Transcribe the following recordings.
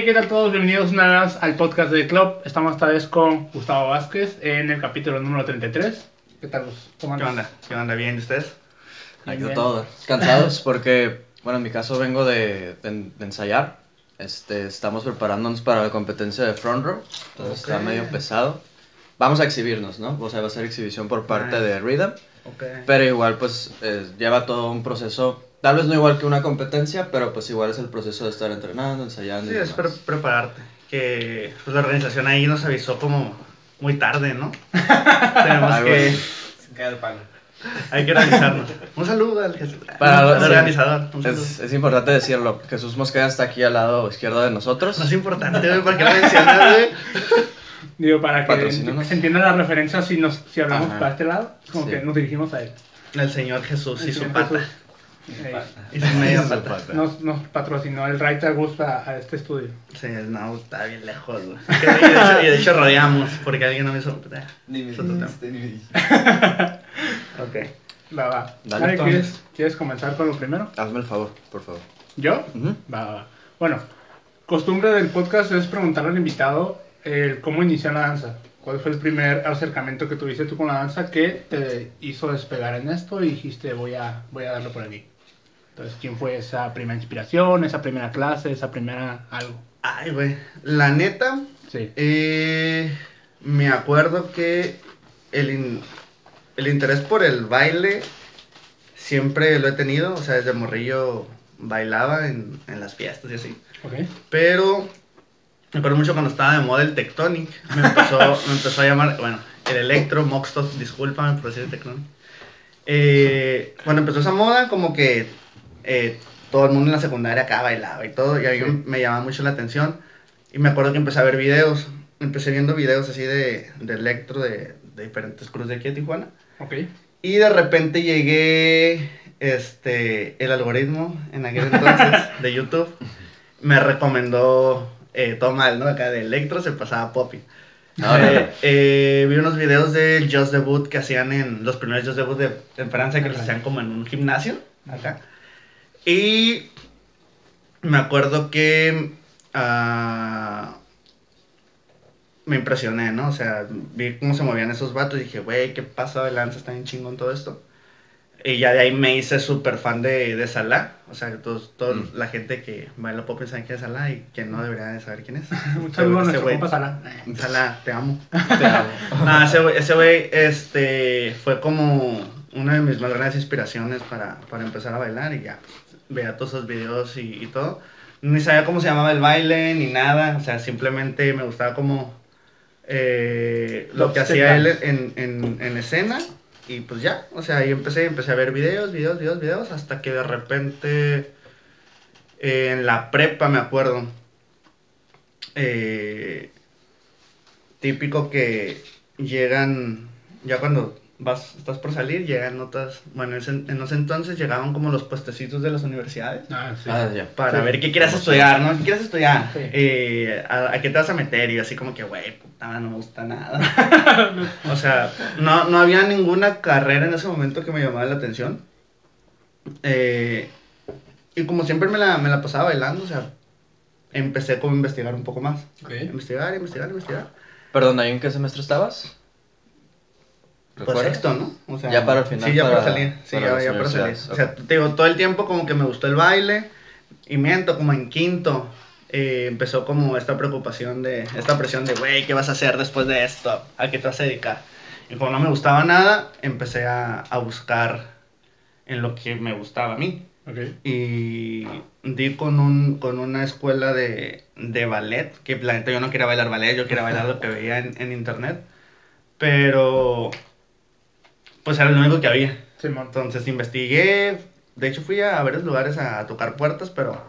Hey, ¿qué tal todos? Bienvenidos una vez al podcast de Club. Estamos esta vez con Gustavo Vázquez en el capítulo número 33. ¿Qué tal, Gus? ¿Cómo ¿Qué andas? onda? ¿Qué onda? ¿Bien? ¿Y ustedes? Aquí todos cansados porque, bueno, en mi caso vengo de, de- de ensayar. Este, estamos preparándonos para la competencia de front row. Entonces está Ok. medio pesado. Vamos a exhibirnos, ¿no? O sea, va a ser exhibición por parte Nice. de Rhythm. Ok. Pero igual, pues, eh, lleva todo un proceso. Tal vez no igual que una competencia, pero pues igual es el proceso de estar entrenando, ensayando. Sí, y es pre- prepararte. Que pues, la organización ahí nos avisó como muy tarde, ¿no? Tenemos Ay, que... Se cae el palo. Hay que organizarnos. Un saludo al, Jes- Para al los- organizador. Un saludo. Es, es importante decirlo. Jesús Mosqueda está aquí al lado izquierdo de nosotros. No es importante, güey, ¿para qué lo mencionas, güey? Digo, para que se entienda la referencia si, nos, si hablamos Ajá. para este lado, como Sí. que nos dirigimos a él. El Señor Jesús y El su Señor pata. Jesús. Eh, Y nos, nos patrocinó el Right a Gus a, a este estudio. Sí, no, está bien lejos, güey. Y de hecho, y de hecho rodeamos, porque alguien no me hizo... Ni me dijiste, ni me dijiste. Ok. Va, va. Dale. ¿quieres, ¿Quieres comenzar con lo primero? Hazme el favor, por favor. ¿Yo? Va, va, va. Bueno, costumbre del podcast es preguntarle al invitado el cómo inició la danza. ¿Cuál fue el primer acercamiento que tuviste tú con la danza que te hizo despegar en esto y dijiste voy a, voy a darlo por aquí? Entonces, ¿quién fue esa primera inspiración, esa primera clase, esa primera algo? Ay, güey. La neta, Sí. Eh, me acuerdo que el, in- el interés por el baile siempre lo he tenido, o sea, desde morrillo bailaba en, en las fiestas y así. Ok. Pero me acuerdo mucho cuando estaba de moda el Tectonic, me empezó, me empezó a llamar, bueno, el Electro, Moxtos, discúlpame por decir Tectonic. Eh, cuando empezó esa moda, como que eh, todo el mundo en la secundaria acá bailaba y todo, y a mí Sí. me llamaba mucho la atención. Y me acuerdo que empecé a ver videos, empecé viendo videos así de, de Electro, de, de diferentes cruz de aquí de Tijuana. Ok. Y de repente llegué, este, el algoritmo en aquel entonces de YouTube me recomendó eh, todo mal, ¿no? Acá de Electro se pasaba a Poppy. Ah, Eh, eh, vi unos videos de Just Debut que hacían en los primeros Just Debut de, en Francia que los hacían como en un gimnasio acá. Y me acuerdo que ah, me impresioné, ¿no? O sea, vi cómo se movían esos vatos y dije, güey, qué pasa de lanza, está bien chingón todo esto. Y ya de ahí me hice súper fan de, de Salah. O sea, que toda Mm. la gente que baila pop saben quién es Salah y que no debería de saber quién es. Un saludo a güey- compa Sala. Salah, te amo. Te amo. No, ese güey, este, fue como una de mis más grandes inspiraciones para, para empezar a bailar y ya, veía todos esos videos y, y todo. Ni sabía cómo se llamaba el baile ni nada, o sea, simplemente me gustaba como eh, lo que hacía él en, en, en escena. Y pues ya, o sea, ahí empecé, empecé a ver videos, videos, videos, videos, hasta que de repente eh, en la prepa me acuerdo, eh, típico que llegan, ya cuando vas, estás por salir, llegan notas, bueno, en ese, en ese entonces llegaban como los puestecitos de las universidades. Ah, sí. Ah, ya. Para Sí. ver qué quieres estudiar, ¿no? ¿Qué quieres estudiar? Sí. Eh, a, a qué te vas a meter? Y así como que, güey, puta, no me gusta nada. o sea, no, no había ninguna carrera en ese momento que me llamara la atención. Eh, y como siempre me la, me la pasaba bailando, o sea, empecé como a investigar un poco más. Ok. Investigar, investigar, investigar. Perdón, ¿ahí en qué semestre estabas? Pues sexto, ¿no? O sea, Ya para el final, Sí, ya para, para- salir. Sí, para ya, ya para salir. universidades, O sea, te digo, todo el tiempo como que me gustó el baile. Y miento, como en quinto, eh, empezó como esta preocupación de, esta presión de, güey, ¿qué vas a hacer después de esto? ¿A qué te vas a dedicar? Y como no me gustaba nada, empecé a, a buscar en lo que me gustaba a mí. Ok. Y di con, un, con una escuela de, de ballet, que la neta yo no quería bailar ballet, yo quería bailar lo que veía en, en internet. Pero, pues era lo único que había. Simón. Entonces investigué, de hecho fui a varios lugares a, a tocar puertas, pero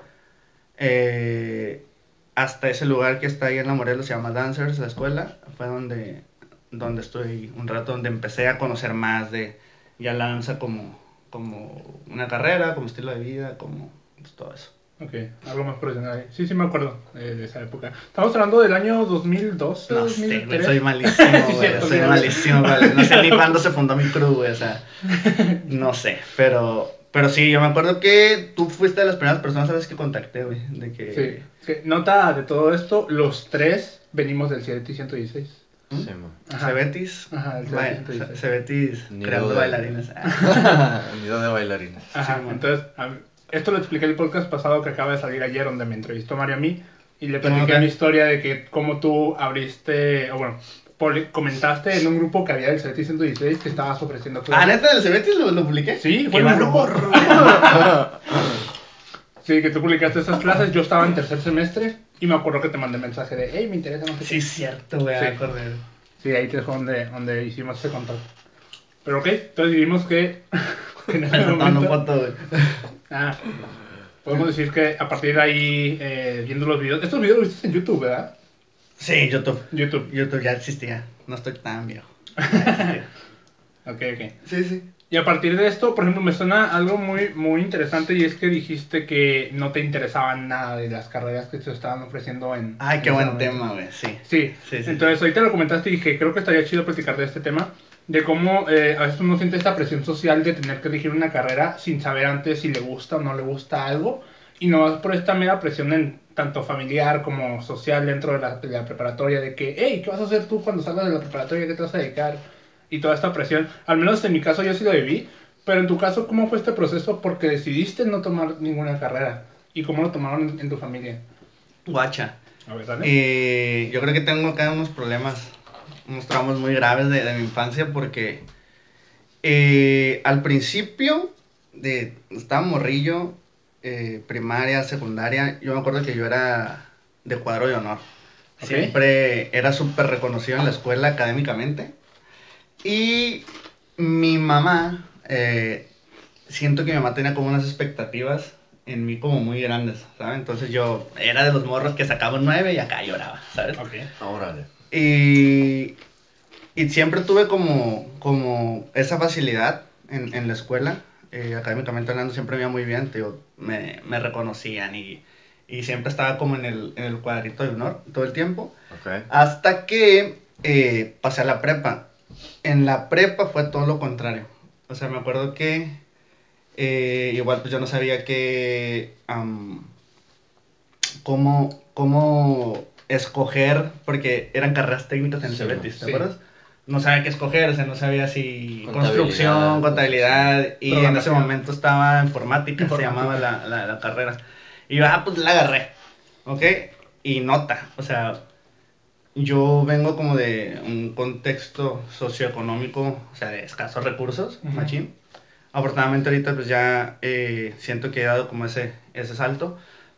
eh, hasta ese lugar que está ahí en La Morelos, se llama Dancers, la escuela, fue donde, donde estoy un rato, donde empecé a conocer más de ya la danza como, como una carrera, como estilo de vida, como pues, todo eso. Ok, algo más profesional. Sí, sí me acuerdo eh, de esa época. Estamos hablando del año 2002, No sé, 2003. güey, soy malísimo, güey. cierto, soy malísimo, güey. No sé ni cuándo se fundó mi crew, güey. O sea, no sé. Pero, pero sí, yo me acuerdo que tú fuiste de las primeras personas a las que contacté, güey. De que. Sí. Que Nota de todo esto, los tres venimos del CDT 116. Sí. Ajá. Cebetis. Ajá, el Cebetis. Ce- Cebetis creando de- bailarines. Ah, Nido de bailarines. Ajá, entonces, a mí- esto lo expliqué en el podcast pasado que acaba de salir ayer, donde me entrevistó Mario a mí, y le platiqué Ok. mi historia de que cómo tú abriste, o bueno, comentaste en un grupo que había del CDT 116 que estabas ofreciendo Ah, clases. neta, del Cebetis lo, lo publiqué. Sí, fue un grupo. Sí, que tú publicaste esas clases, yo estaba en tercer semestre y me acuerdo que te mandé mensaje de, hey, me interesa, no sé Sí, cierto, güey. Sí. acordé. Sí, ahí te fue donde, donde hicimos ese contacto. Pero ok, entonces vimos que en está tomando momento... foto, güey. Ah, podemos decir que a partir de ahí, eh, viendo los videos... Estos videos los viste en YouTube, ¿verdad? Sí, YouTube. YouTube. YouTube ya existía. No estoy tan viejo. Ok, ok. Sí, sí. Y a partir de esto, por ejemplo, me suena algo muy, muy interesante y es que dijiste que no te interesaban nada de las carreras que te estaban ofreciendo en... Ay, en qué ese buen tema, güey. Sí. Sí. Sí, sí, entonces ahorita lo comentaste y dije, creo que estaría chido platicar de este tema, de cómo eh, a veces uno siente esta presión social de tener que elegir una carrera sin saber antes si le gusta o no le gusta algo, y no es por esta mera presión en tanto familiar como social dentro de la, de la preparatoria, de que, hey, ¿qué vas a hacer tú cuando salgas de la preparatoria? ¿Qué te vas a dedicar? Y toda esta presión, al menos en mi caso yo sí lo viví, pero en tu caso, ¿cómo fue este proceso? Porque decidiste no tomar ninguna carrera, y cómo lo tomaron en, en tu familia. Guacha. A ver, dale. Y yo creo que tengo acá unos problemas, unos traumas muy graves de, de mi infancia porque eh, al principio, de, estaba morrillo, eh, primaria, secundaria, yo me acuerdo que yo era de cuadro de honor. Ok. Siempre era súper reconocido en la escuela académicamente. Y mi mamá, eh, siento que mi mamá tenía como unas expectativas en mí como muy grandes, ¿sabes? Entonces yo era de los morros que sacaba un 9 y acá lloraba, ¿sabes? Ok. Órale. Y, y siempre tuve como, como esa facilidad en, en la escuela, eh, académicamente hablando, siempre me iba muy bien, digo, me, me reconocían y, y siempre estaba como en el, en el cuadrito de honor todo el tiempo. Ok. Hasta que eh, pasé a la prepa. En la prepa fue todo lo contrario. O sea, me acuerdo que eh, igual pues yo no sabía que cómo, cómo escoger, porque eran carreras técnicas en el Sí, Cebetis, ¿te sí. acuerdas? No sabía qué escoger, o sea, no sabía si Contabilidad, construcción, contabilidad, y en ese momento estaba informática, se Informática. llamaba la, la, la carrera. Y yo, ah, pues la agarré, ¿ok? Y nota, o sea, yo vengo como de un contexto socioeconómico, o sea, de escasos recursos, Ujú. machín. Afortunadamente ahorita pues ya eh, siento que he dado como ese, ese salto,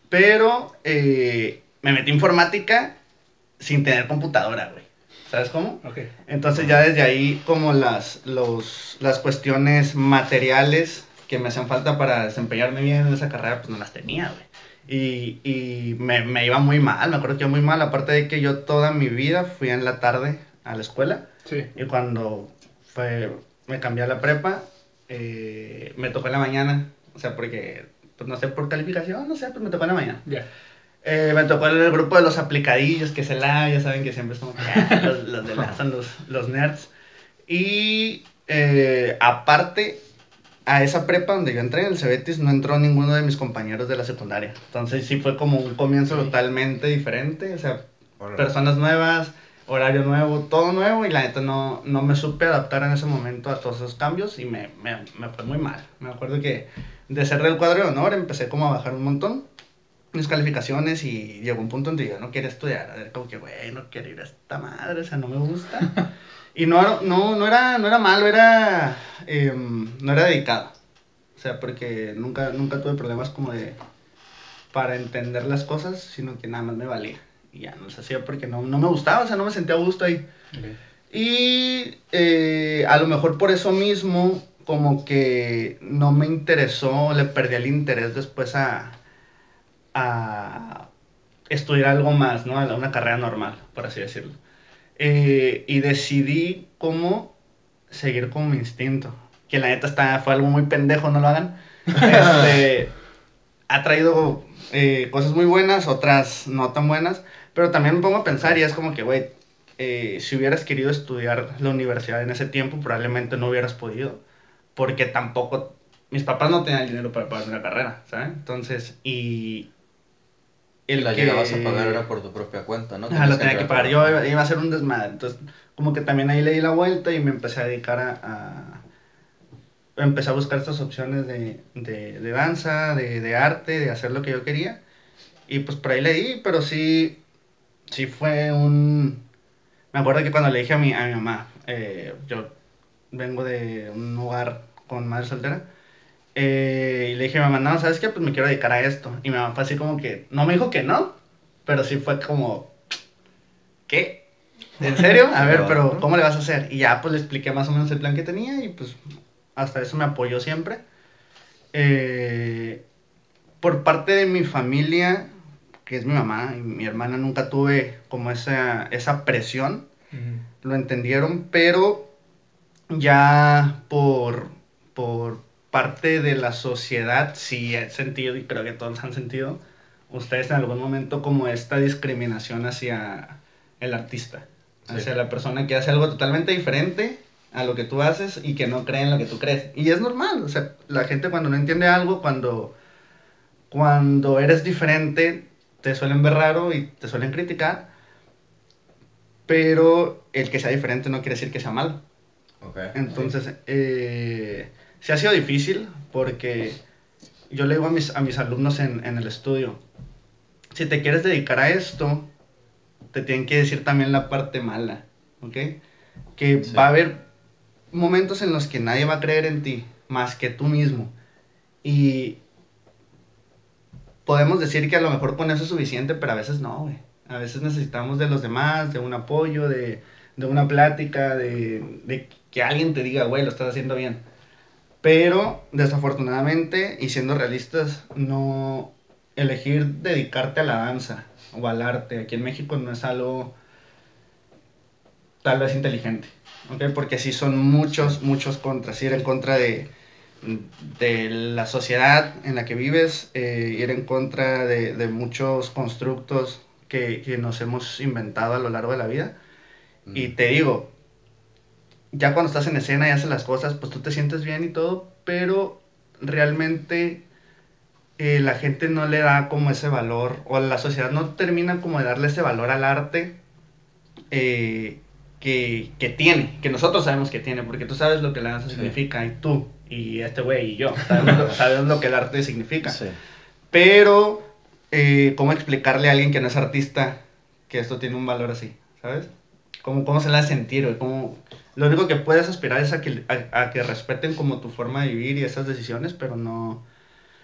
pero eh, me metí en informática sin tener computadora, güey. ¿Sabes cómo? Ok. Entonces ya desde ahí como las, los, las cuestiones materiales que me hacían falta para desempeñarme bien en esa carrera, pues no las tenía, güey. Y, y me, me iba muy mal, me acuerdo que iba muy mal, aparte de que yo toda mi vida fui en la tarde a la escuela Sí. y cuando fue, me cambié a la prepa, eh, me tocó en la mañana, o sea, porque, pues no sé, por calificación, no sé, pues me tocó en la mañana. Ya. Eh, me tocó en el grupo de los aplicadillos, que se la, ya saben que siempre son ah, los, los de la, son los, los nerds. Y eh, aparte, a esa prepa donde yo entré, en el Cebetis, no entró ninguno de mis compañeros de la secundaria. Entonces sí fue como un comienzo Sí. totalmente diferente, o sea, Órale. personas nuevas, horario nuevo, todo nuevo y la neta no, no me supe adaptar en ese momento a todos esos cambios y me, me, me fue muy mal. Me acuerdo que de ser del cuadro de honor empecé como a bajar un montón mis calificaciones y llegó un punto donde yo no quería estudiar, era como que, güey, no quiero ir a esta madre, o sea, no me gusta. y no, no, no, era, no era malo, era, em, no era dedicado. O sea, porque nunca, nunca tuve problemas como de, para entender las cosas, sino que nada más me valía. Y ya no se hacía porque no, no me gustaba, o sea, no me sentía a gusto ahí. Ok. Y eh, a lo mejor por eso mismo, como que no me interesó, le perdí el interés después a, a estudiar algo más, ¿no? A una carrera normal, por así decirlo. Eh, y decidí cómo seguir con mi instinto. Que la neta está, fue algo muy pendejo, no lo hagan. Este, ha traído eh, cosas muy buenas, otras no tan buenas, pero también me pongo a pensar y es como que, güey, eh, si hubieras querido estudiar la universidad en ese tiempo, probablemente no hubieras podido, porque tampoco, mis papás no tenían dinero para pagar una carrera, ¿sabes? Entonces, y... El la que- llegabas a pagar era por tu propia cuenta, ¿no? Ajá, lo tenía que pagar. Yo iba, a hacer un desmadre. Entonces, como que también ahí le di la vuelta y me empecé a dedicar a. a- empecé a buscar estas opciones de, de, de danza, de, de arte, de hacer lo que yo quería. Y pues por ahí le di, pero sí. Sí fue un. Me acuerdo que cuando le dije a mi, a mi mamá, eh, yo vengo de un hogar con madre soltera. Eh, y le dije a mi mamá, no, ¿sabes qué? Pues me quiero dedicar a esto. Y mi mamá fue así como que, no me dijo que no, pero sí fue como, ¿qué? ¿En serio? A ver, pero ¿cómo le vas a hacer? Y ya pues le expliqué más o menos el plan que tenía y pues hasta eso me apoyó siempre. Eh, por parte de mi familia, que es mi mamá y mi hermana, nunca tuve como esa, esa presión, lo entendieron, pero ya por, por parte de la sociedad sí he sentido, y creo que todos han sentido, ustedes en algún momento como esta discriminación hacia el artista, Sí. hacia la persona que hace algo totalmente diferente a lo que tú haces y que no cree en lo que tú crees. Y es normal, o sea, la gente cuando no entiende algo, cuando, cuando eres diferente, te suelen ver raro y te suelen criticar, pero el que sea diferente no quiere decir que sea malo. Ok, Entonces, eh, sí ha sido difícil porque yo le digo a mis, a mis alumnos en, en el estudio, si te quieres dedicar a esto, te tienen que decir también la parte mala, ¿ok? Que Sí. va a haber momentos en los que nadie va a creer en ti, más que tú mismo. Y podemos decir que a lo mejor con eso es suficiente, pero a veces no, güey. A veces necesitamos de los demás, de un apoyo, de, de una plática, de, de que alguien te diga, güey, lo estás haciendo bien. Pero desafortunadamente, y siendo realistas, no elegir dedicarte a la danza o al arte aquí en México no es algo tal vez inteligente, ¿ok? Porque sí son muchos, muchos contras, ir en contra de, de la sociedad en la que vives, eh, ir en contra de, de muchos constructos que, que nos hemos inventado a lo largo de la vida. Mm. Y te digo, ya cuando estás en escena y haces las cosas, pues tú te sientes bien y todo, pero realmente eh, la gente no le da como ese valor, o la sociedad no termina como de darle ese valor al arte eh, que, que tiene, que nosotros sabemos que tiene, porque tú sabes lo que la danza Sí. significa, y tú, y este güey, y yo, sabemos lo, sabemos lo que el arte significa. Sí. Pero, eh, ¿cómo explicarle a alguien que no es artista que esto tiene un valor así? ¿Sabes? ¿Cómo, cómo se hace sentir? güey? ¿Cómo- Lo único que puedes aspirar es a que, a, a que respeten como tu forma de vivir y esas decisiones, pero no...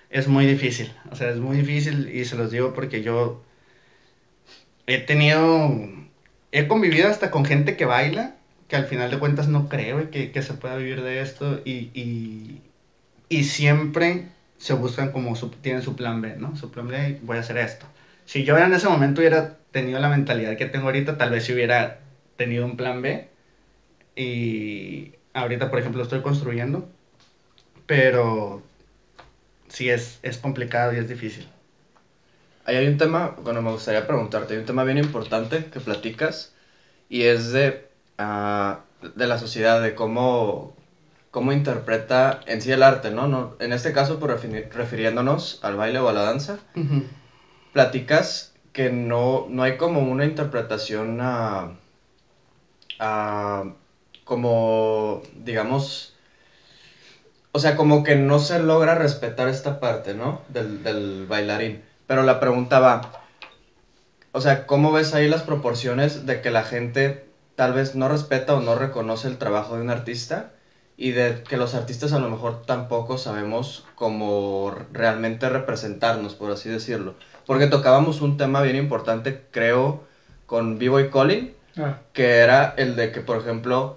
Es muy difícil. O sea, es muy difícil y se los digo porque yo he tenido... He convivido hasta con gente que baila, que al final de cuentas no güey, que, que se pueda vivir de esto y, y, y siempre se buscan como su, tienen su plan B, ¿no? Su plan B, voy a hacer esto. Si yo en ese momento hubiera tenido la mentalidad que tengo ahorita, tal vez si hubiera tenido un plan B. Y ahorita, por ejemplo, estoy construyendo, pero sí es, es complicado y es difícil. Ahí hay un tema, bueno, me gustaría preguntarte, hay un tema bien importante que platicas y es de, ah, de la sociedad, de cómo, cómo interpreta en sí el arte, ¿no? no en este caso, por refiriéndonos al baile o a la danza, platicas que no, no hay como una interpretación ah, ah, como, digamos, o sea, como que no se logra respetar esta parte, ¿no? Del, del bailarín. Pero la pregunta va, o sea, ¿cómo ves ahí las proporciones de que la gente tal vez no respeta o no reconoce el trabajo de un artista y de que los artistas a lo mejor tampoco sabemos cómo realmente representarnos, por así decirlo? Porque tocábamos un tema bien importante, creo, con Vivo y Colin, Ah, que era el de que, por ejemplo,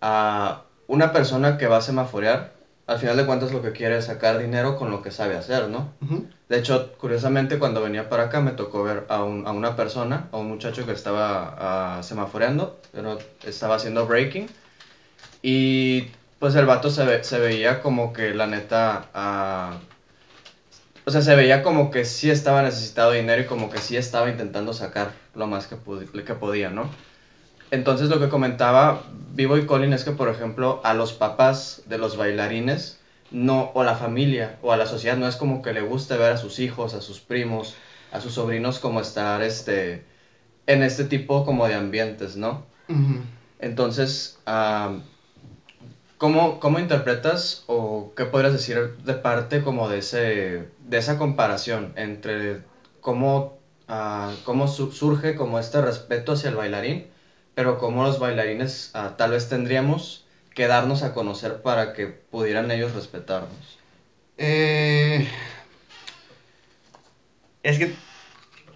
a una persona que va a semaforear, al final de cuentas lo que quiere es sacar dinero con lo que sabe hacer, ¿no? Ujú. De hecho, curiosamente, cuando venía para acá me tocó ver a, un- a una persona, a un muchacho que estaba ah, semaforeando, pero estaba haciendo breaking. Y pues el vato se, ve- se veía como que la neta, o sea, se veía como que sí estaba necesitado dinero y como que sí estaba intentando sacar lo más que, que podía, ¿no? Entonces lo que comentaba Vivo y Colin es que, por ejemplo, a los papás de los bailarines, no, o la familia, o a la sociedad, no es como que le guste ver a sus hijos, a sus primos, a sus sobrinos como estar, este, en este tipo como de ambientes, ¿no? Entonces, ¿cómo, ¿cómo, interpretas o qué podrías decir de parte como de, ese, de esa comparación entre cómo, uh, cómo surge como este respeto hacia el bailarín, pero cómo los bailarines ah, tal vez tendríamos que darnos a conocer para que pudieran ellos respetarnos? Eh, es que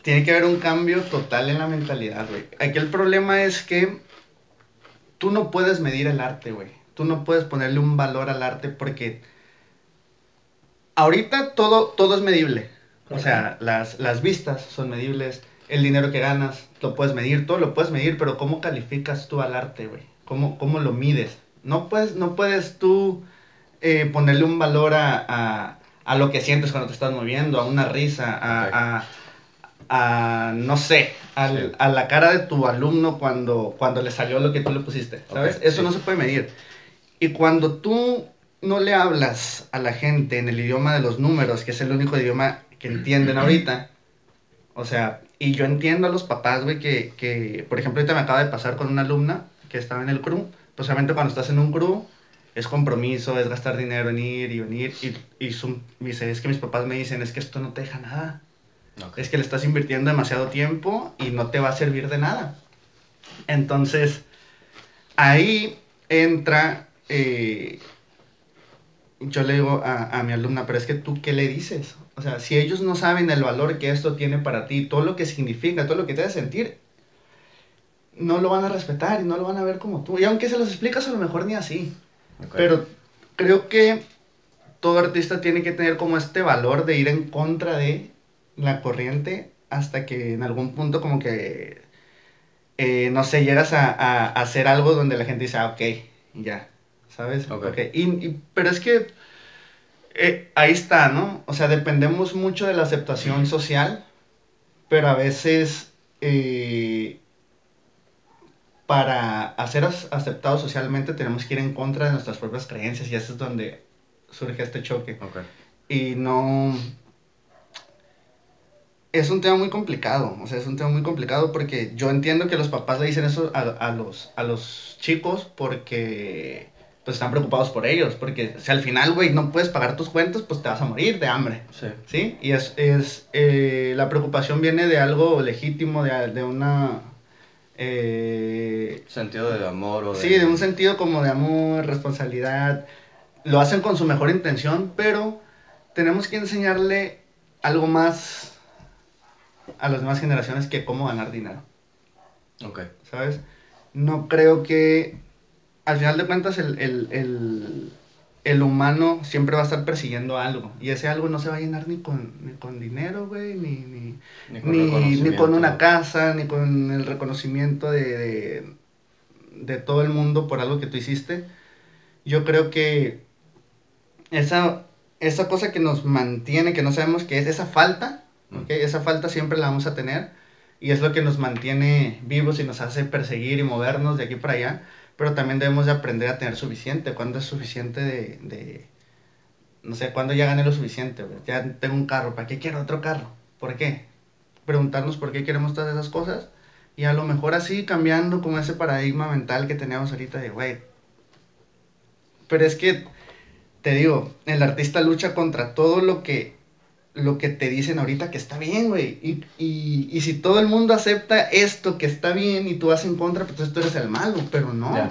tiene que haber un cambio total en la mentalidad, güey. Aquí el problema es que tú no puedes medir el arte, güey. Tú no puedes ponerle un valor al arte porque ahorita todo, todo es medible. O sea, las, las vistas son medibles, el dinero que ganas lo puedes medir, todo lo puedes medir, pero ¿cómo calificas tú al arte, güey? ¿Cómo, ¿Cómo, lo mides? No puedes, no puedes tú eh, ponerle un valor a, a, a, lo que sientes cuando te estás moviendo, a una risa, a, a, no sé, al, a la cara de tu alumno cuando, cuando le salió lo que tú le pusiste, ¿sabes? Eso no se puede medir. Y cuando tú no le hablas a la gente en el idioma de los números, que es el único idioma que entienden ahorita, o sea, y yo entiendo a los papás, güey, que, que, por ejemplo, ahorita me acaba de pasar con una alumna que estaba en el crew, pues obviamente cuando estás en un crew, es compromiso, es gastar dinero en ir y venir, y, y, son, dice, es que mis papás me dicen, es que esto no te deja nada. Es que le estás invirtiendo demasiado tiempo y no te va a servir de nada. Entonces, ahí entra, eh, yo le digo a, mi alumna, pero es que tú, ¿qué le dices? O sea, si ellos no saben el valor que esto tiene para ti, todo lo que significa, todo lo que te hace sentir, no lo van a respetar y no lo van a ver como tú. Y aunque se los explicas, a lo mejor ni así. Pero creo que todo artista tiene que tener como este valor de ir en contra de la corriente hasta que en algún punto como que, eh, no sé, llegas a, hacer algo donde la gente dice, ah, ok, ya, ¿sabes? Ok. Y, pero es que eh, ahí está, ¿no? O sea, dependemos mucho de la aceptación social, pero a veces eh, para ser aceptados socialmente tenemos que ir en contra de nuestras propias creencias y eso es donde surge este choque. Okay. Y no, es un tema muy complicado, o sea, es un tema muy complicado porque yo entiendo que los papás le dicen eso a, los, a los chicos porque pues están preocupados por ellos, porque si al final, güey, no puedes pagar tus cuentas, pues te vas a morir de hambre, sí. ¿sí? Y es, es eh, la preocupación viene de algo legítimo, de, de una... Eh, sentido de amor o de... Sí, de un sentido como de amor, responsabilidad, lo hacen con su mejor intención, pero tenemos que enseñarle algo más a las demás generaciones que cómo ganar dinero. Ok. ¿Sabes? No creo que, al final de cuentas, el, el, el, humano siempre va a estar persiguiendo algo. Y ese algo no se va a llenar ni con, ni con dinero, güey, ni, ni, ni, con, una casa, ni con el reconocimiento de, de, de todo el mundo por algo que tú hiciste. Yo creo que esa, esa cosa que nos mantiene, que no sabemos qué es, esa falta, esa falta siempre la vamos a tener y es lo que nos mantiene vivos y nos hace perseguir y movernos de aquí para allá, pero también debemos de aprender a tener suficiente. ¿Cuándo es suficiente de, de no sé, cuándo ya gané lo suficiente? Ya tengo un carro, ¿para qué quiero otro carro? ¿Por qué? Preguntarnos por qué queremos todas esas cosas y a lo mejor así cambiando como ese paradigma mental que teníamos ahorita de, güey, pero es que, te digo, el artista lucha contra todo lo que lo que te dicen ahorita que está bien, güey. Y, y, y, si todo el mundo acepta esto que está bien y tú vas en contra, pues entonces tú eres el malo, pero no.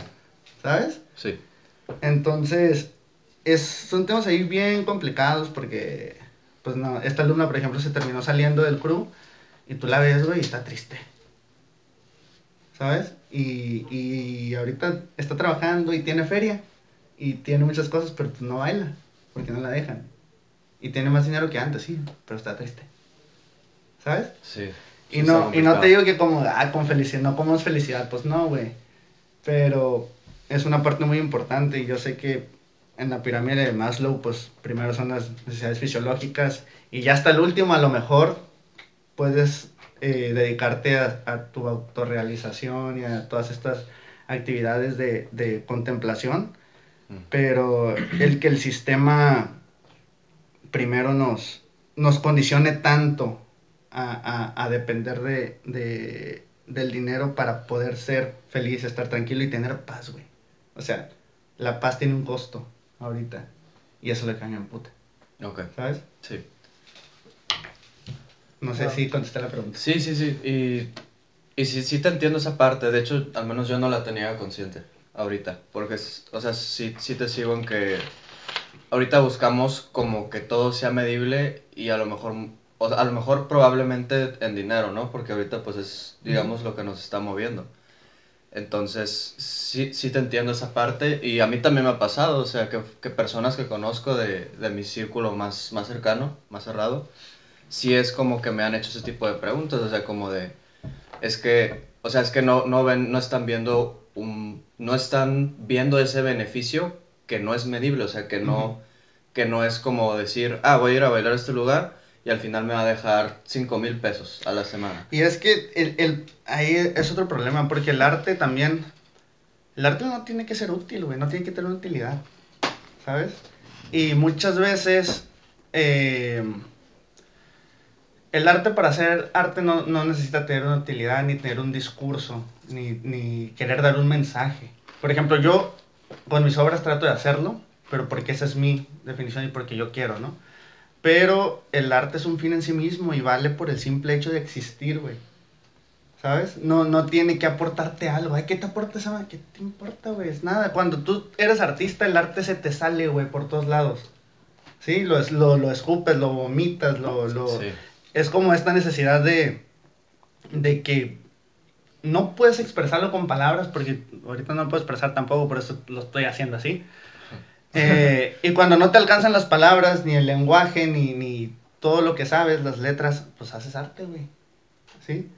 ¿Sabes? Sí. Entonces, es, son temas ahí bien complicados porque, pues no, esta alumna, por ejemplo, se terminó saliendo del crew y tú la ves, güey, y está triste. ¿Sabes? Y, y ahorita está trabajando y tiene feria y tiene muchas cosas, pero pues no baila porque no la dejan. Y tiene más dinero que antes, sí, pero está triste. ¿Sabes? Sí. Y no, y no te digo que como, ah, con felicidad, no como es felicidad, pues no, güey. Pero es una parte muy importante y yo sé que en la pirámide de Maslow, pues primero son las necesidades fisiológicas y ya hasta el último a lo mejor puedes eh, dedicarte a, tu autorrealización y a todas estas actividades de, de contemplación, mm. pero el que el sistema primero nos, nos condicione tanto a, a, a depender de, de, del dinero para poder ser feliz, estar tranquilo y tener paz, güey. O sea, la paz tiene un costo ahorita. Y eso le caña en puta. Ok. ¿Sabes? Sí. No sé si contesté la pregunta. Sí, sí, sí. Y, y sí, sí te entiendo esa parte. De hecho, al menos yo no la tenía consciente ahorita. Porque, o sea, sí, sí te sigo en que ahorita buscamos como que todo sea medible y a lo mejor, o a lo mejor probablemente en dinero, ¿no? Porque ahorita pues es, digamos, lo que nos está moviendo. Entonces, sí, sí te entiendo esa parte y a mí también me ha pasado, o sea, que, que personas que conozco de, de, mi círculo más, más cercano, más cerrado, sí es como que me han hecho ese tipo de preguntas, o sea, como de, es que, o sea, es que no, no ven, no están viendo un, no están viendo ese beneficio que no es medible, o sea, que no, que no es como decir, ah, voy a ir a bailar a este lugar y al final me va a dejar 5 mil pesos a la semana. Y es que el, el, ahí es otro problema, porque el arte también, el arte no tiene que ser útil, güey, no tiene que tener utilidad, ¿sabes? Y muchas veces eh, el arte para hacer arte no, no, necesita tener una utilidad, ni tener un discurso, ni, ni querer dar un mensaje. Por ejemplo, yo con mis obras trato de hacerlo, pero porque esa es mi definición y porque yo quiero, ¿no? Pero el arte es un fin en sí mismo y vale por el simple hecho de existir, güey. ¿Sabes? No, no tiene que aportarte algo. Ay, ¿qué te aporta esa ¿Qué te importa, güey? Es nada. Cuando tú eres artista, el arte se te sale, güey, por todos lados. ¿Sí? Lo, lo, lo escupes, lo vomitas, lo... lo... Es como esta necesidad de, de que no puedes expresarlo con palabras, porque ahorita no puedo expresar tampoco, por eso lo estoy haciendo así. Eh, y cuando no te alcanzan las palabras, ni el lenguaje, ni, ni todo lo que sabes, las letras, pues haces arte, güey. ¿Sí?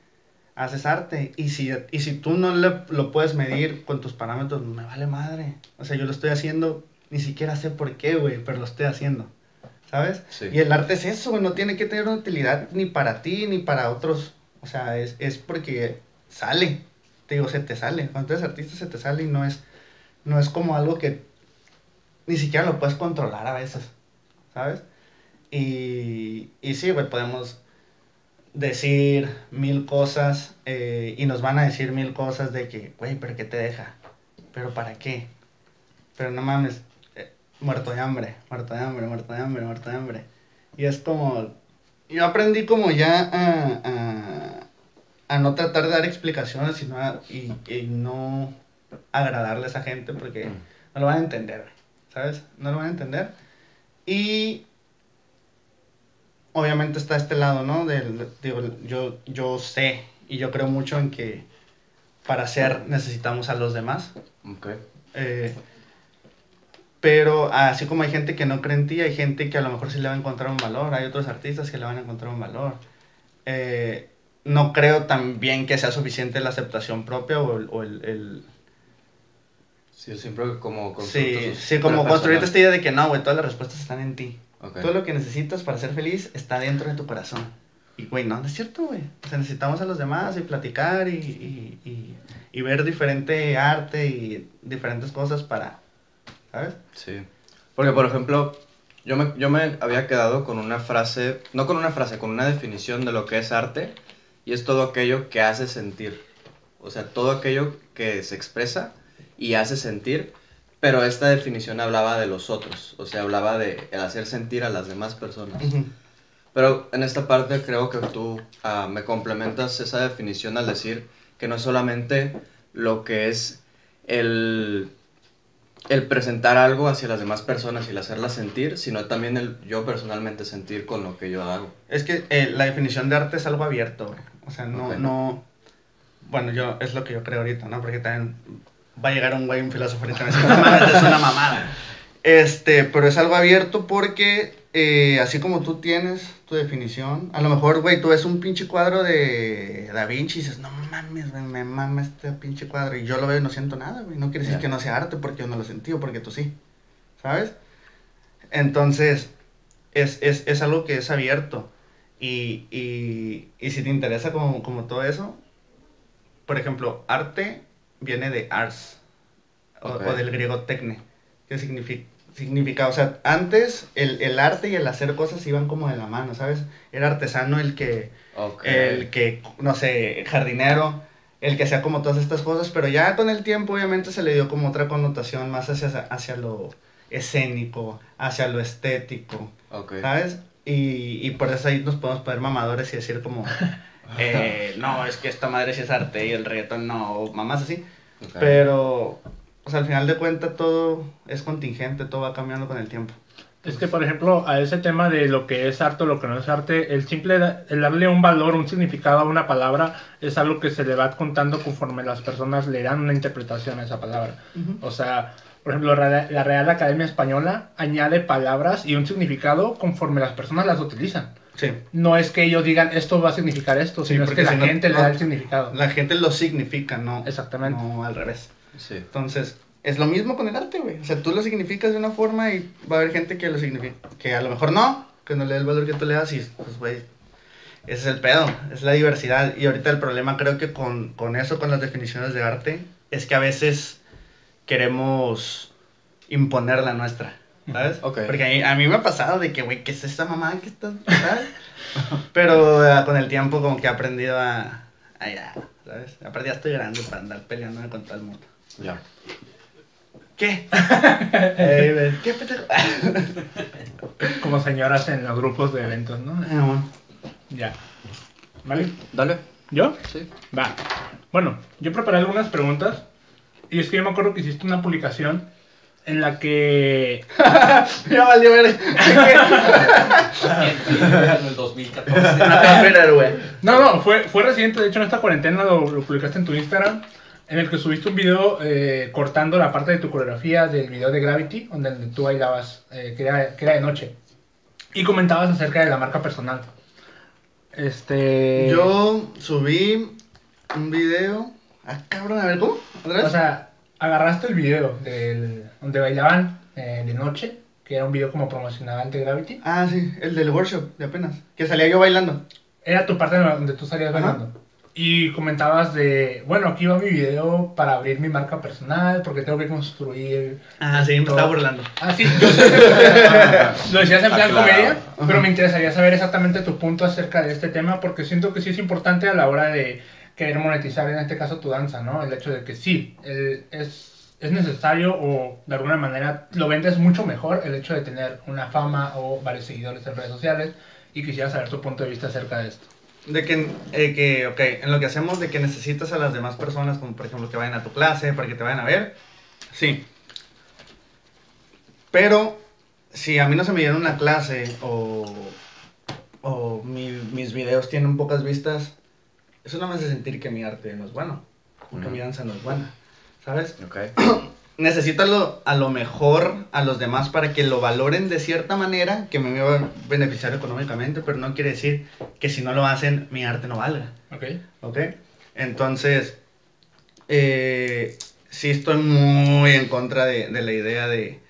Haces arte. Y si, y si tú no lo puedes medir con tus parámetros, me vale madre. O sea, yo lo estoy haciendo, ni siquiera sé por qué, güey, pero lo estoy haciendo. ¿Sabes? Y el arte es eso, güey, no tiene que tener una utilidad ni para ti, ni para otros. O sea, es, es porque sale. Te digo, se te sale. Cuando eres artista se te sale y no es, no es como algo que ni siquiera lo puedes controlar a veces, ¿sabes? Y, y sí, güey, podemos decir mil cosas eh, y nos van a decir mil cosas de que, güey, pero ¿qué te deja? ¿Pero para qué? Pero no mames, eh, muerto de hambre, muerto de hambre, muerto de hambre, muerto de hambre. Y es como, yo aprendí como ya a no tratar de dar explicaciones sino y, y, no agradarle a esa gente porque mm. no lo van a entender. ¿sabes? No lo van a entender. Y obviamente está este lado, ¿no? Del, digo, yo, yo sé y yo creo mucho en que para ser necesitamos a los demás. Okay. Eh, pero así como hay gente que no cree en ti, hay gente que a lo mejor sí le va a encontrar un valor, hay otros artistas que le van a encontrar un valor. Eh, no creo también que sea suficiente la aceptación propia o o el Sí, siempre como Sí, sí, como construirte esta idea de que no, güey, todas las respuestas están en ti. Todo lo que necesitas para ser feliz está dentro de tu corazón. Y, güey, no, no es cierto, güey. O sea, necesitamos a los demás y platicar y, y, y, y, ver diferente arte y diferentes cosas para, ¿sabes? Sí. Porque, por ejemplo, yo me, yo me había quedado con una frase, no con una frase, con una definición de lo que es arte. Y es todo aquello que hace sentir. O sea, todo aquello que se expresa y hace sentir, pero esta definición hablaba de los otros, o sea, hablaba de el hacer sentir a las demás personas. Pero en esta parte creo que tú uh, me complementas esa definición al decir que no es solamente lo que es el, el presentar algo hacia las demás personas y el hacerlas sentir, sino también el yo personalmente sentir con lo que yo hago. Es que eh, la definición de arte es algo abierto, o sea, no, no, bueno, yo es lo que yo creo ahorita, ¿no? Porque también va a llegar un güey, un filósofo me dice, es una mamada. Este, pero es algo abierto porque eh, así como tú tienes tu definición, a lo mejor, güey, tú ves un pinche cuadro de Da Vinci y dices, no mames, güey, me mama este pinche cuadro. Y yo lo veo y no siento nada, güey. No quiere decir que no sea arte porque yo no lo sentí o porque tú sí. ¿sabes? Entonces, es, es, es algo que es abierto. Y, y, y si te interesa como, como todo eso, por ejemplo, arte viene de ars, o, del griego tecne, que significa, significa, o sea, antes el, el arte y el hacer cosas iban como de la mano, ¿sabes? Era artesano el que, el que, no sé, jardinero, el que hacía como todas estas cosas, pero ya con el tiempo obviamente se le dio como otra connotación más hacia, hacia lo escénico, hacia lo estético. ¿sabes? Y, y por eso ahí nos podemos poner mamadores y decir como, eh, no, es que esta madre sí es arte y el reggaetón no, o mamás así. Pero, o sea, al final de cuentas todo es contingente, todo va cambiando con el tiempo. Es que, por ejemplo, a ese tema de lo que es arte o lo que no es arte, el simple el darle un valor, un significado a una palabra es algo que se le va contando conforme las personas le dan una interpretación a esa palabra. O sea, por ejemplo, la Real Academia Española añade palabras y un significado conforme las personas las utilizan. Sí. No es que ellos digan esto va a significar esto, Sí, sino es que la no- gente le da el significado. La gente lo significa, no, Exactamente. no al revés. Sí. Entonces, es lo mismo con el arte, güey. O sea, tú lo significas de una forma y va a haber gente que lo significa, que a lo mejor no, que no le dé el valor que tú le das y, pues, güey, ese es el pedo, es la diversidad. Y ahorita el problema creo que con, con eso, con las definiciones de arte, es que a veces queremos imponer la nuestra, ¿sabes? Porque a mí, a mí me ha pasado de que, güey, ¿qué es esa mamá que está. Pero eh, con el tiempo como que he aprendido a, a ya, ¿sabes? Aparte ya estoy grande para andar peleándome con todo el mundo. Ya. ¿Qué? ¿Qué pendejo? Como señoras en los grupos de eventos, ¿no? Ah, bueno. Ya. ¿Vale? Dale. ¿Yo? Sí. Va. Bueno, yo preparé algunas preguntas. Y es que yo me acuerdo que hiciste una publicación en la que. Ya valió ver. en el 2014. Ah, mira, güey. No, no, fue, fue reciente. De hecho, en esta cuarentena lo, lo publicaste en tu Instagram. En el que subiste un video eh, cortando la parte de tu coreografía del video de Gravity, donde tú bailabas, eh, que, era, que era de noche. Y comentabas acerca de la marca personal. Este. Yo subí un video. Ah, cabrón, a ver, ¿cómo? ¿Otra vez? O sea, agarraste el video del, donde bailaban eh, de noche, que era un video como promocional de Gravity. ah, sí, el del workshop de apenas. Que salía yo bailando. Era tu parte donde tú salías Ajá. bailando. Y comentabas de, bueno, aquí va mi video para abrir mi marca personal, porque tengo que construir... Ah, sí, me todo". estaba burlando. Ah, sí, yo sé que lo decías en plan Aclarado. comedia, Ajá. pero me interesaría saber exactamente tu punto acerca de este tema, porque siento que sí es importante a la hora de querer monetizar, en este caso, tu danza, ¿no? El hecho de que sí, el- es, es necesario o de alguna manera lo vendes mucho mejor el hecho de tener una fama o varios seguidores en redes sociales, y quisiera saber tu punto de vista acerca de esto. De que, eh, que, ok, en lo que hacemos de que necesitas a las demás personas, como por ejemplo que vayan a tu clase, para que te vayan a ver, sí. Pero, si a mí no se me dieron una clase o, o mi- mis videos tienen pocas vistas, eso no me hace sentir que mi arte no es bueno, o que mi danza no es buena, ¿sabes? Ok. necesito a lo, a lo mejor a los demás para que lo valoren de cierta manera que me va a beneficiar económicamente, pero no quiere decir que si no lo hacen mi arte no valga. ¿Ok? ¿Ok? Entonces, eh, sí estoy muy en contra de, de la idea de,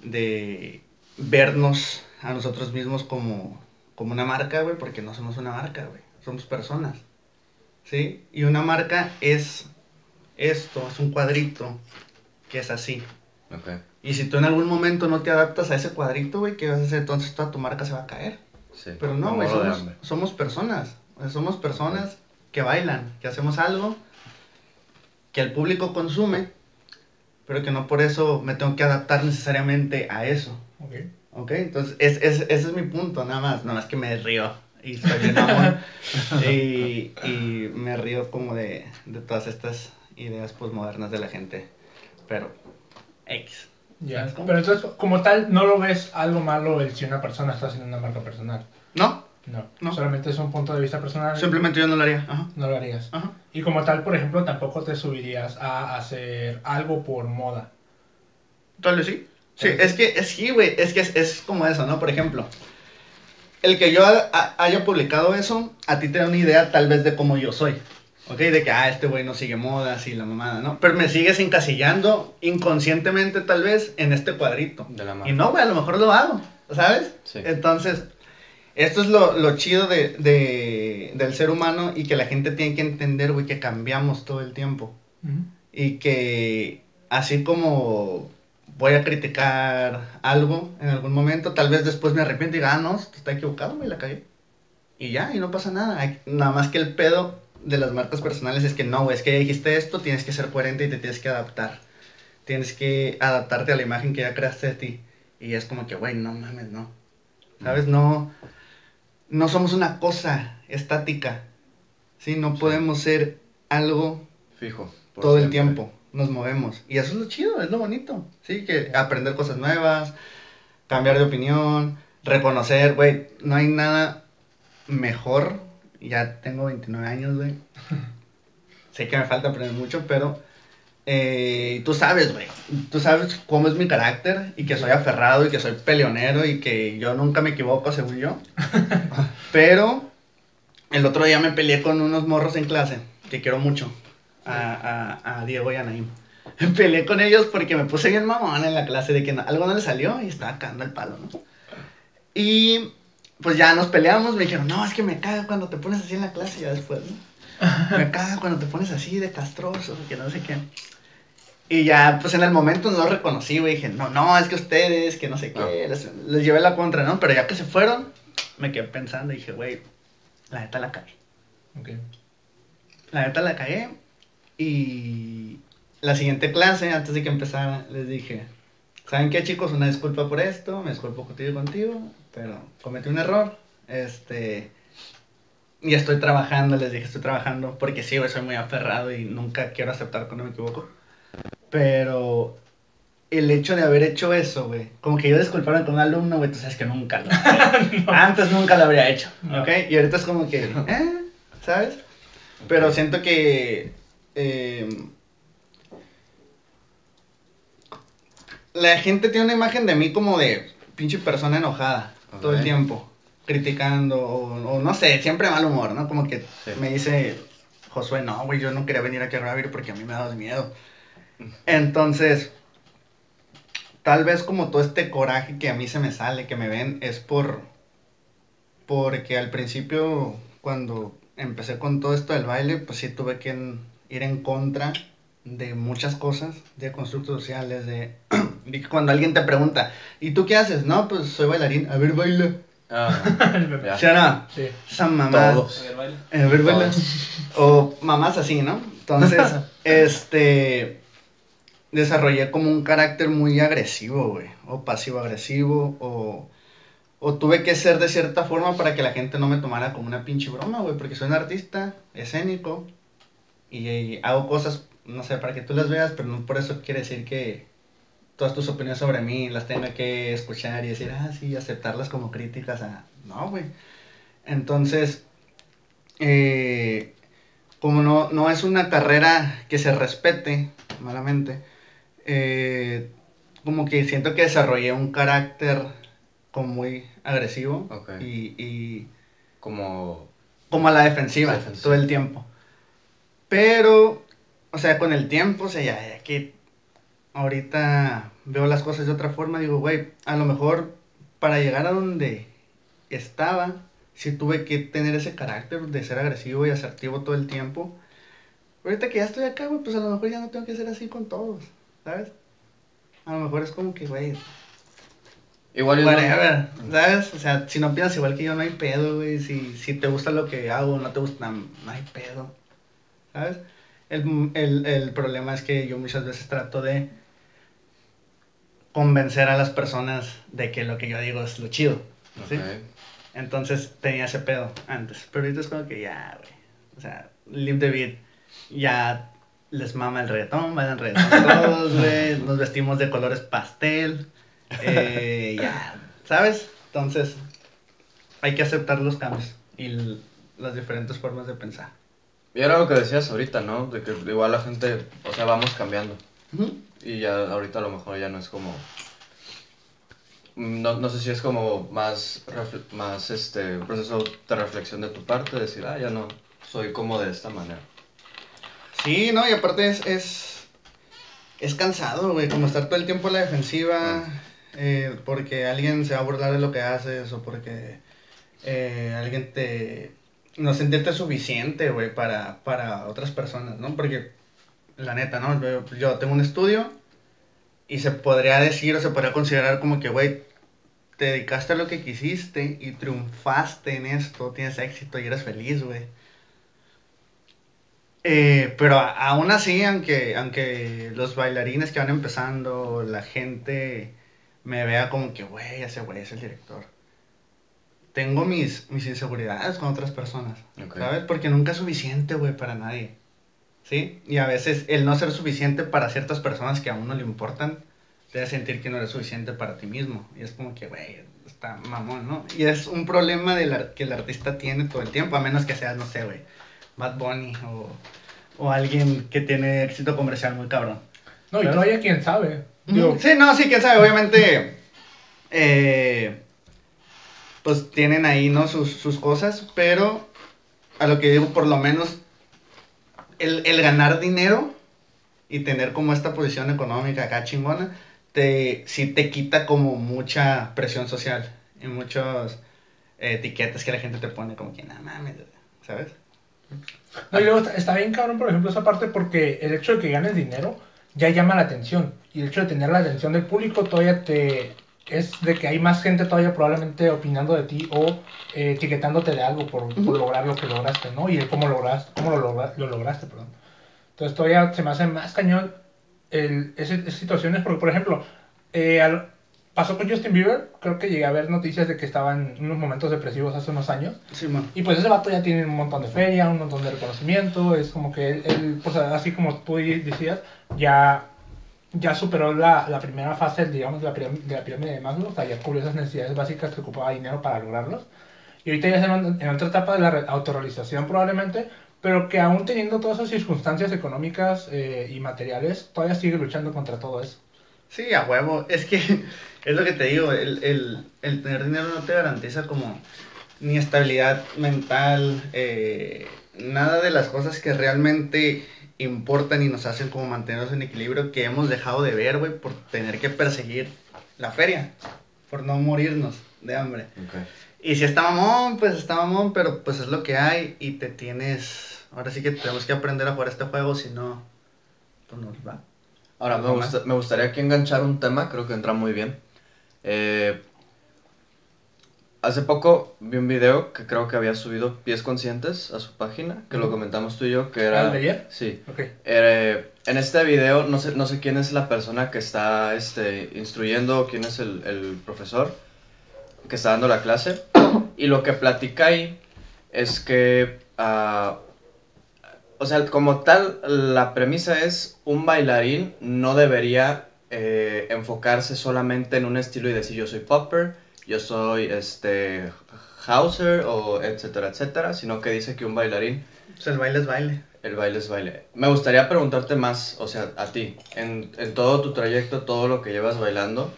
de vernos a nosotros mismos como, como una marca, güey, porque no somos una marca, güey, somos personas. ¿Sí? Y una marca es esto, es un cuadrito que es así. Ok. Y si tú en algún momento no te adaptas a ese cuadrito, güey, ¿qué vas a hacer? Entonces toda tu marca se va a caer. Sí. Pero no, güey, somos, somos personas. O sea, somos personas que bailan, que hacemos algo que el público consume, pero que no por eso me tengo que adaptar necesariamente a eso. Ok. ¿Ok? Entonces, es, es- ese es mi punto, nada más. Nada más que me río. Y soy bien mamón. y, y me río como de, de todas estas ideas postmodernas de la gente. Pero, X. Ya. Pero entonces, como tal, no lo ves algo malo el si una persona está haciendo una marca personal. ¿No? No. No. Solamente es un punto de vista personal. Simplemente yo no lo haría. Ajá. No lo harías. Ajá. Y como tal, por ejemplo, tampoco te subirías a hacer algo por moda. Tal vez sí. Sí, es que, es sí, güey, es que es, es como eso, ¿no? Por ejemplo, el que yo ha- ha- haya publicado eso, a ti te da una idea tal vez de cómo yo soy, Ok, de que, ah, este güey no sigue modas y la mamada, ¿no? Pero me sigues encasillando inconscientemente tal vez en este cuadrito. De la marca. Y no, güey, a lo mejor lo hago, ¿sabes? Sí. Entonces, esto es lo, lo chido de, de- del ser humano y que la gente tiene que entender, güey, que cambiamos todo el tiempo. Y que así como voy a criticar algo en algún momento, tal vez después me arrepiento y diga, ah, no, está equivocado, güey, la cagué. Y ya, y no pasa nada. Hay- Nada más que el pedo de las marcas personales es que no, güey, es que dijiste esto, tienes que ser coherente y te tienes que adaptar. Tienes que adaptarte a la imagen que ya creaste de ti. Y es como que, güey, no mames, no. ¿Sabes? No, no somos una cosa estática. ¿Sí? No Sí. podemos ser algo Fijo. todo el tiempo. Nos movemos. Y eso es lo chido, es lo bonito. Sí, que aprender cosas nuevas, cambiar de opinión, reconocer, güey, no hay nada mejor. Ya tengo 29 años, güey. sé que me falta aprender mucho, pero eh, tú sabes, güey. Tú sabes cómo es mi carácter y que soy aferrado y que soy peleonero y que yo nunca me equivoco, según yo. pero el otro día me peleé con unos morros en clase que quiero mucho. A, a, a Diego y a Naim. Me peleé con ellos porque me puse bien mamón en la clase de que no- algo no le salió y estaba cagando el palo, ¿no? Y pues ya nos peleamos, me dijeron, no, es que me caga cuando te pones así en la clase, ya después, ¿no? Me caga cuando te pones así de castroso, que no sé qué. Y ya, pues en el momento no lo reconocí, güey, dije, no, no, es que ustedes, que no sé qué, les, les llevé la contra, ¿no? Pero ya que se fueron, me quedé pensando y dije, güey, la neta la cagué. Ok. La neta la cagué. Y la siguiente clase, antes de que empezara, les dije, ¿saben qué chicos? Una disculpa por esto, me disculpo contigo y contigo, pero cometí un error. Este... Y estoy trabajando, les dije, estoy trabajando, porque sí, güey, soy muy aferrado y nunca quiero aceptar cuando me equivoco. Pero el hecho de haber hecho eso, güey, como que yo disculparme con un alumno, güey, tú sabes que nunca lo Antes nunca lo habría hecho, No. ¿ok? Y ahorita es como que, ¿eh? ¿Sabes? Pero siento que eh, la gente tiene una imagen de mí como de pinche persona enojada todo el tiempo, criticando o, o no sé, siempre mal humor, ¿no? Como que Sí. me dice Josué, no, güey, yo no quería venir aquí a grabar porque a mí me da miedo. Entonces, tal vez como todo este coraje que a mí se me sale, que me ven, es por porque al principio cuando empecé con todo esto del baile, pues sí tuve que ir en contra de muchas cosas, de constructos sociales, de, cuando alguien te pregunta, ¿y tú qué haces? No, pues soy bailarín, a ver, baila. Ah, ya. ¿Sí o no? Sí. Esa mamá. Todos. A ver, baila. A ver, baila. Todos. O mamás así, ¿no? Entonces, este, desarrollé como un carácter muy agresivo, güey, o pasivo-agresivo, o, o tuve que ser de cierta forma para que la gente no me tomara como una pinche broma, güey, porque soy un artista escénico y, y hago cosas, no sé, para que tú las veas, pero no por eso quiere decir que todas tus opiniones sobre mí las tenga que escuchar y decir, ah, sí, aceptarlas como críticas a... No, güey. Entonces, eh, como no, no es una carrera que se respete, malamente, eh, como que siento que desarrollé un carácter como muy agresivo Ok. y, y Como. como a la defensiva, Defensiva. todo el tiempo. Pero, o sea, con el tiempo, o sea, ya, ya que ahorita veo las cosas de otra forma, digo, güey, a lo mejor para llegar a donde estaba, sí tuve que tener ese carácter de ser agresivo y asertivo todo el tiempo. Ahorita que ya estoy acá, güey, pues a lo mejor ya no tengo que ser así con todos, ¿sabes? A lo mejor es como que, güey, Igual yo no- whatever, ¿sabes? O sea, si no piensas igual que yo, no hay pedo, güey. Si, si te gusta lo que hago, no te gusta, no hay pedo, ¿sabes? El, el, el problema es que yo muchas veces trato de convencer a las personas de que lo que yo digo es lo chido, ¿sí? Entonces tenía ese pedo antes. Pero ahorita es como que ya, güey. O sea, live the beat. Ya les mama el reggaetón, bailan reggaetón todos, güey. Nos vestimos de colores pastel. Eh, ya, ¿sabes? Entonces, hay que aceptar los cambios y las diferentes formas de pensar. Y era lo que decías ahorita, ¿no? De que igual la gente, o sea, vamos cambiando. Y ya ahorita a lo mejor ya no es como... No, no sé si es como más, más este, un proceso de reflexión de tu parte, decir, ah, ya no soy como de esta manera. Sí, no, y aparte es, es, es cansado, güey, como estar todo el tiempo a la defensiva, eh, porque alguien se va a burlar de lo que haces o porque eh, alguien te... no sentirte suficiente, güey, para, para otras personas, ¿no? Porque, la neta, ¿no? Yo, yo tengo un estudio y se podría decir o se podría considerar como que, güey, te dedicaste a lo que quisiste y triunfaste en esto, tienes éxito y eres feliz, güey. Eh, pero aún así, aunque, aunque los bailarines que van empezando, la gente me vea como que, güey, ese güey es el director. Tengo mis, mis inseguridades con otras personas, Ok. ¿sabes? Porque nunca es suficiente, güey, para nadie. ¿Sí? Y a veces el no ser suficiente para ciertas personas que a uno le importan, te hace sentir que no eres suficiente para ti mismo. Y es como que, güey, está mamón, ¿no? Y es un problema del ar- que el artista tiene todo el tiempo, a menos que seas, no sé, güey, Bad Bunny o, o alguien que tiene éxito comercial muy cabrón. No, y ¿Sabes? todavía quién sabe. Digo, Sí, no, sí, quién sabe, obviamente, eh, pues tienen ahí, ¿no? Sus, sus cosas, pero a lo que digo, por lo menos, el, el ganar dinero y tener como esta posición económica acá chingona, te, sí te quita como mucha presión social y muchas eh, etiquetas que la gente te pone como que, no mames, ¿sabes? No, y luego está bien cabrón, por ejemplo, esa parte porque el hecho de que ganes dinero ya llama la atención. Y el hecho de tener la atención del público todavía te... Es de que hay más gente todavía probablemente opinando de ti o eh, etiquetándote de algo por, por Ujú. lograr lo que lograste, ¿no? Y el cómo, lograste, cómo lo, logra- lo lograste, perdón. Entonces todavía se me hace más cañón el, ese- esas situaciones porque, por ejemplo, eh, al- pasó con Justin Bieber, creo que llegué a ver noticias de que estaba en unos momentos depresivos hace unos años. Sí, man. Y pues ese vato ya tiene un montón de feria, un montón de reconocimiento, es como que él, él, pues así como tú decías, ya, ya superó la, la primera fase, digamos, de la, pirámide, de la pirámide de Maslow, o sea, ya cubrió esas necesidades básicas que ocupaba dinero para lograrlos. Y ahorita ya está en, en otra etapa de la re- autorrealización probablemente, pero que aún teniendo todas esas circunstancias económicas eh, y materiales, todavía sigue luchando contra todo eso. Sí, a huevo. Es que es lo que te digo, el, el, el tener dinero no te garantiza como ni estabilidad mental, eh, nada de las cosas que realmente importan y nos hacen como mantenernos en equilibrio que hemos dejado de ver, güey, por tener que perseguir la feria, por no morirnos de hambre. Y si está mamón, pues está mamón, pero pues es lo que hay y te tienes... Ahora sí que tenemos que aprender a jugar este juego, si no, pues nos va. Ahora, me, ¿Algo gusta- me gustaría aquí enganchar un tema, creo que entra muy bien. Eh, hace poco vi un video que creo que había subido Pies Conscientes a su página, que lo comentamos tú y yo, que era... ¿El de ayer? Sí. Ok. Eh, en este video, no sé, no sé quién es la persona que está este, instruyendo, quién es el, el profesor que está dando la clase. Y lo que platica ahí es que, ah, o sea, como tal, la premisa es un bailarín no debería eh, enfocarse solamente en un estilo y decir yo soy popper, yo soy este houser o etcétera, etcétera, sino que dice que un bailarín Pues el baile es baile. el baile es baile. Me gustaría preguntarte más, o sea, a ti, en, en todo tu trayecto, todo lo que llevas bailando,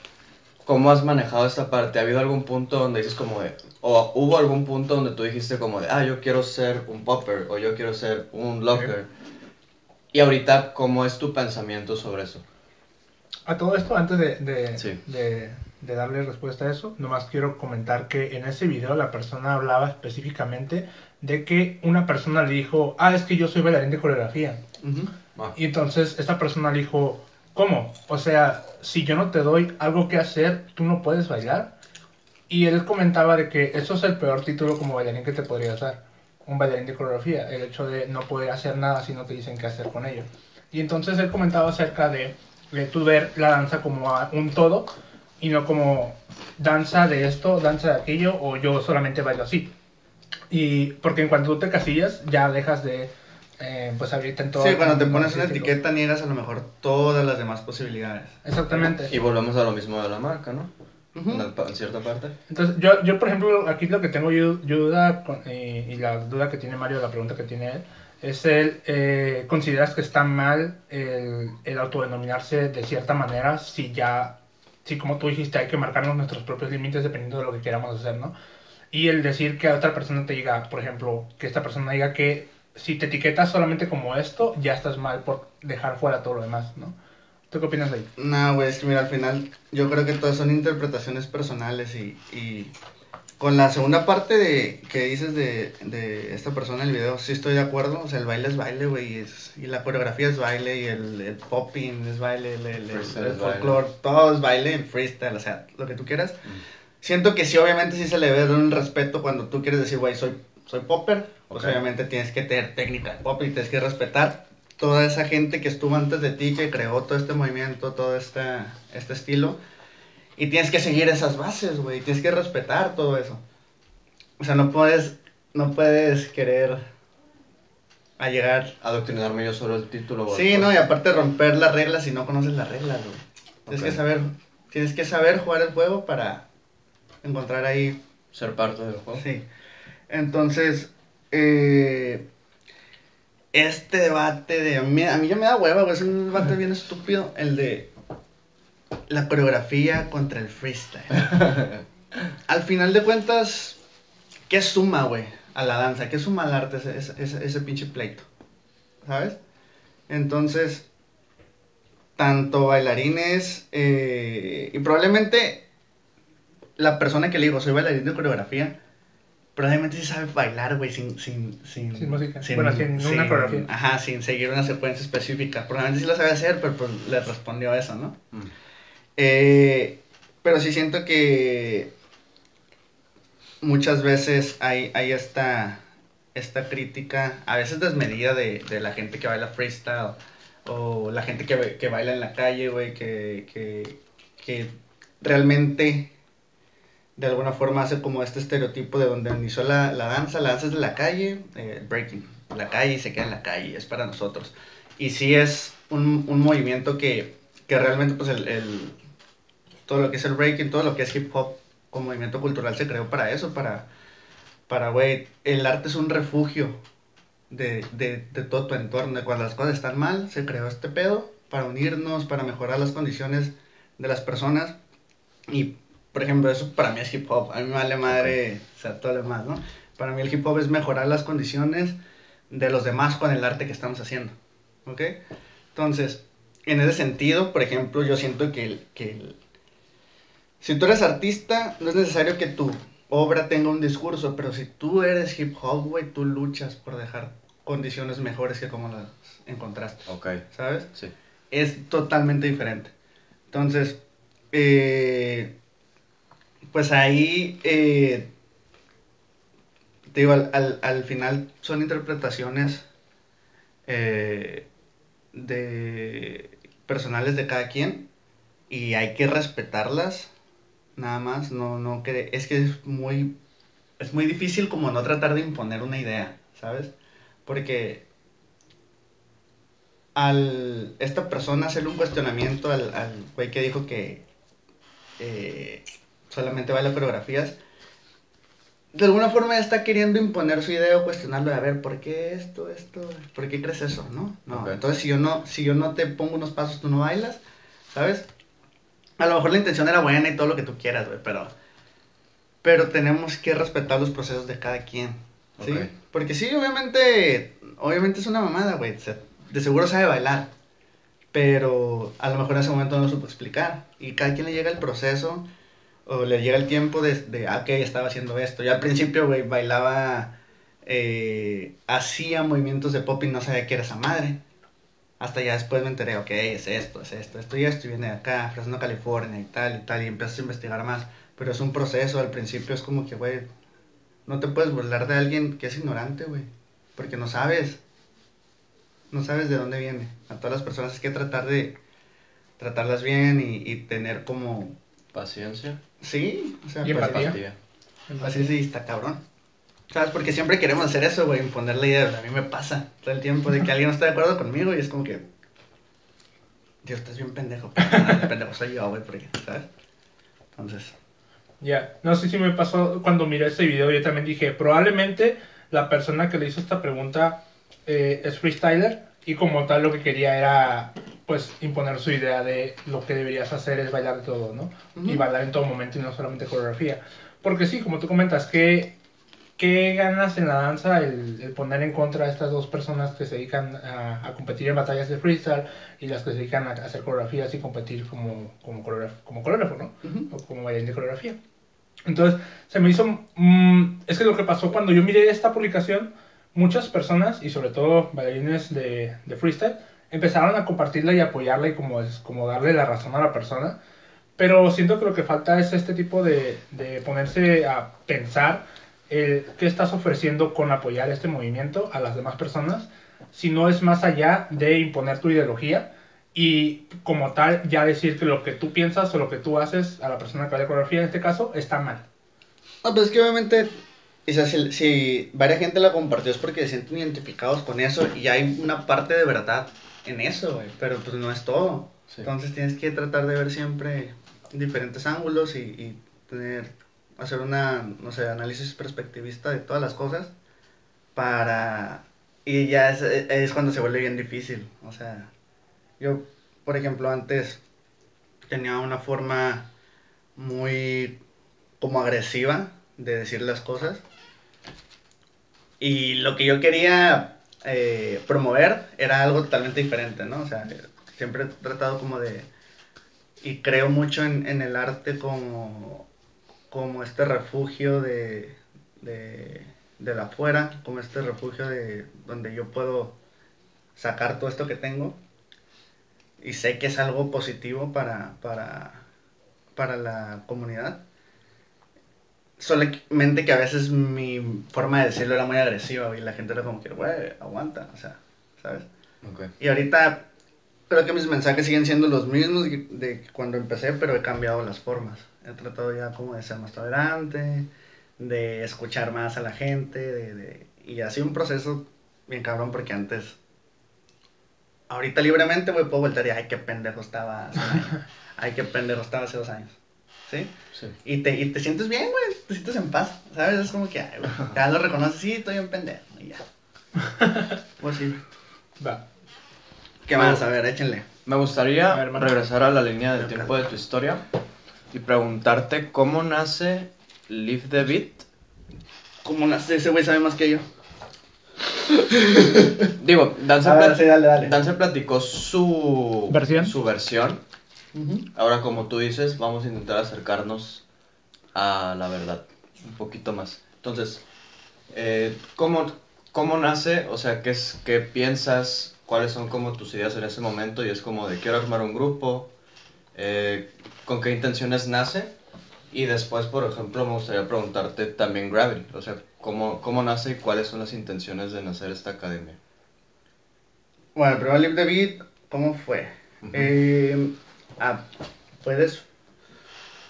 ¿cómo has manejado esta parte? ¿Ha habido algún punto donde dices como de, o hubo algún punto donde tú dijiste como de, ah, yo quiero ser un popper o yo quiero ser un locker? Y ahorita, ¿cómo es tu pensamiento sobre eso? A todo esto, antes de, de, Sí. de- de darle respuesta a eso, nomás quiero comentar que en ese video la persona hablaba específicamente de que una persona le dijo, ah, es que yo soy bailarín de coreografía. Y entonces esta persona le dijo, ¿cómo? O sea, si yo no te doy algo que hacer, tú no puedes bailar. Y él comentaba de que eso es el peor título como bailarín que te podrías dar. Un bailarín de coreografía. El hecho de no poder hacer nada si no te dicen qué hacer con ello. Y entonces él comentaba acerca de, de tú ver la danza como a- un todo y no como danza de esto, danza de aquello o yo solamente bailo así. Y porque en cuanto tú te casillas ya dejas de eh, pues abrirte en todo. Sí, cuando te pones una etiqueta niegas a lo mejor todas las demás posibilidades. Exactamente. Y volvemos a lo mismo de la marca, ¿no? En, el- en cierta parte. Entonces, yo, yo por ejemplo, aquí lo que tengo yo, yo duda, con- eh, y la duda que tiene Mario, la pregunta que tiene él, es el, eh, ¿consideras que está mal el, el autodenominarse de cierta manera si ya, si como tú dijiste, hay que marcarnos nuestros propios límites dependiendo de lo que queramos hacer, ¿no? Y el decir que a otra persona te diga, por ejemplo, que esta persona diga que si te etiquetas solamente como esto, ya estás mal por dejar fuera todo lo demás, ¿no? ¿Tú qué opinas de ahí? No, güey, es que mira, al final yo creo que todas son interpretaciones personales y, y con la segunda parte de que dices de, de esta persona en el video, sí estoy de acuerdo, o sea, el baile es baile, güey, y, y la coreografía es baile, y el, el popping es baile, el, el, el, folclore, todo es baile, el freestyle, o sea, lo que tú quieras. Siento que sí, obviamente sí se le ve un respeto cuando tú quieres decir, güey, soy, soy popper, pues Ok. obviamente tienes que tener técnica de pop y tienes que respetar toda esa gente que estuvo antes de ti, que creó todo este movimiento, todo esta, este estilo. Y tienes que seguir esas bases, güey, tienes que respetar todo eso. O sea, no puedes, no puedes querer a llegar... Adoctrinarme yo sobre el título. o Sí, no, y aparte romper las reglas si no conoces las reglas, güey. Tienes que saber, tienes que saber jugar el juego para encontrar ahí Ser parte del juego. Sí. Entonces, eh, este debate de... A mí, a mí ya me da hueva, güey. Es un debate bien estúpido. El de la coreografía contra el freestyle. Al final de cuentas, ¿qué suma, güey? A la danza. ¿Qué suma al arte ese, ese, ese- pinche pleito? ¿Sabes? Entonces, tanto bailarines eh, y probablemente la persona que le digo, soy bailarín de coreografía, probablemente sí sabe bailar, güey, sin, sin, sin, Sin música. Bueno, sin una coreografía. Ajá, sin seguir una secuencia específica. Probablemente sí lo sabe hacer, pero pues le respondió eso, ¿no? Mm. Eh, pero sí siento que muchas veces hay, hay esta, esta crítica, a veces desmedida de, de la gente que baila freestyle o la gente que, que baila en la calle, güey, que, que, realmente de alguna forma hace como este estereotipo de donde inició la, la danza, la danza es de la calle, eh, breaking, la calle se queda en la calle, es para nosotros. Y sí es un, un movimiento que, que realmente pues el- todo lo que es el breaking, todo lo que es hip hop como movimiento cultural se creó para eso, para, para, güey, el arte es un refugio de, de, de todo tu entorno, de cuando las cosas están mal, se creó este pedo para unirnos, para mejorar las condiciones de las personas y, por ejemplo, eso para mí es hip hop, a mí me vale madre, o sea, todo lo demás, ¿no? Para mí el hip hop es mejorar las condiciones de los demás con el arte que estamos haciendo, ¿ok? Entonces, en ese sentido, por ejemplo, yo siento que, el- que el- si tú eres artista, no es necesario que tu obra tenga un discurso, pero si tú eres hip hop, güey, tú luchas por dejar condiciones mejores que como las encontraste, Ok, ¿sabes? sí. es totalmente diferente. Entonces, eh, pues ahí, eh, te digo, al, al, al final son interpretaciones eh, de personales de cada quien y hay que respetarlas, nada más, no, no que es que es muy, es muy difícil como no tratar de imponer una idea, ¿sabes? Porque al esta persona hacerle un cuestionamiento al, al güey que dijo que eh, solamente baila coreografías, de alguna forma está queriendo imponer su idea o cuestionarlo de a ver, ¿por qué esto, esto? ¿Por qué crees eso? ¿No? No. Entonces si yo no, si yo no te pongo unos pasos, tú no bailas, ¿sabes? A lo mejor la intención era buena y todo lo que tú quieras, güey, pero, pero tenemos que respetar los procesos de cada quien, ¿sí? Porque sí, obviamente, obviamente es una mamada, güey, de seguro sabe bailar, pero a lo mejor en ese momento no lo supo explicar, y cada quien le llega el proceso, o le llega el tiempo de, de ah, ok, estaba haciendo esto, yo al principio, güey, bailaba, eh, hacía movimientos de pop y no sabía que era esa madre, hasta ya después me enteré, ok, es esto, es esto, esto y esto, y viene de acá, Fresno, California y tal y tal, y empiezas a investigar más. Pero es un proceso, al principio es como que, güey, no te puedes burlar de alguien que es ignorante, güey, porque no sabes, no sabes de dónde viene. A todas las personas hay que tratar de tratarlas bien y, y tener como, Paciencia. sí, o sea, Y empatía. Empatía. Así sí, está cabrón. ¿Sabes? Porque siempre queremos hacer eso, güey, imponer la idea. A mí me pasa todo el tiempo de que alguien no está de acuerdo conmigo y es como que. Dios, estás bien pendejo. No, el pendejo soy yo, güey, porque, ¿sabes? Entonces. Ya, no sé si me pasó cuando miré este video, yo también dije, probablemente la persona que le hizo esta pregunta eh, es freestyler y como tal lo que quería era pues imponer su idea de lo que deberías hacer es bailar todo, ¿no? Ujú. Y bailar en todo momento y no solamente coreografía. Porque sí, como tú comentas, que ¿qué ganas en la danza el, el poner en contra a estas dos personas que se dedican a, a competir en batallas de freestyle y las que se dedican a hacer coreografías y competir como, como, coreógrafo, como coreógrafo, ¿no? Ujú. O como bailarín de coreografía. Entonces, se me hizo... mm, es que lo que pasó cuando yo miré esta publicación, muchas personas, y sobre todo bailarines de, de freestyle, empezaron a compartirla y apoyarla y como, como darle la razón a la persona. Pero siento que lo que falta es este tipo de, de ponerse a pensar el, qué estás ofreciendo con apoyar este movimiento a las demás personas, si no es más allá de imponer tu ideología y como tal ya decir que lo que tú piensas o lo que tú haces a la persona que hace coreografía en este caso está mal. No, pues es que obviamente, o sea, si, si varias gente la compartió es porque se sienten identificados con eso y hay una parte de verdad en eso, güey, pero pues no es todo. Sí. Entonces tienes que tratar de ver siempre diferentes ángulos y, y tener, hacer una, no sé, análisis perspectivista de todas las cosas para... Y ya es, es cuando se vuelve bien difícil, o sea, yo, por ejemplo, antes tenía una forma muy como agresiva de decir las cosas. Y lo que yo quería eh, promover era algo totalmente diferente, ¿no? O sea, siempre he tratado como de... Y creo mucho en, en el arte como, como este refugio de, de, de la afuera, como este refugio de donde yo puedo sacar todo esto que tengo. Y sé que es algo positivo para, para, para la comunidad solamente que a veces mi forma de decirlo era muy agresiva y la gente era como que, güey, aguanta, o sea, ¿sabes? Ok. Y ahorita creo que mis mensajes siguen siendo los mismos de cuando empecé, pero he cambiado las formas. He tratado ya como de ser más tolerante, de escuchar más a la gente, de, de- y ha sido un proceso bien cabrón porque antes, ahorita libremente, güey, puedo voltear y, ay, qué pendejo estaba hace un año. Ay, qué pendejo estaba hace dos años. ¿Sí? Sí. Y te, y te sientes bien, güey, te sientes en paz, ¿sabes? Es como que, ay, ya lo reconoces, sí, estoy en pendejo, y ya. Pues sí. Va. ¿Qué más? A ver, échenle. Me gustaría A ver, Marco. regresar a la línea del tiempo de tu historia y preguntarte cómo nace Live the Beat. Como nace ese güey sabe más que yo. Digo, Danza, A ver, plat- sí, dale, dale. Danza platicó su ¿Versión? Su versión. Ahora, como tú dices, vamos a intentar acercarnos a la verdad un poquito más. Entonces, eh, ¿cómo, ¿cómo nace? O sea, ¿qué, es, ¿qué piensas? ¿Cuáles son como tus ideas en ese momento? Y es como de quiero armar un grupo. eh, ¿Con qué intenciones nace? Y después, por ejemplo, me gustaría preguntarte también Gravity. O sea, ¿cómo, cómo nace y cuáles son las intenciones de nacer esta academia? Bueno, el primer Live the Beat, ¿cómo fue? Eh, ah, puedes.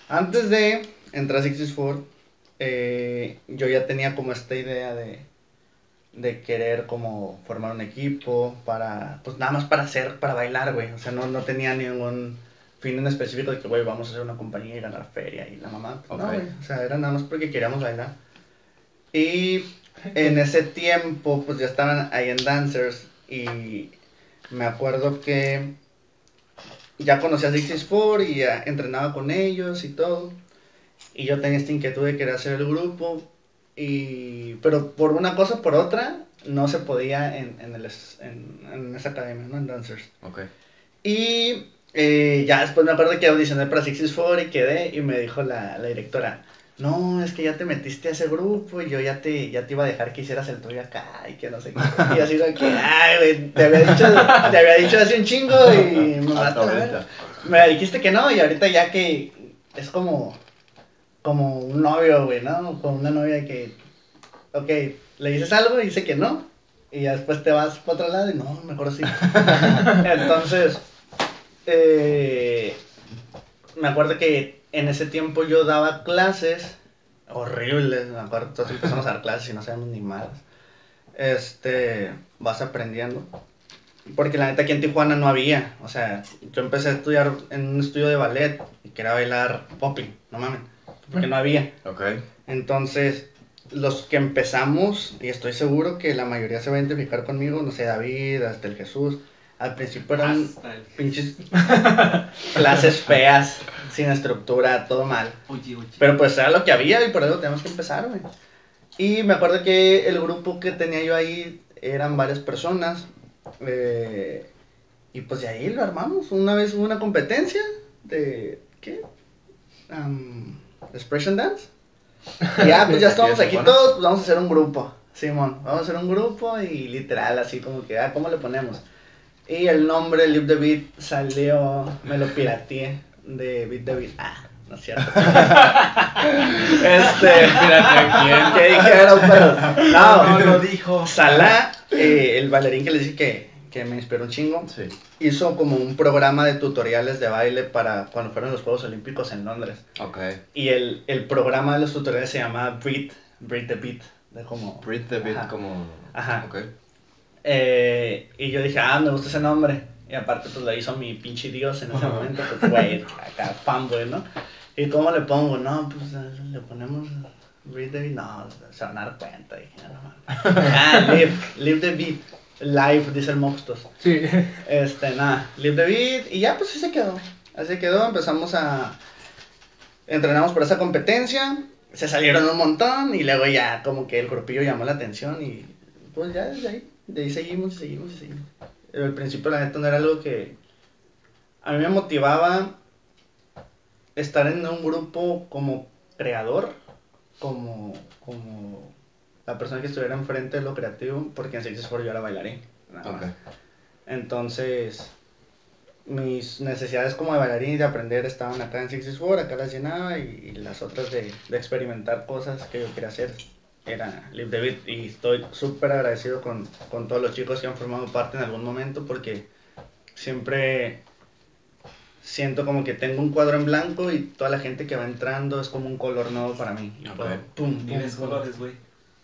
Antes de entrar a 64, eh, yo ya tenía como esta idea de, de querer como formar un equipo para, pues nada más para hacer, para bailar, güey. O sea, no, no tenía ningún fin en específico de que, güey, vamos a hacer una compañía y ganar feria y la mamá. pues, No, güey. O sea, era nada más porque queríamos bailar. Y en ese tiempo, pues ya estaban ahí en Dancers y me acuerdo que ya conocía a 64 y ya entrenaba con ellos y todo. Y yo tenía esta inquietud de querer hacer el grupo. Y, pero por una cosa o por otra, no se podía en, en, el, en, en esa academia, ¿no? En Dancers. Ok. Y eh, ya después me acuerdo que audicioné para 64 y quedé y me dijo la, la directora, no, es que ya te metiste a ese grupo y yo ya te, ya te iba a dejar que hicieras el tuyo acá y que no sé qué. Y así de que, ay, güey, te había dicho, te había dicho hace un chingo y me mataste. Me dijiste que no y ahorita ya que es como, como un novio, güey, ¿no? Con una novia que, ok, le dices algo y dice que no. Y ya después te vas para otro lado y no, mejor sí. Entonces, eh, me acuerdo que en ese tiempo yo daba clases horribles, me acuerdo, entonces empezamos a dar clases y no sabemos ni más. Este, vas aprendiendo. Porque la neta aquí en Tijuana no había, o sea, yo empecé a estudiar en un estudio de ballet y quería bailar popping, no mames, porque no había. Ok. Entonces, los que empezamos, y estoy seguro que la mayoría se va a identificar conmigo, no sé, David, hasta el Jesús, al principio eran Hasta pinches clases feas, sin estructura, todo mal. Pero pues era lo que había y por eso tenemos que empezar, güey. Y me acuerdo que el grupo que tenía yo ahí eran varias personas. eh, y pues de ahí lo armamos. Una vez hubo una competencia de. ¿Qué? Am, Expression Dance. Y ya, pues ya estamos aquí todos, pues vamos a hacer un grupo. Simón, vamos a hacer un grupo y literal, así como que, ah, ¿cómo le ponemos? Y el nombre Live the Beat salió, me lo pirateé de Beat the Beat. Ah, no es cierto. este, que dijeron, pero no, lo dijo. Salah, eh, el bailarín que les dije que, que me inspiró un chingo, Sí. hizo como un programa de tutoriales de baile para cuando fueron los Juegos Olímpicos en Londres. Ok. Y el, el programa de los tutoriales se llama Breathe, Breathe the Beat. De como, Breathe the beat Ajá. como... Ajá. Ok. Eh, y yo dije, ah, me gusta ese nombre. Y aparte, pues lo hizo mi pinche dios en ese momento, pues güey, acá fanboy, ¿no? ¿Y cómo le pongo? No, pues eh, le ponemos Breathe the Beat. No, se van a dar cuenta. Dije, "Ah, no mames". ah, live, live the beat. Live, dice el Moxtos. Sí. Este, nada, Live the Beat. Y ya, pues así se quedó. Así quedó, empezamos a. Entrenamos por esa competencia. Se salieron un montón. Y luego ya, como que el grupillo llamó la atención. Y pues ya desde ahí. De ahí seguimos y seguimos y seguimos. Pero al principio, la neta, no era algo que. A mí me motivaba estar en un grupo como creador. Como. Como. La persona que estuviera enfrente de lo creativo. Porque en Sixes for yo era bailarín. nada más. Ok. Entonces, mis necesidades como de bailarín y de aprender estaban acá en Six Four, acá las llenaba y, y las otras de, de experimentar cosas que yo quería hacer era Live Beat y estoy súper agradecido con, con todos los chicos que han formado parte en algún momento porque siempre siento como que tengo un cuadro en blanco y toda la gente que va entrando es como un color nuevo para mí. Y Ok. puedo, pum, pum, pum. colores, güey.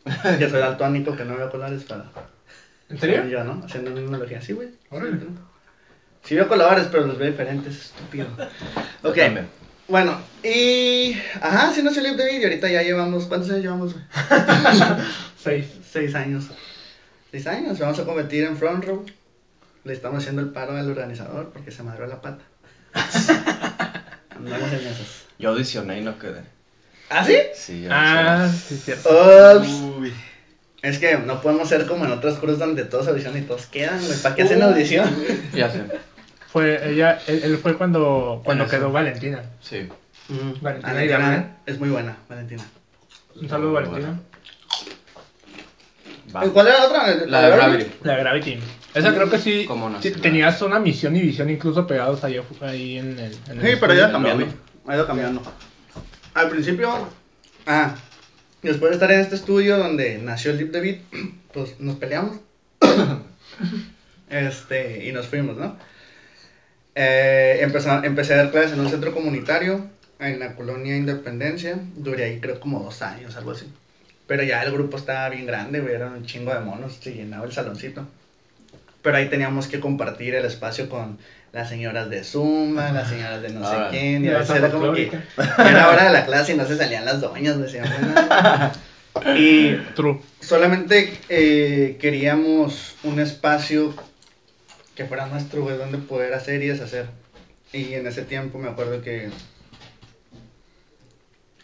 Que soy daltónico, que no veo colores para... ¿En serio? Yo, ¿no? Haciendo una analogía. Sí, güey. Órale. Sí veo colores, pero los veo diferentes, estúpido. Yo Ok. Bueno, y... Ajá, sí nació Live the Beat y ahorita ya llevamos... ¿Cuántos años llevamos, güey? Seis. Seis años. Seis años, vamos a competir en Front Row. Le estamos haciendo el paro al organizador porque se madrió la pata. Andamos en esas. Yo audicioné y no quedé. ¿Ah, sí? Sí, yo Ah, sí, cierto. Ups. Uy. Es que no podemos ser como en otros cursos donde todos audicionan y todos quedan, güey. ¿Para qué hacen audición? Ya sé. Fue ella, él, él fue cuando, cuando Bueno, quedó sí. Valentina. Sí. Mm, Valentina es muy buena, Valentina. Un saludo, Valentina. Va. ¿Y ¿Cuál era la otra? La de Gravity. La Gravity. Esa creo que sí. ¿Cómo no? sí, tenías una misión y visión incluso pegados ahí, ahí en el. en el Sí, pero ha ido cambiando. Ha ido cambiando. Al principio, ah, después de estar en este estudio donde nació el Deep Beat, pues nos peleamos. este, y nos fuimos, ¿no? Eh, empezó- empecé a dar clases en un centro comunitario en la colonia Independencia. Duré ahí creo como dos años, algo así. Pero ya el grupo estaba bien grande, güey, eran un chingo de monos, se llenaba el saloncito. Pero ahí teníamos que compartir el espacio con las señoras de Zumba, las señoras de no sé Ah, quién, y a veces era como que era hora de la clase y no se salían las doñas. Y True. solamente eh, queríamos un espacio que fuera nuestro, güey, donde poder hacer y deshacer. Y en ese tiempo me acuerdo que...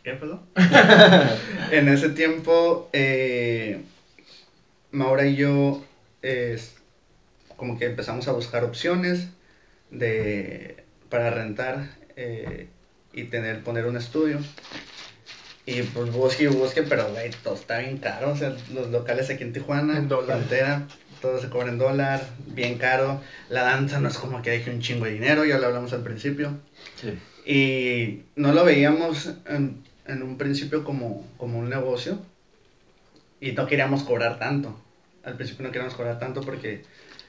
¿Qué pasó? en ese tiempo, eh, Maura y yo, eh, como que empezamos a buscar opciones de, para rentar eh, y tener, poner un estudio. Y pues busque y busque, pero güey, todo está bien caro. O sea, los locales aquí en Tijuana, En frontera, todo se cobra en dólar, bien caro. La danza no es como que deje un chingo de dinero, ya lo hablamos al principio. Sí. Y no lo veíamos en, en un principio como, como un negocio. Y no queríamos cobrar tanto. Al principio no queríamos cobrar tanto porque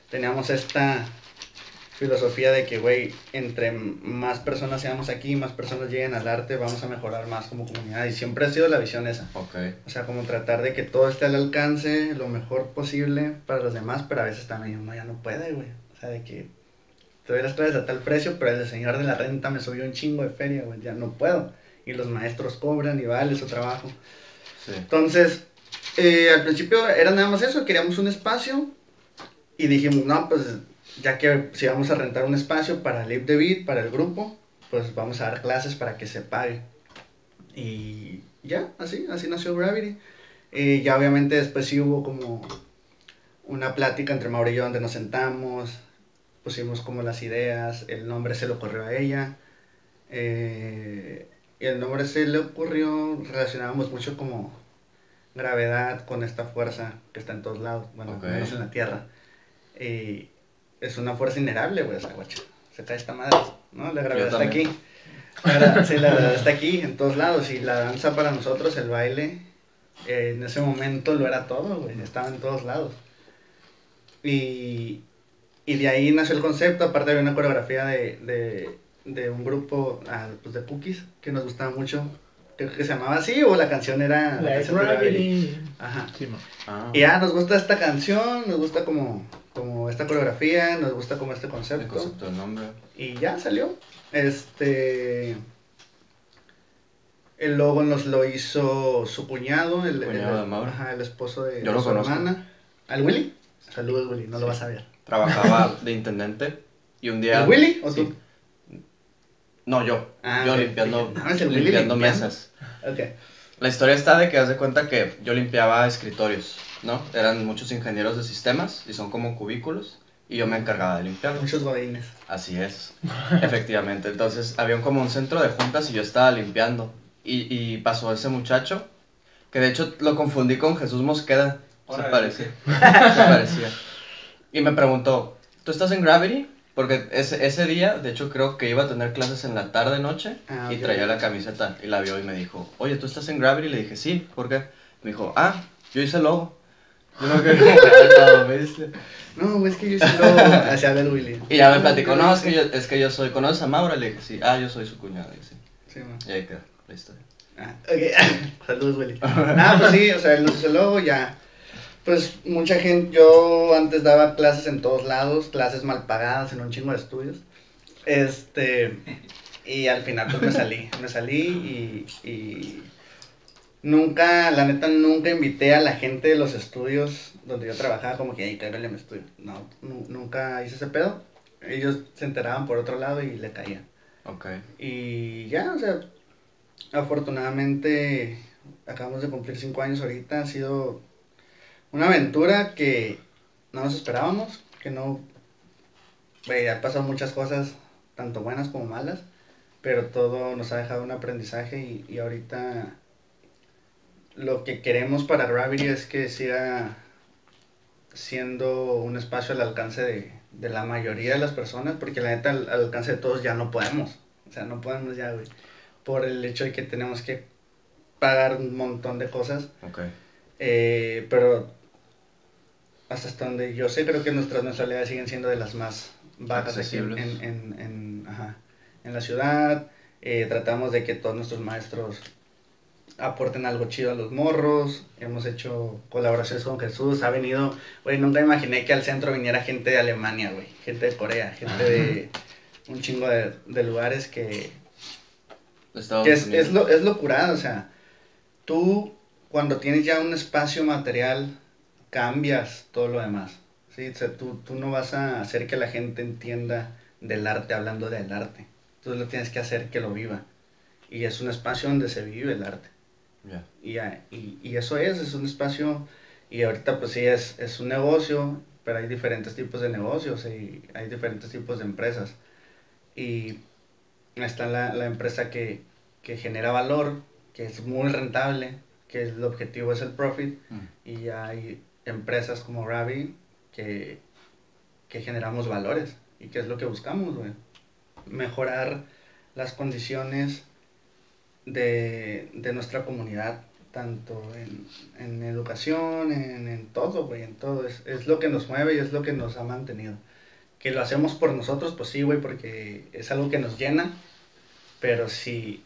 teníamos esta filosofía de que, güey, entre más personas seamos aquí, más personas lleguen al arte, vamos a mejorar más como comunidad. Y siempre ha sido la visión esa. Ok. O sea, como tratar de que todo esté al alcance, lo mejor posible para los demás, pero a veces también uno ya no puede, güey. O sea, de que te doy las clases a tal precio, pero el señor de la renta me subió un chingo de feria, güey, ya no puedo. Y los maestros cobran y vale su trabajo. Sí. Entonces, eh, al principio era nada más eso, queríamos un espacio y dijimos, no, pues ya que si vamos a rentar un espacio para Live the Beat, para el grupo, pues vamos a dar clases para que se pague. Y ya, así, así nació Gravity. Y ya obviamente después sí hubo como una plática entre Mauro y yo donde nos sentamos, pusimos como las ideas, el nombre se le ocurrió a ella. eh, y el nombre se le ocurrió, relacionábamos mucho como gravedad con esta fuerza que está en todos lados, bueno, Ok. menos en la Tierra. Y es una fuerza innegable, güey, o sea, guacha, se cae esta madre, ¿no? La gravedad está aquí. La sí, la gravedad está aquí, en todos lados. Y la danza para nosotros, el baile, eh, en ese momento lo era todo, güey, estaba en todos lados. Y, y de ahí nació el concepto, aparte había una coreografía de, de, de un grupo ah, pues de Cookies que nos gustaba mucho, creo que se llamaba así, o la canción era... la Like canción de Gravity. Gravity. Ajá. Sí. Ah, Y ya nos gusta esta canción, nos gusta como, como esta coreografía, nos gusta como este el concepto. concepto del nombre. Y ya salió. Este. El logo nos lo hizo su cuñado, el, Cuñado el- de Mauro. ajá, el esposo de, Yo de lo su conozco. hermana. ¿Al Willy? Saludos, Willy, no lo vas a ver. Trabajaba de intendente y un día... ¿El Willy o Sí. tú? No, yo. Ah, yo limpiando, limpiando limpiando. mesas. Ok. La historia está de que haz de cuenta que yo limpiaba escritorios, ¿no? Eran muchos ingenieros de sistemas y son como cubículos y yo me encargaba de limpiarlos. Muchos godines. Así es, efectivamente. Entonces había un- como un centro de juntas y yo estaba limpiando. Y, y pasó ese muchacho, que de hecho lo confundí con Jesús Mosqueda. Se parecía. Se parecía. Y me preguntó, ¿tú estás en Gravity? Porque ese, ese día, de hecho, creo que iba a tener clases en la tarde-noche Ah, y traía la camiseta y la vio y me dijo, oye, ¿tú estás en Gravity? Le dije, sí, ¿por qué? Me dijo, ah, yo hice el logo. Yo no creo es que yo sí lo hacía del Willy. Y ya me platicó, no, es que yo, es que yo soy, ¿conoces a Maura? Le dije, sí, ah, yo soy su cuñado, y sí. Sí, man. Y ahí queda la historia. Ah, ok. Saludos, Willy. Ah, pues sí, o sea, el logo ya. Pues mucha gente, yo antes daba clases en todos lados, clases mal pagadas en un chingo de estudios. Este, y al final pues me salí, me salí y, y nunca, la neta, nunca invité a la gente de los estudios donde yo trabajaba como que, ahí cágale a mi estudio. No, nu- nunca hice ese pedo. Ellos se enteraban por otro lado y le caían. Ok. Y ya, o sea, afortunadamente acabamos de cumplir cinco años ahorita. Ha sido una aventura que no nos esperábamos, que no... Han pasado muchas cosas, tanto buenas como malas, pero todo nos ha dejado un aprendizaje y, y ahorita lo que queremos para Gravity es que siga siendo un espacio al alcance de, de la mayoría de las personas, porque la neta al, al alcance de todos ya no podemos. O sea, no podemos ya, güey. Por el hecho de que tenemos que pagar un montón de cosas. Ok. Eh, pero hasta donde yo sé, creo que nuestras mensualidades siguen siendo de las más bajas aquí en, en, en, ajá, en la ciudad. Eh, tratamos de que todos nuestros maestros aporten algo chido a los morros. Hemos hecho colaboraciones con Jesús. Ha venido, güey, nunca imaginé que al centro viniera gente de Alemania, güey. Gente de Corea, gente de un chingo de, de lugares que, que es, es, lo, es locura, o sea, tú cuando tienes ya un espacio material, cambias todo lo demás. ¿sí? O sea, tú, tú no vas a hacer que la gente entienda del arte hablando del arte. Tú lo tienes que hacer que lo viva. Y es un espacio donde se vive el arte. Ya. Y, y, y eso es, es un espacio, y ahorita pues sí es, es un negocio, pero hay diferentes tipos de negocios y hay diferentes tipos de empresas. Y está la, la empresa que, que genera valor, que es muy rentable, que el objetivo es el profit, Mm. y hay empresas como Ravi que, que generamos valores, y que es lo que buscamos, güey. Mejorar las condiciones de, de nuestra comunidad, tanto en, en educación, en, en todo, güey, en todo. Es, es lo que nos mueve y es lo que nos ha mantenido. Que lo hacemos por nosotros, pues sí, güey, porque es algo que nos llena, pero si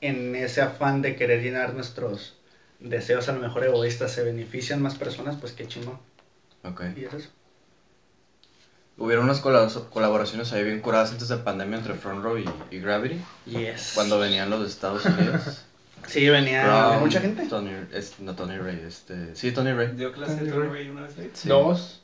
en ese afán de querer llenar nuestros deseos a lo mejor egoístas se benefician más personas, pues qué chingón. Ok. Y es eso. Hubieron unas colab- colaboraciones ahí bien curadas antes de pandemia entre Front Row y, y Gravity. Yes. Cuando venían los de Estados Unidos. Sí, venía Brown, mucha gente. Tony, es- no Tony Ray, este. Sí, Tony Ray. ¿Dio clase de Tony Ray una vez ahí? Sí. Dos.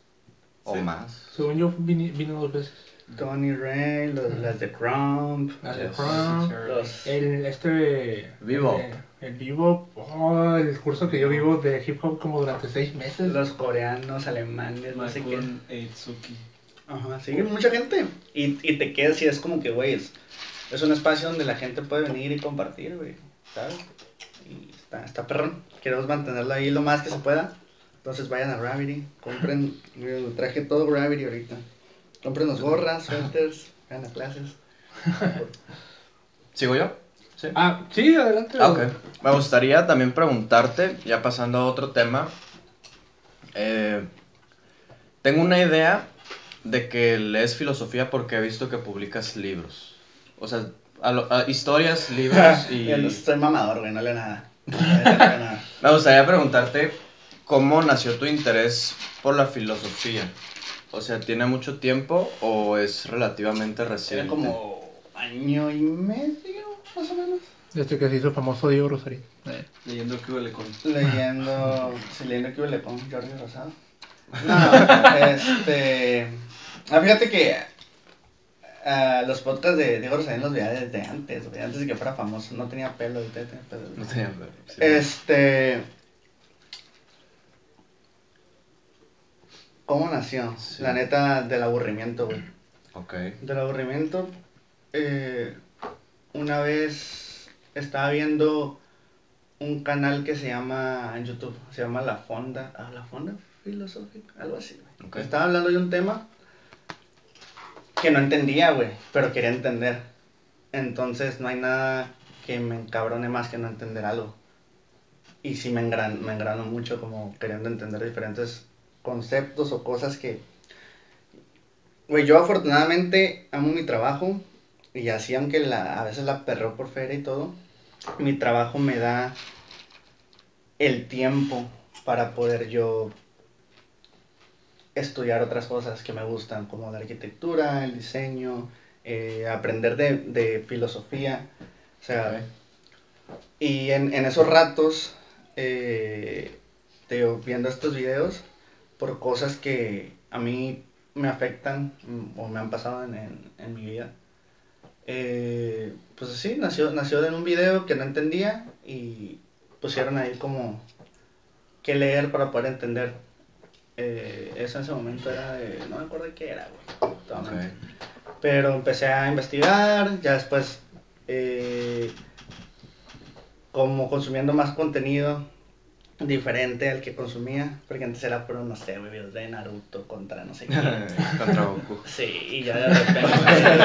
O Sí. más. Según yo, vine, vino dos veces. Tony Ray, los, las de Crump. Las de. Crown, Los... El, este... Vivo. eh, En vivo, oh, el curso que yo vivo de hip hop como durante seis meses. Los coreanos, alemanes, no sé qué. Eitsuki. Ajá, sí, mucha gente. Y, y te quedas y es como que, güey, es, es un espacio donde la gente puede venir y compartir, güey, ¿sabes? Y está, está perrón. Queremos mantenerlo ahí lo más que se pueda. Entonces vayan a Gravity, compren, yo traje todo Gravity ahorita. Compren los gorras, suéteres, vayan a clases. ¿Sigo yo? Sí. Ah, sí, adelante. Ah, ok. Me gustaría también preguntarte, ya pasando a otro tema. eh, tengo una idea de que lees filosofía porque he visto que publicas libros. O sea, a lo- a historias, libros y... Yo no soy mamador, güey, no leo nada. No leo nada. Me gustaría preguntarte cómo nació tu interés por la filosofía. O sea, ¿tiene mucho tiempo o es relativamente reciente? Tiene como año y medio, más o menos. Desde que se hizo famoso Diego Rosarín. Eh. Leyendo que huele con. Leyendo, sí, leyendo que huele con Jordi Rosado. No, este. ah, fíjate que ah, los podcasts de Diego Rosarín los veía desde antes, güey, antes de que fuera famoso. No tenía pelo, ahorita tiene pelo. No tenía pelo, sí. Este. ¿Cómo nació? Sí. La neta, del aburrimiento, güey. Ok. Del aburrimiento. eh, una vez estaba viendo un canal que se llama en YouTube, se llama La Fonda, ah, La Fonda Filosófica, algo así, güey. Ok. Estaba hablando de un tema que no entendía, güey, pero quería entender. Entonces no hay nada que me encabrone más que no entender algo. Y sí me, engran, me engrano mucho como queriendo entender diferentes conceptos o cosas que... Güey, yo afortunadamente amo mi trabajo y así aunque la, a veces la perro por feria y todo, mi trabajo me da el tiempo para poder yo estudiar otras cosas que me gustan, como la arquitectura, el diseño, eh, aprender de, de filosofía. O sea, y en, en esos ratos, eh, te viendo estos videos, por cosas que a mí me afectan mm, o me han pasado en, en- en mi vida, eh, pues sí, nació, nació de un video que no entendía y pusieron ahí como que leer para poder entender. Eh, eso en ese momento era de, no me acuerdo qué era, güey. Pero empecé a investigar, ya después, eh, como consumiendo más contenido diferente al que consumía, porque antes era puro, no sé, videos de Naruto contra no sé qué. Contra Goku. Sí, y ya de repente,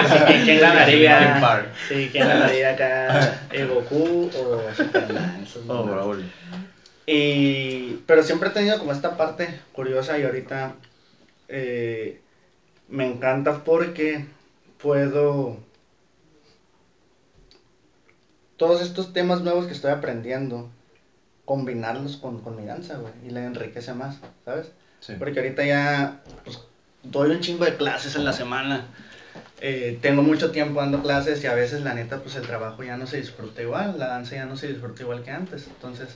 sí, ¿quién, quién ganaría? Sí, ¿quién ganaría acá? ¿El Goku o Superman? Esos Oh. Brawl. Y, pero siempre he tenido como esta parte curiosa y ahorita eh, me encanta porque puedo... Todos estos temas nuevos que estoy aprendiendo, combinarlos con, con mi danza, güey, y le enriquece más, ¿sabes? Sí. Porque ahorita ya pues, doy un chingo de clases en la semana. Eh, tengo mucho tiempo dando clases y a veces la neta pues el trabajo ya no se disfruta igual, la danza ya no se disfruta igual que antes. Entonces,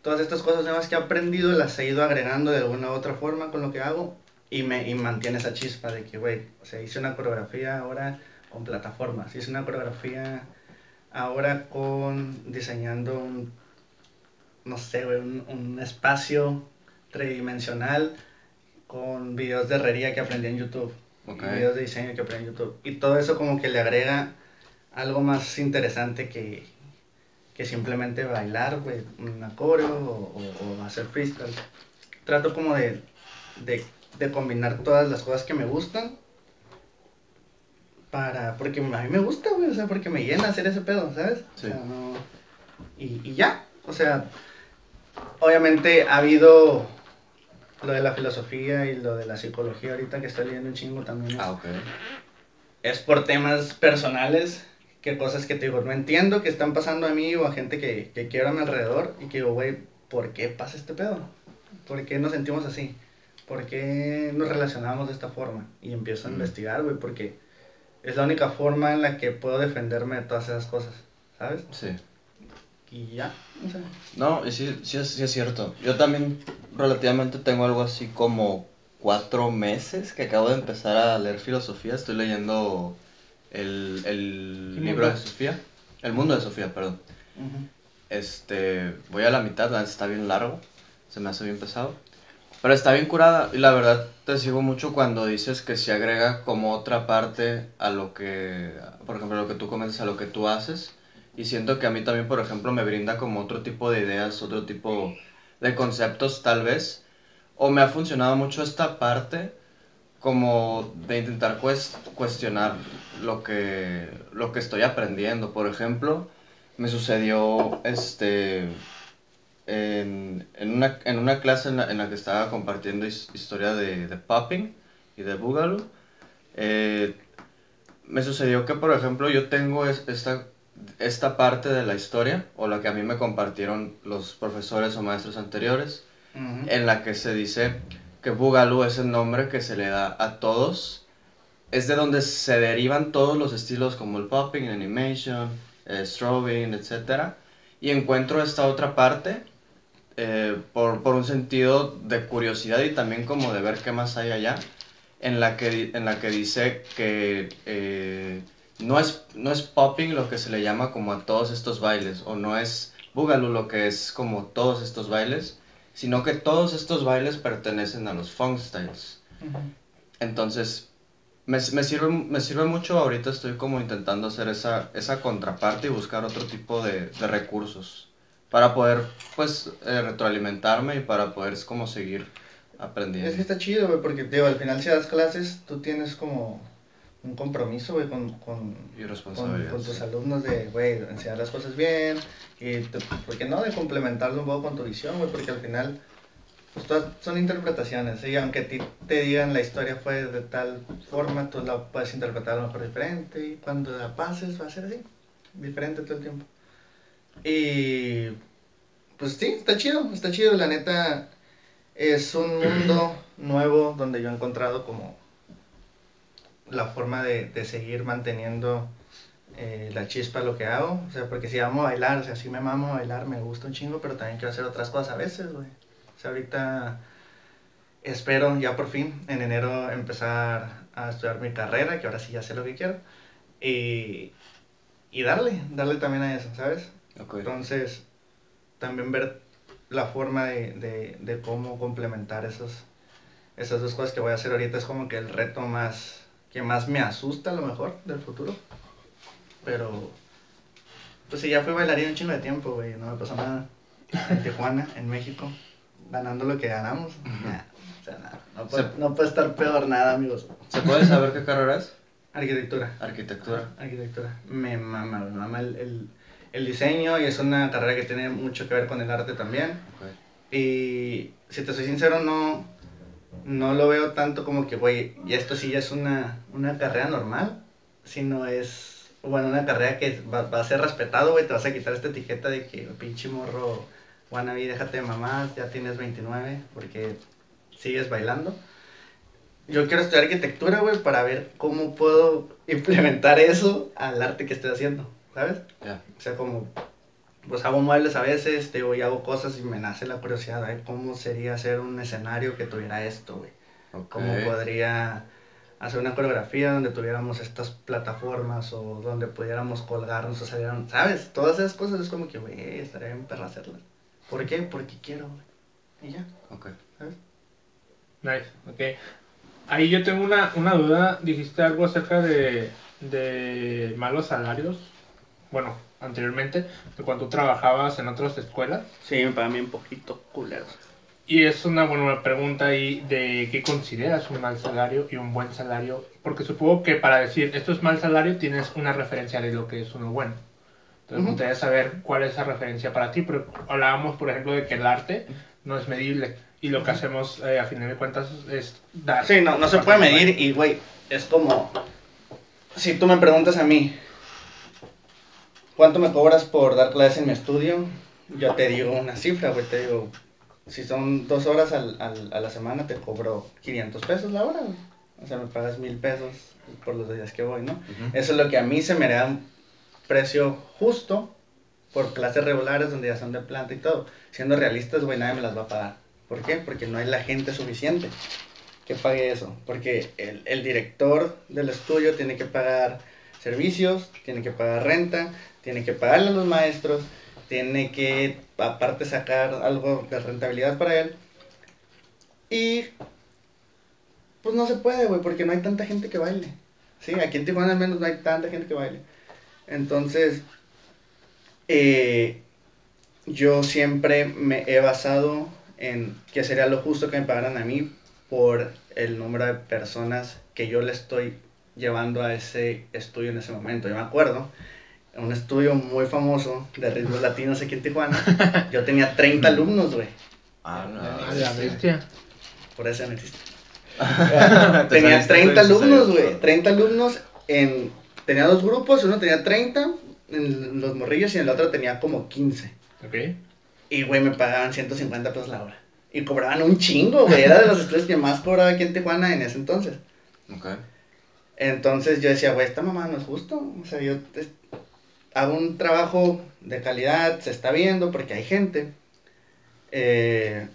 todas estas cosas nuevas que he aprendido las he ido agregando de alguna u otra forma con lo que hago y me y mantiene esa chispa de que, güey, o sea, hice una coreografía ahora con plataformas, hice una coreografía ahora con diseñando un, no sé, güey, un, un espacio tridimensional con videos de herrería que aprendí en YouTube. Ok. Y videos de diseño que aprendí en YouTube. Y todo eso como que le agrega algo más interesante que, que simplemente bailar, güey, un coreo o, o- o hacer freestyle. Trato como de, de, de combinar todas las cosas que me gustan para, porque a mí me gusta, güey, o sea, porque me llena hacer ese pedo, ¿sabes? Sí. O sea, no- y, y ya, o sea, obviamente ha habido lo de la filosofía y lo de la psicología ahorita que estoy leyendo un chingo también. es- Ah, ok. es por temas personales, que cosas que te digo, no entiendo que están pasando a mí o a gente que, que quiero a mi alrededor y que digo, güey, ¿por qué pasa este pedo? ¿Por qué nos sentimos así? ¿Por qué nos relacionamos de esta forma? Y empiezo a Mm. investigar, güey, porque es la única forma en la que puedo defenderme de todas esas cosas, ¿sabes? Sí. Y ya, o sea, No, y sí, sí, es, sí es cierto. Yo también relativamente tengo algo así como cuatro meses que acabo de empezar a leer filosofía. Estoy leyendo el, el ¿Qué libro de? Sofía. El mundo de Sofía, perdón. Este, voy a la mitad, la está bien largo, se me hace bien pesado. Pero está bien curada y la verdad te sigo mucho cuando dices que se agrega como otra parte a lo que, por ejemplo, a lo que tú comentas, a lo que tú haces. Y siento que a mí también, por ejemplo, me brinda como otro tipo de ideas, otro tipo de conceptos tal vez. O me ha funcionado mucho esta parte como de intentar cues- cuestionar lo que, lo que estoy aprendiendo. Por ejemplo, me sucedió este en, en una, en una clase en la, en la que estaba compartiendo his- historia de, de popping y de boogaloo, eh, me sucedió que, por ejemplo, yo tengo es- esta, esta parte de la historia, o la que a mí me compartieron los profesores o maestros anteriores, en la que se dice que Boogaloo es el nombre que se le da a todos. Es de donde se derivan todos los estilos como el popping, animation, eh, strobing, etc. Y encuentro esta otra parte eh, por, por un sentido de curiosidad y también como de ver qué más hay allá, en la que, en la que dice que eh, no, es, no es popping lo que se le llama como a todos estos bailes, o no es Boogaloo lo que es como todos estos bailes, sino que todos estos bailes pertenecen a los funk styles. Entonces, me, me sirve, me sirve mucho, ahorita estoy como intentando hacer esa, esa contraparte y buscar otro tipo de, de recursos para poder, pues, eh, retroalimentarme y para poder como seguir aprendiendo. Es que está chido, porque, digo, al final si das clases, tú tienes como un compromiso, güey, con, con, con, tus alumnos de, güey, enseñar las cosas bien y, te- ¿por qué no? De complementarlo un poco con tu visión, güey, porque al final, pues todas son interpretaciones, y aunque a ti te digan la historia fue de tal forma, tú la puedes interpretar a lo mejor diferente, y cuando la pases va a ser así, diferente todo el tiempo. Y, pues sí, está chido, está chido, la neta, es un mundo nuevo donde yo he encontrado como la forma de, de seguir manteniendo eh, la chispa a lo que hago. O sea, porque si amo bailar, o sea, si me mamo bailar, me gusta un chingo, pero también quiero hacer otras cosas a veces, güey. O sea, ahorita espero ya por fin en enero empezar a estudiar mi carrera, que ahora sí ya sé lo que quiero. Y, y darle, darle también a eso, ¿sabes? Ok. Entonces, también ver la forma de, de, de cómo complementar esos, esas dos cosas que voy a hacer ahorita es como que el reto más que más me asusta a lo mejor del futuro. Pero, pues sí, ya fui bailarín un chingo de tiempo, güey, no me pasó nada. En Tijuana, en México, ganando lo que ganamos. Nah, o sea, nada, no, puede, Se- no puede estar peor nada, amigos. ¿Se puede saber qué carrera es? Arquitectura. Arquitectura. Arquitectura. Me mama, me mama el, el, el diseño y es una carrera que tiene mucho que ver con el arte también. Ok. Y si te soy sincero, no, no lo veo tanto como que, güey, y esto sí ya es una, una carrera normal, sino es, bueno, una carrera que va, va a ser respetado, güey, te vas a quitar esta etiqueta de que, pinche morro, wannabe, déjate de mamás, ya tienes 29, porque sigues bailando. Yo quiero estudiar arquitectura, güey, para ver cómo puedo implementar eso al arte que estoy haciendo, ¿sabes? Ya. O sea, como, pues hago muebles a veces, te digo, y hago cosas y me nace la curiosidad de cómo sería hacer un escenario que tuviera esto, güey. Cómo podría hacer una coreografía donde tuviéramos estas plataformas o donde pudiéramos colgarnos o salieran, ¿sabes? Todas esas cosas es como que, güey, estaría bien perra hacerlas. ¿Por qué? Porque quiero, güey. Y ya, Ok. ¿sabes? Nice, ok. Ahí yo tengo una, una duda. Dijiste algo acerca de, de malos salarios. Bueno, anteriormente, de cuando trabajabas en otras escuelas. Sí, me pagan bien poquito, culeros. Y es una buena pregunta ahí de qué consideras un mal salario y un buen salario. Porque supongo que para decir esto es mal salario tienes una referencia de lo que es uno bueno. Entonces me Ujú. gustaría saber cuál es esa referencia para ti. Pero hablábamos, por ejemplo, de que el arte no es medible. Y lo que hacemos eh, a final de cuentas es dar. Sí, no, no se puede medir y, güey, es como, si tú me preguntas a mí, ¿cuánto me cobras por dar clases en mi estudio? Yo te digo una cifra, güey, te digo, si son dos horas al, al- a la semana, te cobro 500 pesos la hora, güey. O sea, me pagas mil pesos por los días que voy, ¿no? Ujú. Eso es lo que a mí se me da un precio justo por clases regulares donde ya son de planta y todo. Siendo realistas, güey, nadie me las va a pagar. ¿Por qué? Porque no hay la gente suficiente que pague eso. Porque el, el director del estudio tiene que pagar servicios, tiene que pagar renta, tiene que pagarle a los maestros, tiene que aparte sacar algo de rentabilidad para él. Y pues no se puede, güey, porque no hay tanta gente que baile. Sí, aquí en Tijuana al menos no hay tanta gente que baile. Entonces, eh, yo siempre me he basado en que sería lo justo que me pagaran a mí por el número de personas que yo le estoy llevando a ese estudio en ese momento. Yo me acuerdo, un estudio muy famoso de ritmos latinos aquí en Tijuana, yo tenía 30 alumnos, güey. Ah, no. A la bestia. Por eso no existe. Te tenía saliste 30 con el alumnos, güey. 30 alumnos en... Tenía dos grupos, uno tenía 30 en los morrillos y en el otro tenía como 15. Ok. Y, güey, me pagaban 150 pesos la hora. Y cobraban un chingo, güey. Era de los estudios que más cobraba aquí en Tijuana en ese entonces. Ok. Entonces yo decía, güey, esta mamá no es justo. O sea, yo hago un trabajo de calidad, se está viendo porque hay gente. Eh,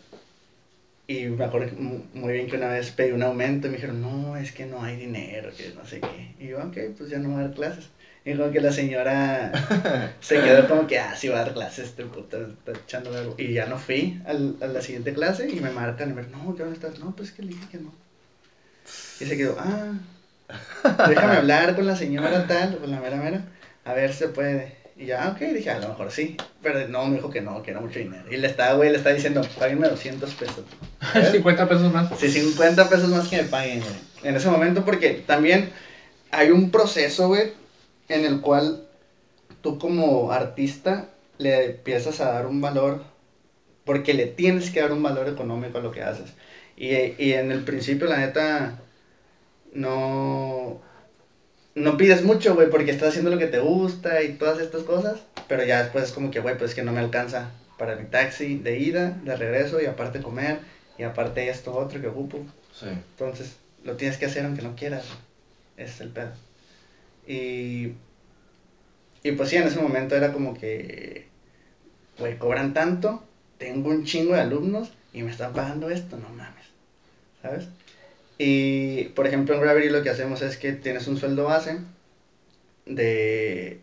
y me acuerdo muy bien que una vez pedí un aumento y me dijeron, no, es que no hay dinero, que no sé qué. Y yo, ok, pues ya no voy a dar clases. Y como que la señora se quedó como que, ah, sí va a dar clases, este puta, está echando algo. Y ya no fui al- a la siguiente clase y me marcan y me no, ¿qué dónde estás? No, pues que le dije que no. Y se quedó, ah, déjame hablar con la señora tal, con la mera mera, a ver si se puede. Y ya, ok, dije, a lo mejor sí. Pero no, me dijo que no, que era mucho dinero. Y le estaba, güey, le estaba diciendo, páguenme 200 pesos. 50 pesos más. Sí, 50 pesos más que me paguen, güey. En ese momento, porque también hay un proceso, güey, en el cual tú como artista le empiezas a dar un valor, porque le tienes que dar un valor económico a lo que haces. Y, y en el principio, la neta, no, no pides mucho, güey, porque estás haciendo lo que te gusta y todas estas cosas, pero ya después es como que, güey, pues es que no me alcanza para mi taxi de ida, de regreso y aparte comer y aparte esto otro que ocupo. Sí. Entonces, lo tienes que hacer aunque no quieras. Ese es el pedo. Y, y pues sí, en ese momento era como que, güey, cobran tanto, tengo un chingo de alumnos y me están pagando esto, no mames. ¿Sabes? Y, por ejemplo, en Gravity lo que hacemos es que tienes un sueldo base de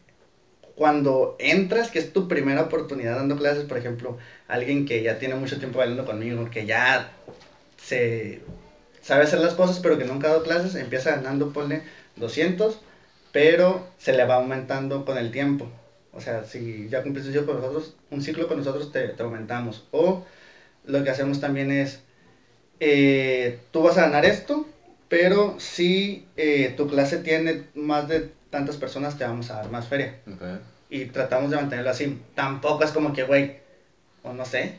cuando entras, que es tu primera oportunidad dando clases, por ejemplo, alguien que ya tiene mucho tiempo bailando conmigo, que ya se sabe hacer las cosas, pero que nunca ha dado clases, empieza ganando, ponle 200, pero se le va aumentando con el tiempo. O sea, si ya cumpliste ciclo con nosotros, un ciclo con nosotros te, te aumentamos. O lo que hacemos también es, eh, tú vas a ganar esto, pero si eh, tu clase tiene más de tantas personas, te vamos a dar más feria. Ok. Y tratamos de mantenerlo así. Tampoco es como que, güey, o no sé.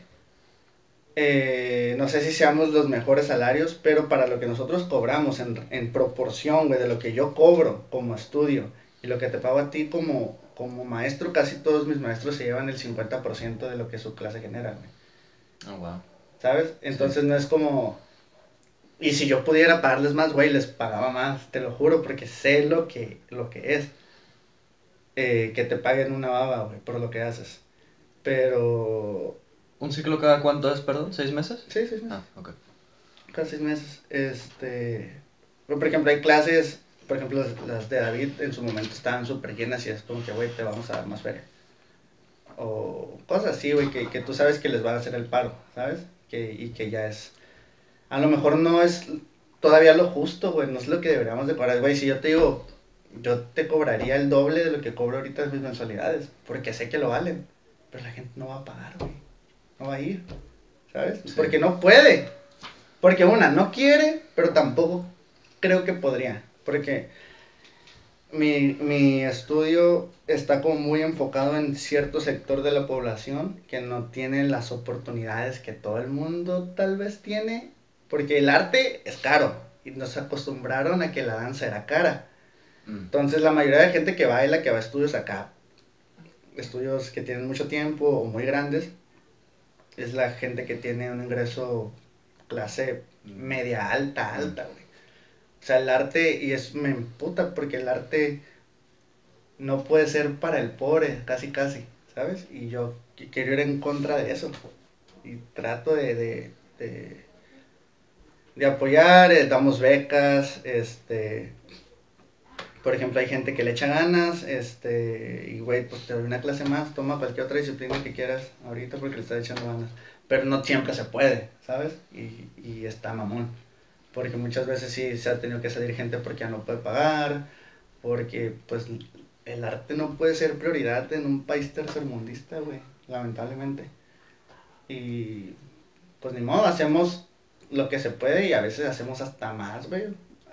Eh, no sé si seamos los mejores salarios, pero para lo que nosotros cobramos en, en proporción, güey, de lo que yo cobro como estudio y lo que te pago a ti como, como maestro, casi todos mis maestros se llevan el 50% de lo que su clase genera, güey. Oh, wow. ¿Sabes? Entonces no es como... Y si yo pudiera pagarles más, güey, les pagaba más, te lo juro, porque sé lo que, lo que es. Eh, que te paguen una baba, güey, por lo que haces. Pero... ¿Un ciclo cada cuánto es, perdón? ¿Seis meses? Sí, sí, sí. Ah, ok. Cada seis meses. Este... Por ejemplo, hay clases, por ejemplo, las, las de David en su momento estaban súper llenas y es como que, güey, te vamos a dar más feria. O cosas así, güey, que, que tú sabes que les van a hacer el paro, ¿sabes? Que, y que ya es... A lo mejor no es todavía lo justo, güey, no es lo que deberíamos de cobrar. Güey, si yo te digo, yo te cobraría el doble de lo que cobro ahorita en mis mensualidades, porque sé que lo valen, pero la gente no va a pagar, güey. No va a ir, ¿sabes? Sí. Porque no puede. Porque una, no quiere, pero tampoco creo que podría. Porque mi, mi estudio está como muy enfocado en cierto sector de la población que no tiene las oportunidades que todo el mundo tal vez tiene. Porque el arte es caro y nos acostumbraron a que la danza era cara. Mm. Entonces la mayoría de gente que baila, que va a estudios acá, estudios que tienen mucho tiempo o muy grandes, es la gente que tiene un ingreso clase media alta, alta, güey. O sea, el arte, y es, me emputa porque el arte no puede ser para el pobre, casi, casi, ¿sabes? Y yo qui- quiero ir en contra de eso. Y trato de, de, de, de apoyar, eh, damos becas, este, por ejemplo, hay gente que le echa ganas, este, y güey, pues te doy una clase más, toma cualquier otra disciplina que quieras ahorita porque le estás echando ganas. Pero no siempre se puede, ¿sabes? Y, y está mamón. Porque muchas veces sí se ha tenido que salir gente porque ya no puede pagar, porque pues el arte no puede ser prioridad en un país tercermundista, güey, lamentablemente. Y pues ni modo, hacemos lo que se puede y a veces hacemos hasta más, güey.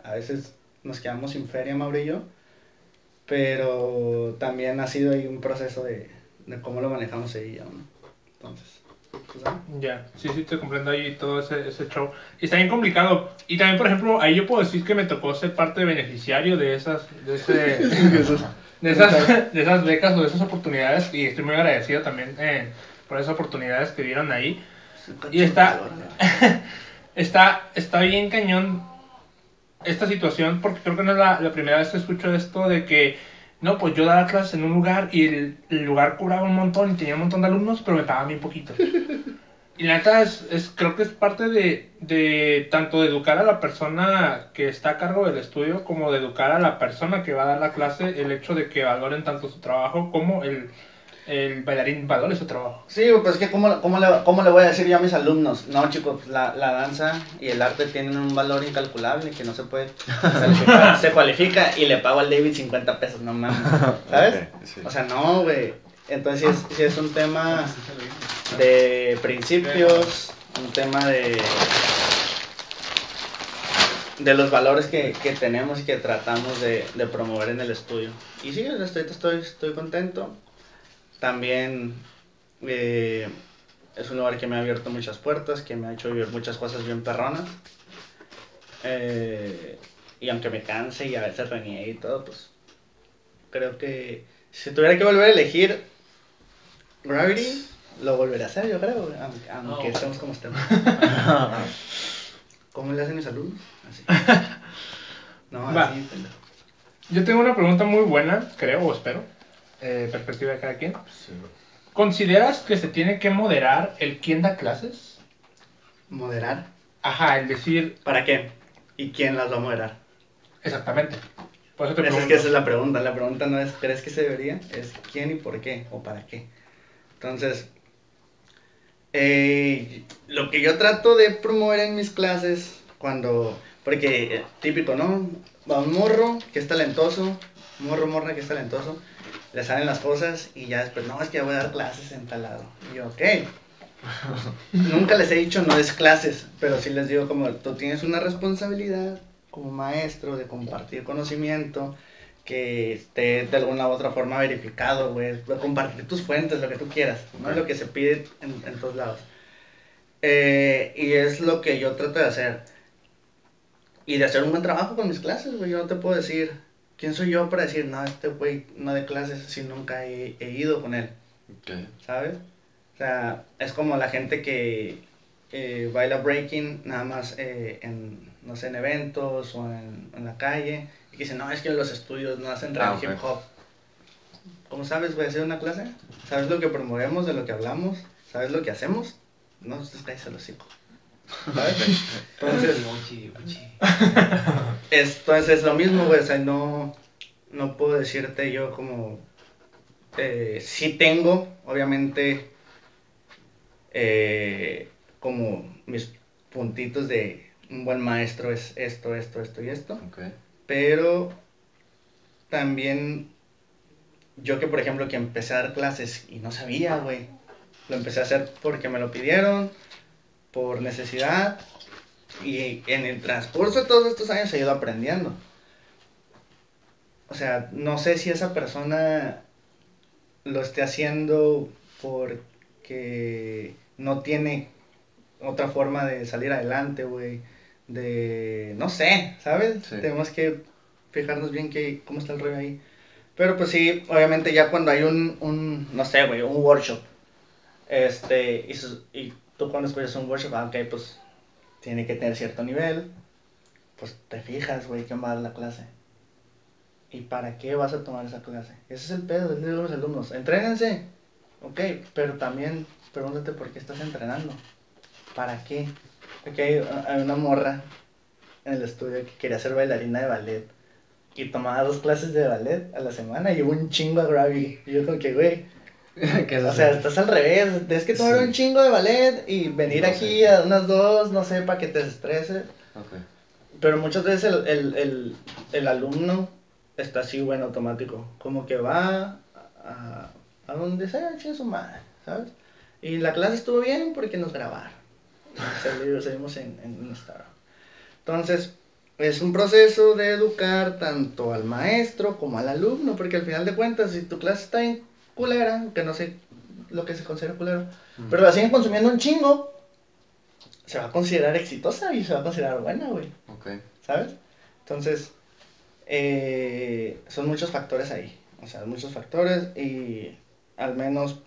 A veces nos quedamos sin feria, yo. Pero también ha sido ahí un proceso de, de cómo lo manejamos ahí, ¿no? Entonces, Ya, sí, sí, te comprendo ahí todo ese, ese show. Y está bien complicado. Y también, por ejemplo, ahí yo puedo decir que me tocó ser parte de beneficiario de esas, de ese, de esas, de esas becas o de esas oportunidades. Y estoy muy agradecido también eh, por esas oportunidades que dieron ahí. Y está, está, está bien cañón esta situación, porque creo que no es la, la primera vez que escucho esto de que, no, pues yo daba clases en un lugar y el, el lugar cobraba un montón y tenía un montón de alumnos, pero me pagaban bien poquito. Y la neta es, es, creo que es parte de, de tanto de educar a la persona que está a cargo del estudio como de educar a la persona que va a dar la clase, el hecho de que valoren tanto su trabajo como el, el bailarín valore su trabajo. Sí, pues es que ¿cómo, cómo, le, ¿cómo le voy a decir yo a mis alumnos? No, chicos, pues, la, la danza y el arte tienen un valor incalculable que no se puede... Se, cualifica, se cualifica y le pago al David 50 pesos, no mames, ¿sabes? Sí. O sea, no, güey. Entonces sí es, sí es un tema de principios, un tema de de los valores que, que tenemos y que tratamos de, de promover en el estudio. Y sí, estoy, estoy, estoy contento. También eh, es un lugar que me ha abierto muchas puertas, que me ha hecho vivir muchas cosas bien perronas. Eh, y aunque me canse y a veces reniegue y todo, pues creo que si tuviera que volver a elegir Gravity, lo volveré a hacer, yo creo, aunque, aunque estemos como estemos. ¿Cómo le hacen mis alumnos? Así. No, así. Yo tengo una pregunta muy buena, creo o espero, eh, perspectiva de cada quien. ¿Consideras que se tiene que moderar el quién da clases? Moderar. Ajá, el decir ¿Para qué? ¿Y quién las va a moderar? exactamente. Por eso te Esa es que esa es la pregunta. La pregunta no es ¿crees que se debería? Es quién y por qué o para qué. Entonces, eh, lo que yo trato de promover en mis clases, cuando, porque eh, típico, ¿no? Va un morro que es talentoso, morro, morra que es talentoso, le salen las cosas y ya después, no, es que ya voy a dar clases en tal lado. Y yo, ok. Nunca les he dicho no des clases, pero sí les digo como tú tienes una responsabilidad como maestro de compartir conocimiento que esté de alguna u otra forma verificado, güey, compartir tus fuentes, lo que tú quieras, no es lo que se pide en, en todos lados. Eh, y es lo que yo trato de hacer. Y de hacer un buen trabajo con mis clases, güey. Yo no te puedo decir, ¿quién soy yo para decir, no, este güey no de clases si nunca he, he ido con él? Ok. ¿sabes? O sea, es como la gente que eh, baila breaking nada más eh, en, no sé, en eventos o en, en la calle y que dicen, no, es que los estudios no hacen Ah, real ok. hip hop. ¿Cómo sabes, voy a hacer una clase? ¿Sabes lo que promovemos, de lo que hablamos? ¿Sabes lo que hacemos? No, ustedes cállese el hocico. ¿Sabes? Entonces, esto es, lo mismo, güey. O sea, no, no puedo decirte yo como. Eh, sí tengo, obviamente, eh, como mis puntitos de un buen maestro es esto, esto, esto y esto. Pero también yo que, por ejemplo, que empecé a dar clases y no sabía, güey. Lo empecé a hacer porque me lo pidieron, por necesidad. Y en el transcurso de todos estos años he ido aprendiendo. O sea, no sé si esa persona lo esté haciendo porque no tiene otra forma de salir adelante, güey. De, no sé, ¿sabes? Sí. Tenemos que fijarnos bien que, cómo está el rollo ahí. Pero pues sí, obviamente ya cuando hay un, un no sé, güey, un workshop. Este, y, y tú cuando escuchas un workshop, ah, ok, pues tiene que tener cierto nivel. Pues te fijas, güey, a dar la clase. ¿Y para qué vas a tomar esa clase? Ese es el pedo, a los alumnos, entrénense. Ok, pero también pregúntate por qué estás entrenando. ¿Para qué? Porque hay, una morra en el estudio que quería ser bailarina de ballet. y tomaba dos clases de ballet a la semana y un chingo a Gravity. Y yo como que, güey, ¿Qué o sea, estás al revés, tienes que tomar Sí. un chingo de ballet y venir No aquí sé. a unas dos, no sé, para que te estreses. Ok. Pero muchas veces el, el, el, el alumno está así, bueno, automático. Como que va a, a donde sea, chingue su madre, ¿sabes? Y la clase estuvo bien porque nos grabaron. Salimos, salimos en, en Instagram. Entonces, es un proceso de educar tanto al maestro como al alumno, porque al final de cuentas, si tu clase está en culera, que no sé lo que se considera culero, pero la siguen consumiendo un chingo, se va a considerar exitosa y se va a considerar buena, güey. Ok. ¿sabes? Entonces, eh, son muchos factores ahí, o sea, muchos factores y al menos,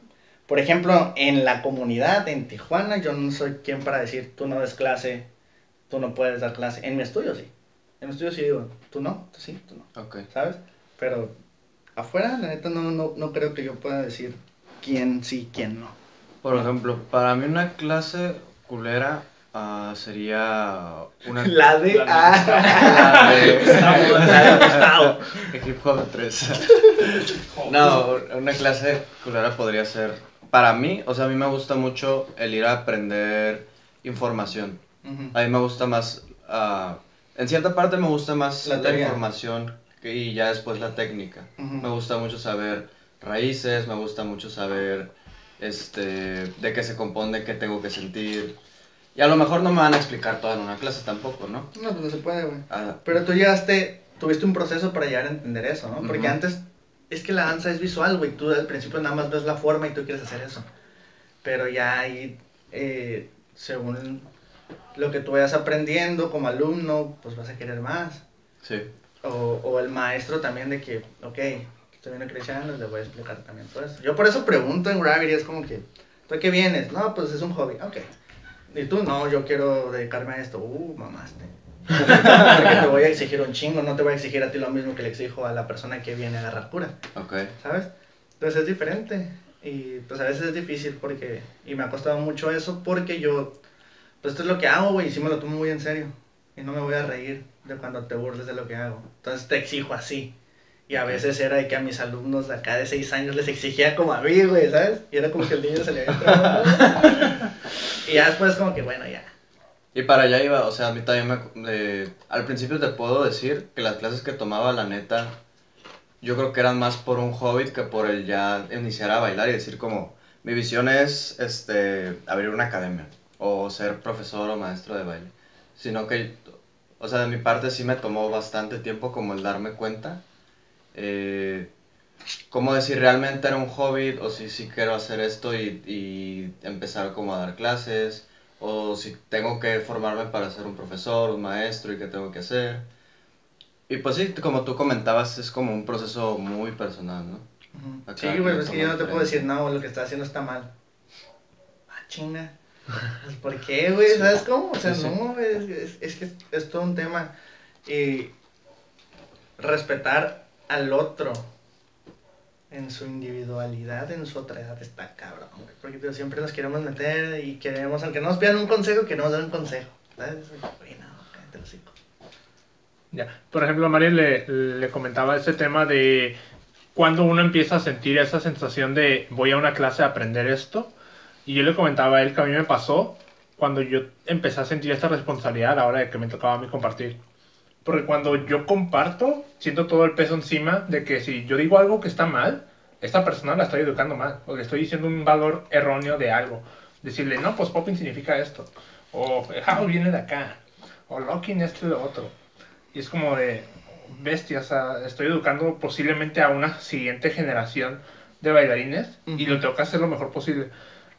por ejemplo, en la comunidad, en Tijuana, yo no soy quien para decir, tú no des clase, tú no puedes dar clase. En mi estudio sí, en mi estudio sí digo, tú no, tú sí, tú no, Ok. ¿sabes? Pero afuera, la neta, no, no, no creo que yo pueda decir quién sí, quién no. Por ejemplo, para mí una clase culera ah, sería una... La de... La de- ah, La de- la de Gustavo. Hip Hop 3. No, una clase culera podría ser. Para mí, o sea, a mí me gusta mucho el ir a aprender información. Ujú. A mí me gusta más. ah, en cierta parte me gusta más La información y ya después la técnica. Me gusta mucho saber raíces, me gusta mucho saber este, de qué se compone, qué tengo que sentir. Y a lo mejor no me van a explicar todo en una clase tampoco, ¿no? No, pues no se puede, güey. Ah, Pero tú llegaste, tuviste un proceso para llegar a entender eso, ¿no? Porque antes es que la danza es visual, güey. Tú al principio nada más ves la forma y tú quieres hacer eso. Pero ya ahí, eh, según lo que tú vayas aprendiendo como alumno, pues vas a querer más. sí. O, o el maestro también de que, ok, estoy viendo Cristiano, le voy a explicar también todo eso. Yo por eso pregunto en Gravity, es como que, ¿tú qué vienes? No, pues es un hobby, ok. Y tú, no, yo quiero dedicarme a esto. Uh, mamaste. Porque te voy a exigir un chingo, no te voy a exigir a ti lo mismo que le exijo a la persona que viene a agarrar cura, Ok. ¿sabes? Entonces es diferente. Y pues a veces es difícil porque, y me ha costado mucho eso porque yo, pues esto es lo que hago, güey, y sí me lo tomo muy en serio. Y no me voy a reír de cuando te burles de lo que hago. Entonces te exijo así. Y a veces era de que a mis alumnos de acá de 6 años les exigía como a mí, güey, ¿sabes? Y era como que el niño se le había. Y ya después como que, bueno, ya. Y para allá iba, o sea, a mí también me... eh, al principio te puedo decir que las clases que tomaba, la neta, yo creo que eran más por un hobby que por el ya iniciar a bailar y decir como, mi visión es este, abrir una academia o ser profesor o maestro de baile. Sino que, o sea, de mi parte sí me tomó bastante tiempo como el darme cuenta. Eh, como de si realmente era un hobby o si sí quiero hacer esto y, y empezar como a dar clases o si tengo que formarme para ser un profesor, un maestro y qué tengo que hacer. Y pues sí, como tú comentabas, es como un proceso muy personal, ¿no? Sí, güey, es que yo no te puedo decir, no, lo que estás haciendo está mal. Ah, chinga. Pues, ¿Por qué, güey? ¿Sabes cómo? O sea, Sí, sí. no, es, que es, todo un tema. Y respetar al otro en su individualidad, en su otra edad, está cabrón, güey. Porque tío, siempre nos queremos meter y queremos, aunque no nos pidan un consejo, que nos den un consejo. ¿Sabes? Güey, no, cállate el hocico. Ya. Por ejemplo, Mario le, le comentaba ese tema de cuando uno empieza a sentir esa sensación de voy a una clase a aprender esto. Y yo le comentaba a él que a mí me pasó cuando yo empecé a sentir esta responsabilidad a la hora de que me tocaba a mí compartir. Porque cuando yo comparto, siento todo el peso encima de que si yo digo algo que está mal, esta persona la estoy educando mal. O le estoy diciendo un valor erróneo de algo. Decirle, no, pues popping significa esto. O how viene de acá. O locking esto y lo otro. Y es como de bestia, o sea, estoy educando posiblemente a una siguiente generación de bailarines y lo tengo que hacer lo mejor posible.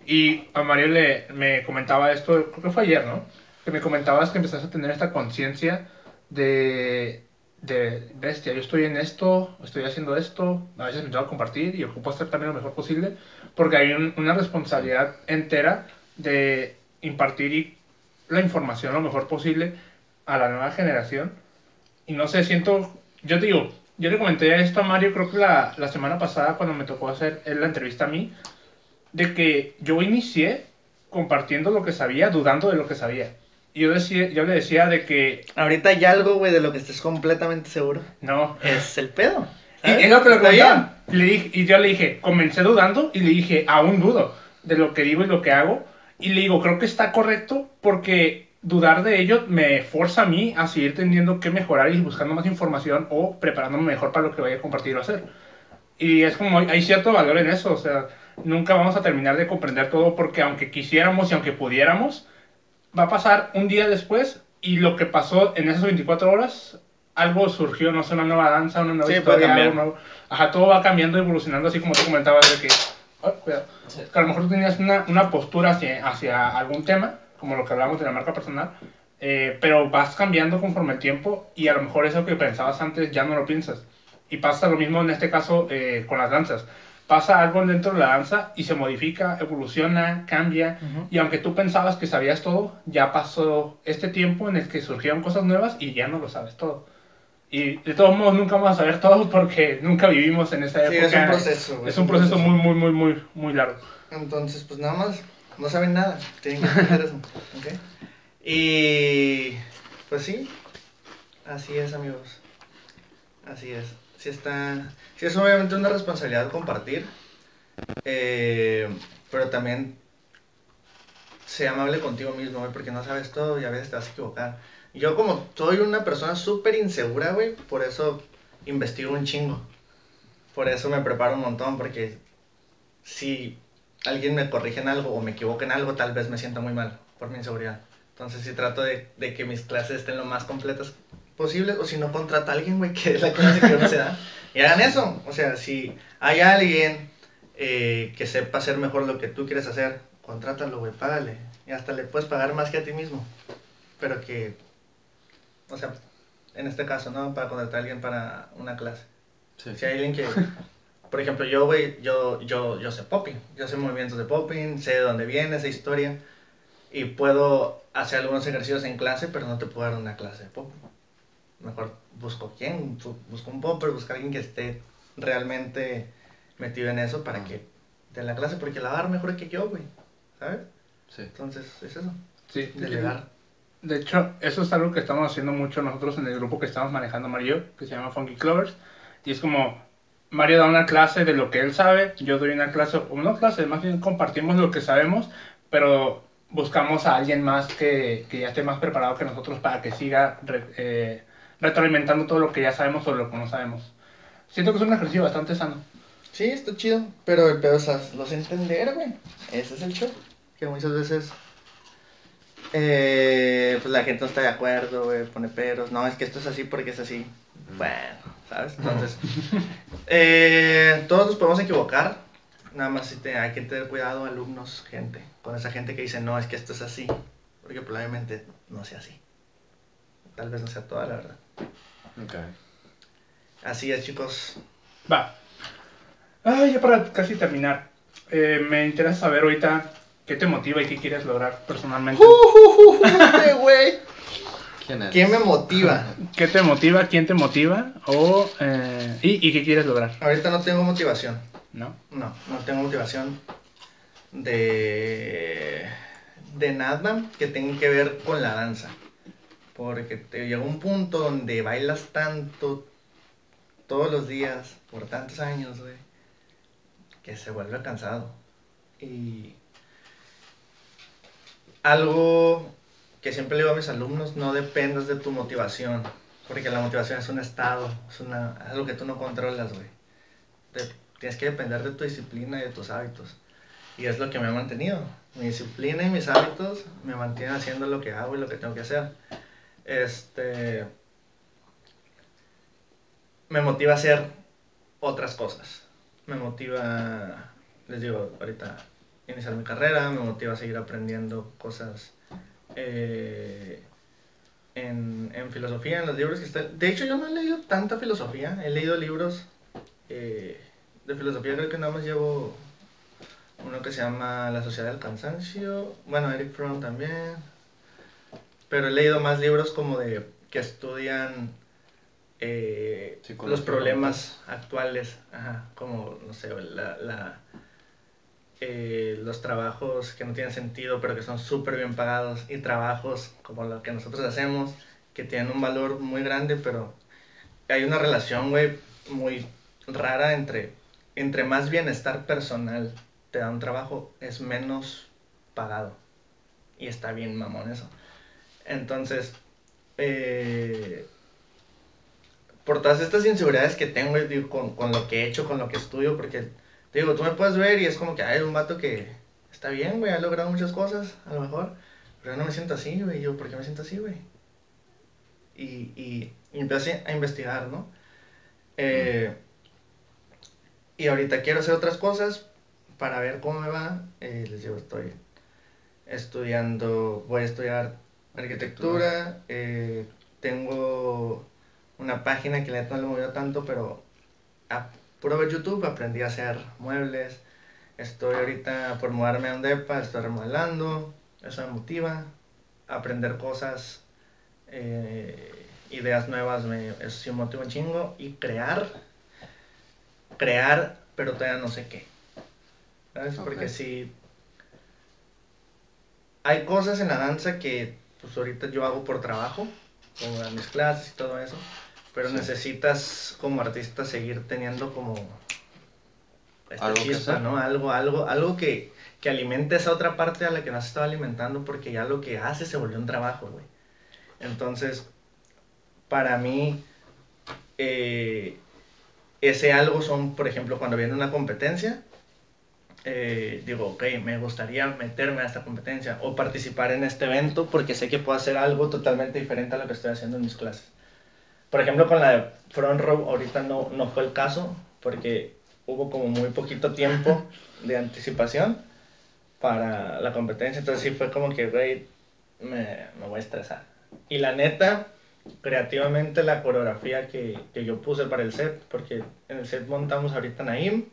Y a Mario le, me comentaba esto, creo que fue ayer, ¿no? Que me comentabas que empezaste a tener esta conciencia de, de bestia, yo estoy en esto, estoy haciendo esto, a veces me tengo que compartir y ocupo hacer también lo mejor posible, porque hay un- una responsabilidad entera de impartir la información lo mejor posible a la nueva generación. Y no sé, siento, yo te digo, yo le comenté esto a Mario creo que la, la semana pasada cuando me tocó hacer la entrevista a mí, de que yo inicié compartiendo lo que sabía, dudando de lo que sabía. Y yo, decía, yo le decía de que Ahorita hay algo, güey, de lo que estés completamente seguro. no. Es el pedo. Y ¿sabes? es lo que. Le dije, y yo le dije, comencé dudando y le dije, aún dudo de lo que digo y lo que hago. Y le digo, creo que está correcto porque dudar de ello me forza a mí a seguir teniendo que mejorar y buscando más información o preparándome mejor para lo que vaya a compartir o hacer. Y es como, hay cierto valor en eso, o sea, nunca vamos a terminar de comprender todo porque aunque quisiéramos y aunque pudiéramos, va a pasar un día después y lo que pasó en esas 24 horas, algo surgió, no sé, una nueva danza, una nueva Sí, historia, algo nuevo. Ajá, todo va cambiando, evolucionando, así como tú comentabas de que, ay, cuidado, que a lo mejor tú tenías una, una postura hacia, hacia algún tema, como lo que hablamos de la marca personal, eh, pero vas cambiando conforme el tiempo y a lo mejor eso que pensabas antes ya no lo piensas. Y pasa lo mismo en este caso eh, con las danzas. Pasa algo dentro de la danza y se modifica, evoluciona, cambia. Y aunque tú pensabas que sabías todo, ya pasó este tiempo en el que surgieron cosas nuevas y ya no lo sabes todo. Y de todos modos nunca vamos a saber todo porque nunca vivimos en esa Sí, época. es un proceso. Es un proceso muy, muy, muy, muy, muy largo. Entonces, pues nada más, no saben nada. Tienen que entender eso. ¿ok? Y pues sí, así es, amigos. Así es. Sí está. Sí es obviamente una responsabilidad compartir. eh, pero también sé amable contigo mismo, güey, porque no sabes todo y a veces te vas a equivocar. Yo como soy una persona súper insegura, güey, por eso investigo un chingo. Por eso me preparo un montón, porque si alguien me corrige en algo o me equivoca en algo, tal vez me sienta muy mal por mi inseguridad. Entonces sí trato de que mis clases estén lo más completas posible, o si no, contrata a alguien, güey, que es la clase que uno se da. Y hagan eso. O sea, si hay alguien eh, que sepa hacer mejor lo que tú quieres hacer, contrátalo, güey, págale. Y hasta le puedes pagar más que a ti mismo. Pero que, o sea, en este caso, ¿no? Para contratar a alguien para una clase. Sí. Si hay alguien que, por ejemplo, yo, güey, yo, yo, yo sé popping, yo sé movimientos de popping, sé de dónde viene esa historia y puedo hacer algunos ejercicios en clase, pero no te puedo dar una clase de popping. Mejor busco quién, bu- busco un popper, busco a alguien que esté realmente metido en eso para que dé la clase, porque la va a dar mejor que yo, güey, ¿sabes? Sí. Entonces, es eso, Sí, delegar. De hecho, eso es algo que estamos haciendo mucho nosotros en el grupo que estamos manejando Mario, que se llama Funky Clovers. Y es como, Mario da una clase de lo que él sabe, yo doy una clase, o no clase, más bien compartimos lo que sabemos, pero buscamos a alguien más que, que ya esté más preparado que nosotros para que siga eh, retroalimentando todo lo que ya sabemos o lo que no sabemos. Siento que es un ejercicio bastante sano. Sí, está chido, pero el pedo es hacerlos entender, güey. Ese es el show. Que muchas veces eh, pues la gente no está de acuerdo, güey, pone peros. No, es que esto es así porque es así. Bueno, ¿sabes? Entonces, eh, todos nos podemos equivocar. Nada más si te- hay que tener cuidado, alumnos, gente, con esa gente que dice, no, es que esto es así. Porque probablemente no sea así. Tal vez no sea toda la verdad. Ok. Así es, chicos. Va. Ah, ya para casi terminar. Eh, me interesa saber ahorita qué te motiva y qué quieres lograr personalmente. Este güey. ¿Quién es? ¿Quién me motiva? ¿Qué te motiva? ¿Quién te motiva? O, eh, y, ¿Y qué quieres lograr? Ahorita no tengo motivación. ¿No? No, no tengo motivación de, de nada que tenga que ver con la danza. Porque te llega un punto donde bailas tanto todos los días, por tantos años, güey, que se vuelve cansado. Y algo que siempre le digo a mis alumnos, no dependas de tu motivación, porque la motivación es un estado, es una, algo que tú no controlas, güey. Tienes que depender de tu disciplina y de tus hábitos. Y es lo que me ha mantenido. Mi disciplina y mis hábitos me mantienen haciendo lo que hago y lo que tengo que hacer. Este. Me motiva a hacer otras cosas. Me motiva, les digo, ahorita iniciar mi carrera, me motiva a seguir aprendiendo cosas eh, en, filosofía, en los libros que. De hecho, yo no he leído tanta filosofía, he leído libros eh, de filosofía, creo que nada más llevo uno que se llama La Sociedad del Cansancio, bueno, Eric Fromm también, pero he leído más libros como de que estudian eh, los problemas actuales, ajá, como, no sé, la, la, eh, los trabajos que no tienen sentido pero que son súper bien pagados y trabajos como lo que nosotros hacemos que tienen un valor muy grande pero hay una relación, güey, muy rara entre, entre más bienestar personal te da un trabajo, es menos pagado. Y está bien mamón eso. Entonces, eh, por todas estas inseguridades que tengo, con, con lo que he hecho, con lo que estudio, porque, te digo, tú me puedes ver y es como que hay un vato que está bien, güey, ha logrado muchas cosas, a lo mejor, pero yo no me siento así, güey, yo, ¿por qué me siento así, güey? Y, y, y empecé a investigar, ¿no? Eh, y ahorita quiero hacer otras cosas para ver cómo me va. Eh, les digo, estoy estudiando, voy a estudiar arquitectura. eh, tengo una página que la neta no le movió tanto, pero a puro ver YouTube aprendí a hacer muebles. Estoy ahorita por mudarme a un depa, estoy remodelando. Eso me motiva. Aprender cosas, eh, ideas nuevas, me, eso sí me motiva un chingo. Y crear, crear, pero todavía no sé qué. ¿Sabes? Porque si hay cosas en la danza que pues ahorita yo hago por trabajo, como dar mis clases y todo eso, pero Sí. necesitas como artista seguir teniendo como esta Algo que chispa. ¿no? Algo, algo, algo que, que alimente esa otra parte a la que no se estaba alimentando porque ya lo que hace se volvió un trabajo, güey. Entonces, para mí, eh, ese algo son, por ejemplo, cuando viene una competencia, eh, digo, ok, me gustaría meterme a esta competencia o participar en este evento porque sé que puedo hacer algo totalmente diferente a lo que estoy haciendo en mis clases. Por ejemplo, con la de Front Row, ahorita no, no fue el caso porque hubo como muy poquito tiempo de anticipación para la competencia, entonces sí fue como que, güey, me, me voy a estresar. Y la neta, creativamente la coreografía que, que yo puse para el set, porque en el set montamos ahorita Naim,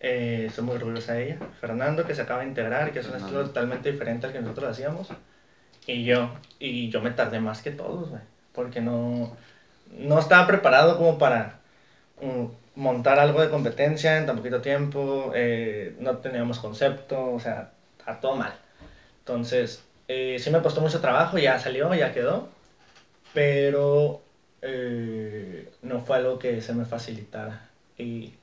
eh, estoy muy orgullosa de ella, Fernando que se acaba de integrar, que es un estilo totalmente diferente al que nosotros hacíamos, y yo, y yo me tardé más que todos, güey, porque no, no estaba preparado como para mm, montar algo de competencia en tan poquito tiempo, eh, no teníamos concepto, o sea, está todo mal. Entonces, eh, sí me costó mucho trabajo, ya salió, ya quedó, pero eh, no fue algo que se me facilitara. Y,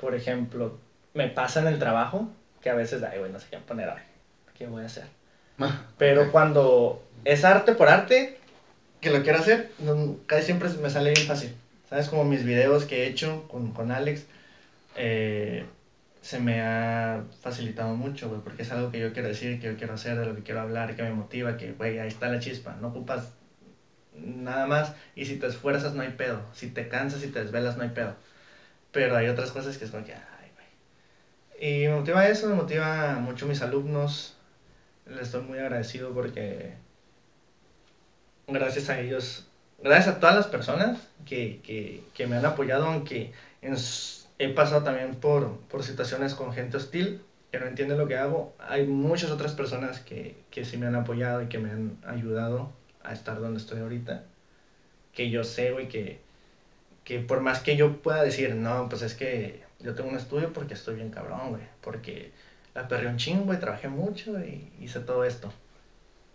por ejemplo, me pasa en el trabajo que a veces, ay, güey, no sé qué poner hoy, qué voy a hacer. Pero cuando es arte por arte, que lo quiero hacer, no- casi siempre me sale bien fácil. ¿Sabes? Como mis videos que he hecho con, con Alex, eh, se me ha facilitado mucho, güey, porque es algo que yo quiero decir, que yo quiero hacer, de lo que quiero hablar, que me motiva, que, güey, ahí está la chispa, no ocupas nada más, y si te esfuerzas no hay pedo, si te cansas y te desvelas no hay pedo, pero hay otras cosas que es como que, ay, güey. Y me motiva eso, me motiva mucho mis alumnos, les estoy muy agradecido porque gracias a ellos, gracias a todas las personas que, que, que me han apoyado, aunque he pasado también por, por situaciones con gente hostil que no entiende lo que hago, hay muchas otras personas que, que sí me han apoyado y que me han ayudado a estar donde estoy ahorita, que yo sé, güey, que, que por más que yo pueda decir, no, pues es que yo tengo un estudio porque estoy bien cabrón, güey, porque la perré un chingo, güey, trabajé mucho y hice todo esto.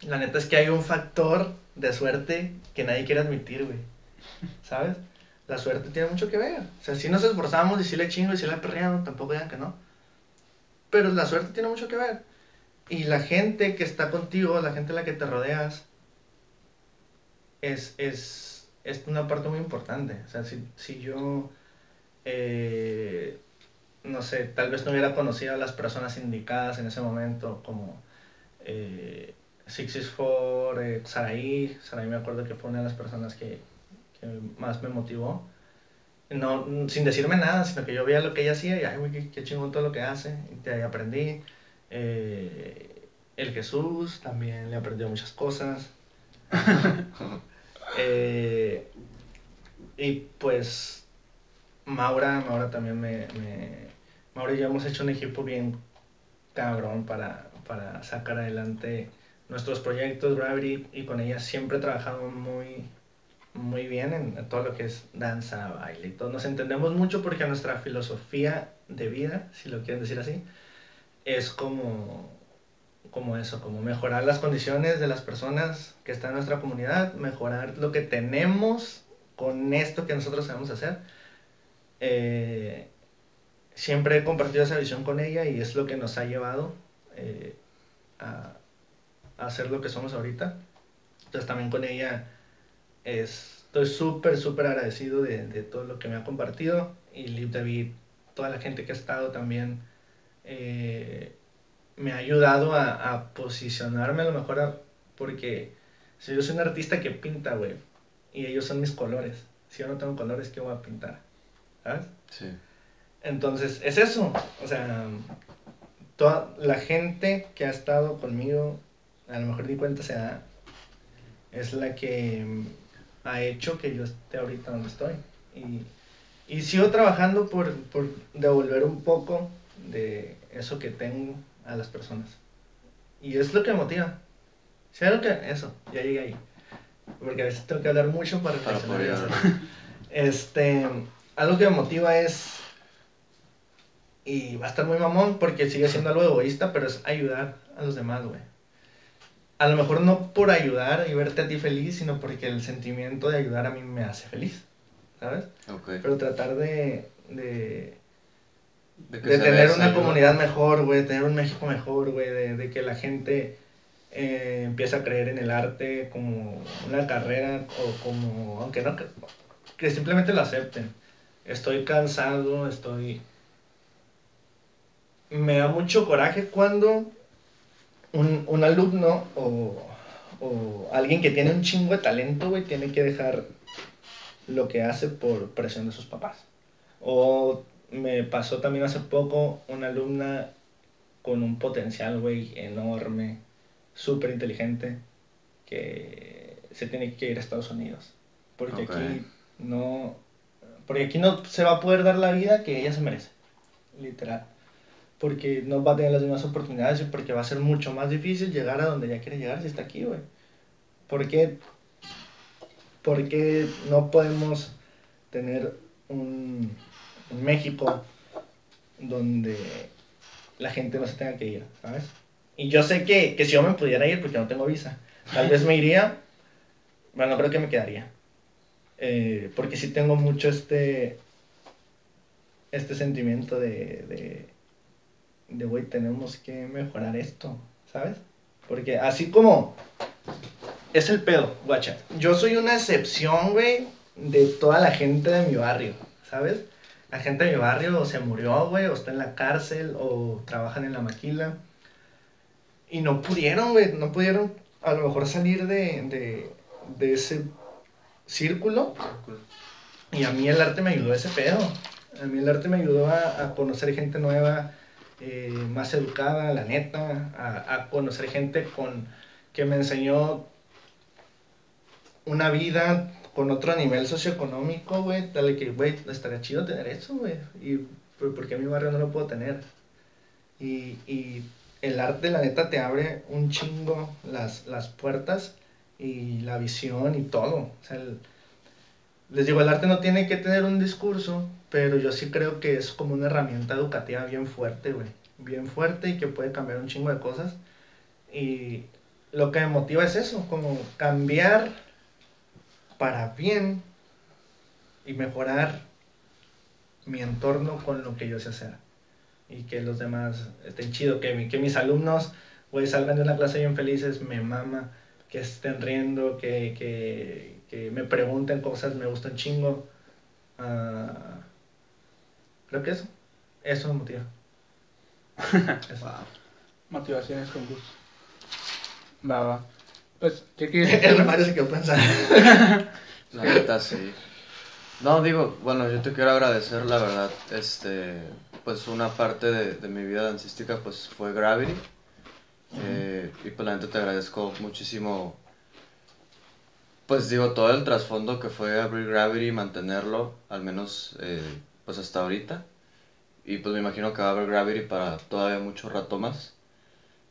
La neta es que hay un factor de suerte que nadie quiere admitir, güey, ¿sabes? La suerte tiene mucho que ver. O sea, si nos esforzamos y si le chingo y si le perreamos, tampoco digan que no. Pero la suerte tiene mucho que ver. Y la gente que está contigo, la gente a la que te rodeas, es, es, es una parte muy importante. O sea, si, si yo, eh, no sé, tal vez no hubiera conocido a las personas indicadas en ese momento, como eh, Sixes for eh, Saraí, me acuerdo que fue una de las personas que, que más me motivó. No, sin decirme nada, sino que yo veía lo que ella hacía y, ay, güey, qué, qué chingón todo lo que hace, y de ahí aprendí. Eh, el Jesús también le aprendió muchas cosas. Eh, y pues Maura, Maura también me, Maura y yo hemos hecho un equipo bien cabrón para, para sacar adelante nuestros proyectos, Gravity, y con ella siempre trabajamos muy, muy bien en, en todo lo que es danza, baile y todo. Nos entendemos mucho porque nuestra filosofía de vida, si lo quieren decir así, es como, como eso, como mejorar las condiciones de las personas que están en nuestra comunidad, mejorar lo que tenemos con esto que nosotros sabemos hacer. Eh, siempre he compartido esa visión con ella y es lo que nos ha llevado eh, a, hacer lo que somos ahorita. Entonces también con ella es, estoy súper, súper agradecido de, de todo lo que me ha compartido y Liv David, toda la gente que ha estado también eh, me ha ayudado a, a posicionarme a lo mejor a- porque si yo soy un artista que pinta, güey, y ellos son mis colores. Si yo no tengo colores, ¿qué voy a pintar? ¿Sabes? Sí. Entonces, es eso. O sea, toda la gente que ha estado conmigo, a lo mejor di cuenta se da, es la que ha hecho que yo esté ahorita donde estoy. Y, y sigo trabajando por, por devolver un poco de eso que tengo a las personas. Y es lo que me motiva. ¿Sabes lo que? Eso, ya llegué ahí. Porque a veces tengo que hablar mucho para Para reflexionar hacer. Este, algo que me motiva es, y va a estar muy mamón porque sigue siendo algo egoísta, pero es ayudar a los demás, güey. A lo mejor no por ayudar y verte a ti feliz, sino porque el sentimiento de ayudar a mí me hace feliz, ¿sabes? Ok. Pero tratar de, de, De, tener una ayuda. comunidad mejor, güey, de tener un México mejor, güey, de, de que la gente eh, empiece a creer en el arte como una carrera o como, aunque no, que, que simplemente lo acepten. Estoy cansado, estoy... Me da mucho coraje cuando un, un alumno o, o alguien que tiene un chingo de talento, güey, tiene que dejar lo que hace por presión de sus papás. O me pasó también hace poco una alumna con un potencial, güey, enorme, súper inteligente, que se tiene que ir a Estados Unidos. Porque aquí no. Porque aquí no se va a poder dar la vida que ella se merece. Literal. Porque no va a tener las mismas oportunidades y porque va a ser mucho más difícil llegar a donde ella quiere llegar si está aquí, güey. ¿Por qué? Porque no podemos tener un, un México donde la gente no se tenga que ir, ¿sabes? Y yo sé que, que si yo me pudiera ir, porque no tengo visa, tal vez me iría, bueno, no creo que me quedaría. Eh, porque sí tengo mucho este, este sentimiento de, de, de, güey, tenemos que mejorar esto, ¿sabes? Porque así como es el pedo, guacha. Yo soy una excepción, güey, de toda la gente de mi barrio, ¿sabes? La gente de mi barrio o se murió, güey, o está en la cárcel, o trabajan en la maquila. Y no pudieron, güey, no pudieron a lo mejor salir de, de, ese círculo. Y a mí el arte me ayudó a ese pedo. A mí el arte me ayudó a, a conocer gente nueva, eh, más educada, la neta, a, a conocer gente con que me enseñó una vida con otro nivel socioeconómico, güey, dale que, güey, estaría chido tener eso, güey, y ¿por por qué en mi barrio no lo puedo tener? Y, y el arte, la neta, te abre un chingo las, las puertas y la visión y todo. O sea, el- les digo, el arte no tiene que tener un discurso, pero yo sí creo que es como una herramienta educativa bien fuerte, güey. Bien fuerte y que puede cambiar un chingo de cosas. Y lo que me motiva es eso, como cambiar para bien y mejorar mi entorno con lo que yo sé hacer. Y que los demás estén chido, que, mi- que mis alumnos, güey, salgan de una clase bien felices, me mama, que estén riendo, que, que, que me pregunten cosas, me gustan chingo. Ah, creo que eso, eso me motiva. Eso. Motivaciones con gusto. Va, va. Pues, ¿qué quieres? El Mario se quedó pensando. La neta, sí. No, digo, bueno, yo te quiero agradecer, la verdad, este, pues una parte de, de mi vida dancística, pues fue Gravity. Eh, y pues la neta te agradezco muchísimo, pues digo, todo el trasfondo que fue abrir Gravity y mantenerlo, al menos, eh, pues hasta ahorita. Y pues me imagino que va a haber Gravity para todavía mucho rato más.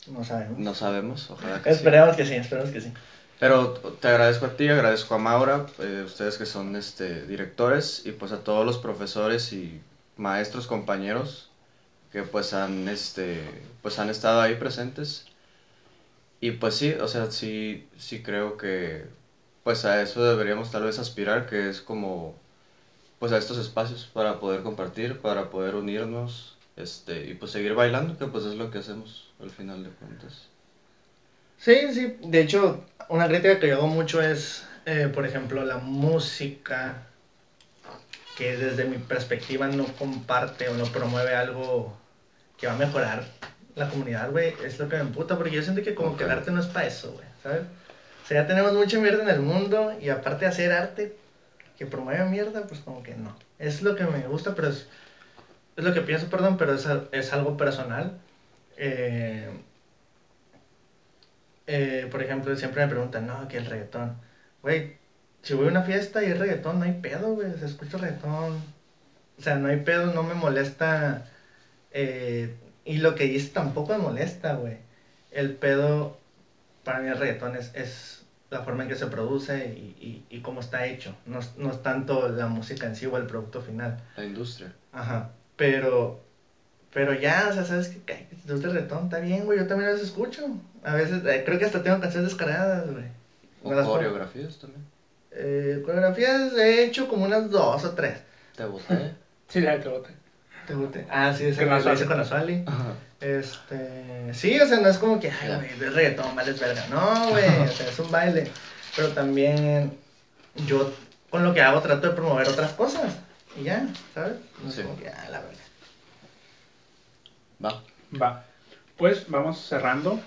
No sabemos. No sabemos, ojalá que sí. Esperemos que sí, esperemos que sí. Pero te agradezco a ti, agradezco a Maura, eh, ustedes que son este, directores, y pues a todos los profesores y maestros, compañeros que pues han, este, pues han estado ahí presentes. Y pues sí, o sea, sí, sí creo que pues a eso deberíamos tal vez aspirar, que es como pues a estos espacios para poder compartir, para poder unirnos, este, y pues seguir bailando, que pues es lo que hacemos al final de cuentas. Sí, sí. De hecho, una crítica que yo hago mucho es, eh, por ejemplo, la música que desde mi perspectiva no comparte o no promueve algo que va a mejorar la comunidad, güey. Es lo que me emputa, porque yo siento que como que el arte no es para eso, güey, ¿sabes? O sea, ya tenemos mucha mierda en el mundo y aparte de hacer arte que promueve mierda, pues como que no. Es lo que me gusta, pero es, es lo que pienso, perdón, pero es, es algo personal. Eh, eh, por ejemplo, siempre me preguntan, no, que el reggaetón. Güey, si voy a una fiesta y es reggaetón, no hay pedo, güey. Se escucha reggaetón. O sea, no hay pedo, no me molesta. eh, y lo que dice tampoco me molesta, güey. El pedo, para mí el reggaetón es, es la forma en que se produce y, y, y cómo está hecho. No, no es tanto la música en sí o el producto final. La industria. Ajá, pero, pero ya, o sea, sabes que, que si te gusta el reggaetón, está bien, güey, yo también las escucho. A veces, eh, creo que hasta tengo canciones descargadas, güey. O las coreografías también. Eh, coreografías he hecho como unas dos o tres. Te boté. Sí, la que bote. ¿Te guste? Ah, sí, Con lo hice con Azuali. Este, sí, o sea, no es como que, ay, güey, es reggaetón, vales verga. No, güey, o sea, es un baile. Pero también yo con lo que hago trato de promover otras cosas. Y ya, ¿sabes? No es Sí. como que, ah, la verga. Va. Va. Pues vamos cerrando.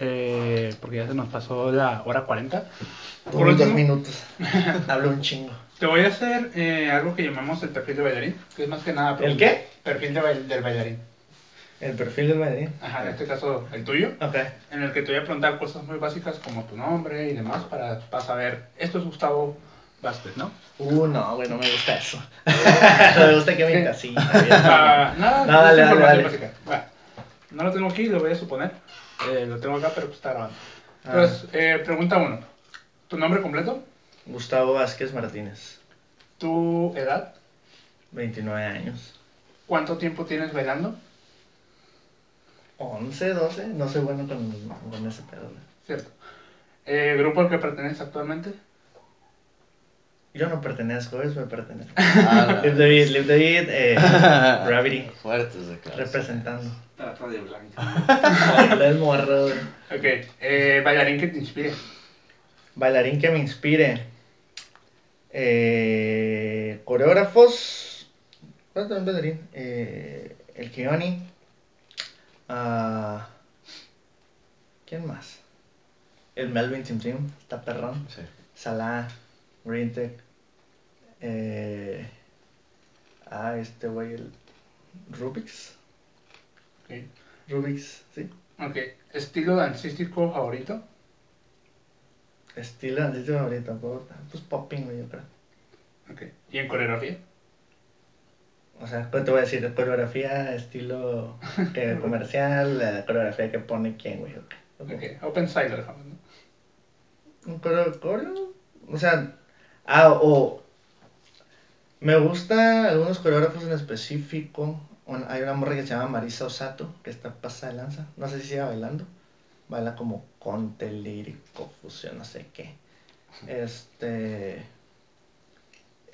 eh, porque ya se nos pasó la hora 40. Por dos minutos. Hablo un chingo. te voy a hacer eh, algo que llamamos el perfil de bailarín. Que es más que nada. ¿El qué? Perfil de bail- del bailarín. El perfil del bailarín. Ajá, en este caso el tuyo. Ok. En el que te voy a preguntar cosas muy básicas como tu nombre y demás para, para saber. Esto es Gustavo Vázquez, ¿no? Uh, no, güey, no me gusta eso. no me gusta que me encasilla. Ah, nada, No, dale, es dale, información dale. básica. Va. No lo tengo aquí, lo voy a suponer. Eh, lo tengo acá, pero pues está grabando. Ah. Entonces, eh, pregunta uno. ¿Tu nombre completo? Gustavo Vázquez Martínez, ¿Tu edad? 29 años. ¿Cuánto tiempo tienes bailando? 11, 12, no soy bueno con, con ese pedo. Cierto. Eh, ¿Grupo al que perteneces actualmente? Yo no pertenezco, eso me pertenece. Ah, Live David, Live David, eh, Gravity, Fuertes de clase. representando. Trata de blanca. Morro, güey. Ok. Eh, ¿Bailarín que te inspire? Bailarín que me inspire. Eh, coreógrafos. ¿Cuál es el bailarín? Eh, el Kioni. Ah, ¿Quién más? El Melvin Tim Tim, está perrón. Sí. Salah, Green Tech. Eh, ah, este güey, el Rubix. Ok. Rubix, sí. Ok. ¿Estilo dancístico favorito? Estilo dancístico ahorita, puta. Pues popping, güey, yo creo. Ok. ¿Y en coreografía? O sea, ¿cuál te voy a decir? Coreografía, estilo eh, comercial, la coreografía que pone quién, güey. ok. Ok. Open side ¿no? ¿Un coreo? O sea, ah, o. Me gusta algunos coreógrafos en específico. Hay una morra que se llama Marisa Osato, que está pasada de lanza. No sé si sigue bailando. Baila como conte lírico, fusión, no sé qué. Este.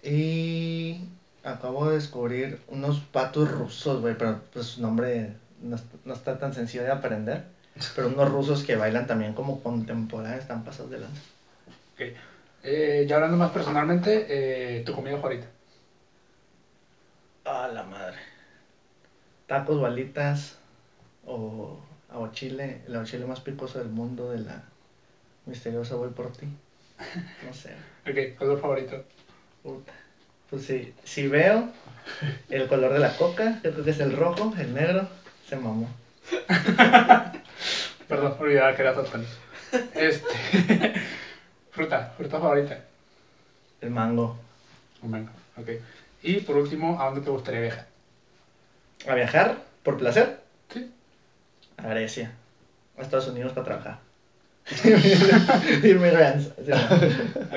Y acabo de descubrir unos patos rusos, güey, pero pues su nombre no, no está tan sencillo de aprender. Pero unos rusos que bailan también como contemporáneos, están pasados de lanza. Ok. Eh, ya hablando más personalmente, eh, ¿tu comida favorita? Ah, la madre. Tacos, balitas o aguachile, el aguachile más picoso del mundo de la misteriosa voy por ti. No sé. Ok. ¿Color favorito? Puta. Pues sí, si veo el color de la coca, yo creo que es el rojo, el negro, se mamó. Perdón, olvidaba que era total. Este. fruta, fruta favorita. El mango. Un mango. Ok. Y por último, ¿a dónde te gustaría viajar? ¿A viajar? ¿Por placer? Sí. A Grecia. A Estados Unidos para trabajar. Irme no.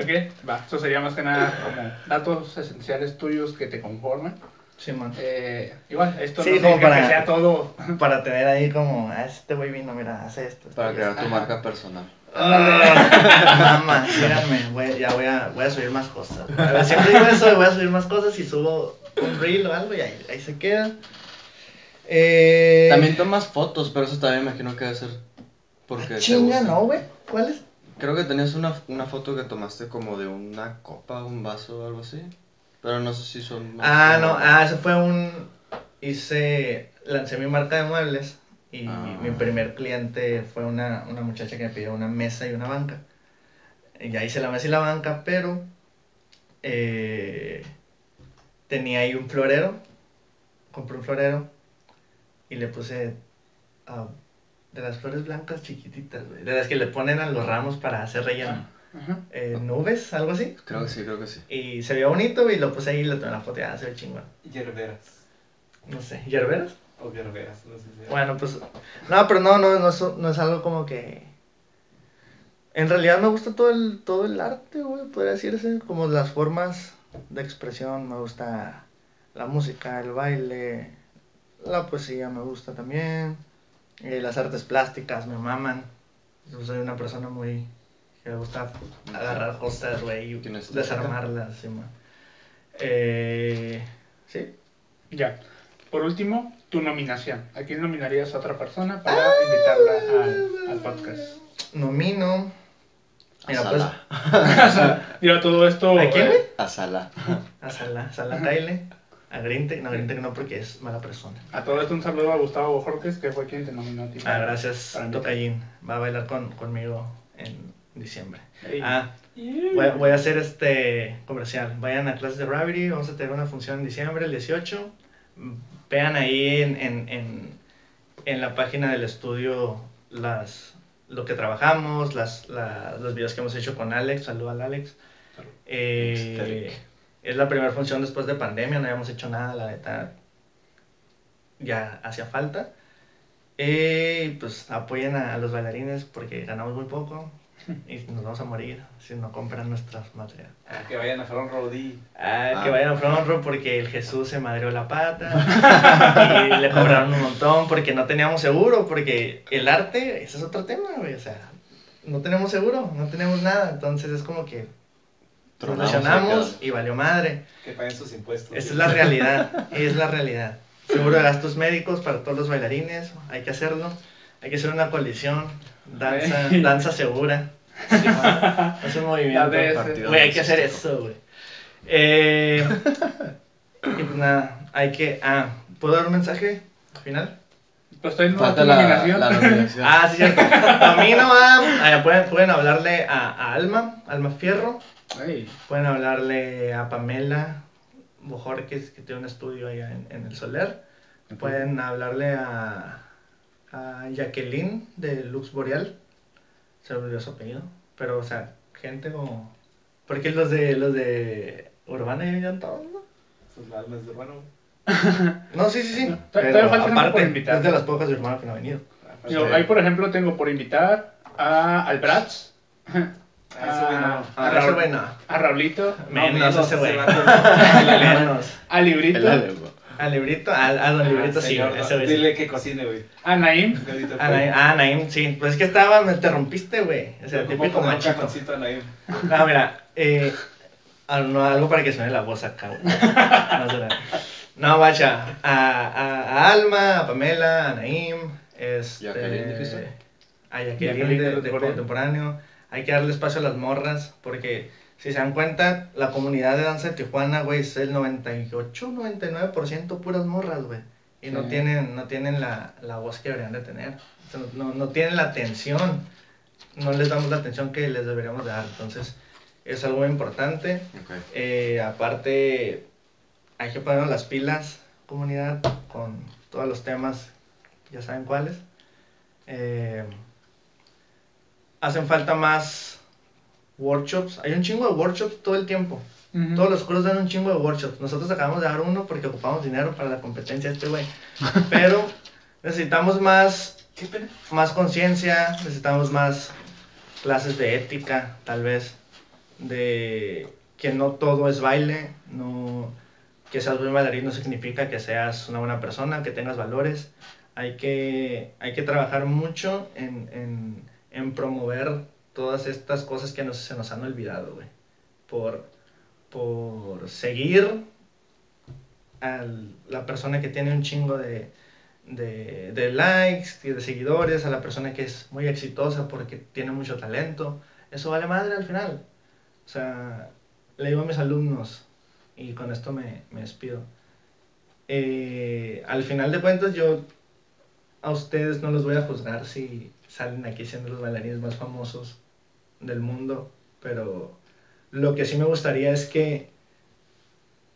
Ok, va. Eso sería más que nada como datos esenciales tuyos que te conforman. Sí, man. Eh, igual, esto Sí, no como para- que sea todo. Para tener ahí como, ah, este güey vino, mira, hace esto. Para esto, crear tu Ajá. marca personal. Ah, Mamá, síganme, voy- ya voy a, voy a subir más cosas. Siempre digo eso, voy a subir más cosas y subo un reel o algo y ahí, ahí se queda. Eh, También tomas fotos, pero eso también me imagino que debe ser porque te Chinga, no, güey. ¿Cuál es? Creo que tenías una, una foto que tomaste como de una copa, un vaso o algo así. Pero no sé si son... Ah, no, ah, eso fue un. Hice. Lancé mi marca de muebles y Ah. mi primer cliente fue una, una muchacha que me pidió una mesa y una banca. Y ya hice la mesa y la banca, pero. eh, tenía ahí un florero. Compré un florero y le puse. ah, de las flores blancas chiquititas, güey. De las que le ponen a los ramos para hacer relleno. Ajá. Eh, nubes, algo así. Creo que sí, creo que sí. Y se veía bonito y lo puse ahí y le tomé la foto y ah, se ve chingón. Yerberas. No sé, ¿yerberas? O Yerberas, no sé si. Bueno, pues. No, pero no, no, no, es, no es algo como que. En realidad me gusta todo el, todo el arte, güey, podría decirse. Como las formas de expresión. Me gusta la música, el baile, la poesía me gusta también. eh, las artes plásticas me maman. Yo soy una persona muy. Que me gusta agarrar cosas, güey, y desarmarlas, sí, man. Eh, sí. Ya. Por último, tu nominación. ¿A quién nominarías a otra persona para invitarla al, al podcast? Nomino. A pues. Sala. Mira, todo esto. ¿A quién, eh? A Sala. A Sala, Sala Taile, a Grintec, no, Grintec no porque es mala persona. a todo esto un saludo a Gustavo Jorges, que fue quien te nominó a ti. Ah, gracias, va a bailar con, conmigo en diciembre. Ey. Ah, voy, a- voy a hacer este comercial, vayan a clases de Gravity, vamos a tener una función en diciembre, el 18, Mm, vean ahí en, en, en, en la página del estudio las, lo que trabajamos, las, la- los videos que hemos hecho con Alex, saludo al Alex. Eh, es la primera función después de pandemia, no habíamos hecho nada, la neta. Ya hacía falta. Eh, y pues apoyen a, a los bailarines porque ganamos muy poco y nos vamos a morir si no compran nuestros materiales. Ah, que vayan a Front Roadie. Ah, Ah. que vayan a front porque el Jesús se madreó la pata y le cobraron un montón porque no teníamos seguro, porque el arte, ese es otro tema, güey, o sea, no tenemos seguro, no tenemos nada, entonces es como que Tronamos y valió madre. Que paguen sus impuestos. Esa es la realidad, es la realidad. Seguro de gastos médicos para todos los bailarines, hay que hacerlo. Hay que hacer una coalición, danza, danza segura. Sí, es un movimiento. Güey, hay que hacer eso, güey. Eh, y pues nada, hay que... Ah, ¿puedo dar un mensaje final? Pues estoy en la, nominación. la nominación. Ah, sí, cierto. A mí no va... ah, pueden, pueden hablarle a, a Alma, Alma Fierro. Pueden hablarle a Pamela Bojorquez, que tiene un estudio allá en, en el Soler. Pueden hablarle a, a Jacqueline de Lux Boreal. Se me olvidó su apellido. Pero, o sea, gente como. Porque los de los de Urbana ya han todos, ¿no? Sus almas de bueno. No, sí, sí, sí. Todavía Pero falta aparte, invitar. es de las pocas de Urbana que no ha venido. Yo, Sí. ahí, por ejemplo, tengo por invitar a Ah, güey no. a, Ah, no. a Raulito, Menos ese güey. a Librito. Al librito, al, a don librito Ah, sí, señor, ese sí. Dile que cocine, güey. a Naim, Ah, Naim, ah, Naim, sí. Pues es que estaba, me interrumpiste, güey. O sea, típico un machito. cajoncito a Naim. No, mira, eh, ah, no, algo para que suene la voz acá, güey. No, guacha, a, a, a Alma, a Pamela, a Naim, este, Jacqueline, dijiste. a Jacqueline de, de de. Contemporáneo. Hay que darle espacio a las morras, porque si se dan cuenta, la comunidad de danza de Tijuana, güey, es el 98, 99% puras morras, güey. Y no tienen, no tienen la, la voz que deberían de tener. O sea, no, no tienen la atención. No les damos la atención que les deberíamos dar. Entonces, es algo muy importante. Eh, aparte, hay que ponernos las pilas, comunidad, con todos los temas, ya saben cuáles. Eh, hacen falta más workshops. Hay un chingo de workshops todo el tiempo. Ujú. Todos los cursos dan un chingo de workshops. Nosotros acabamos de dar uno porque ocupamos dinero para la competencia de este güey. Pero necesitamos más, más conciencia, necesitamos más clases de ética, tal vez, de que no todo es baile, no que seas buen bailarín no significa que seas una buena persona, que tengas valores. Hay que, hay que trabajar mucho en, en, en promover todas estas cosas que nos, se nos han olvidado, güey. Por, por seguir a la persona que tiene un chingo de, de, likes y de seguidores, a la persona que es muy exitosa porque tiene mucho talento. Eso vale madre al final. O sea, le digo a mis alumnos, y con esto me, me despido. Eh, al final de cuentas, yo a ustedes no los voy a juzgar si salen aquí siendo los bailarines más famosos del mundo, pero lo que sí me gustaría es que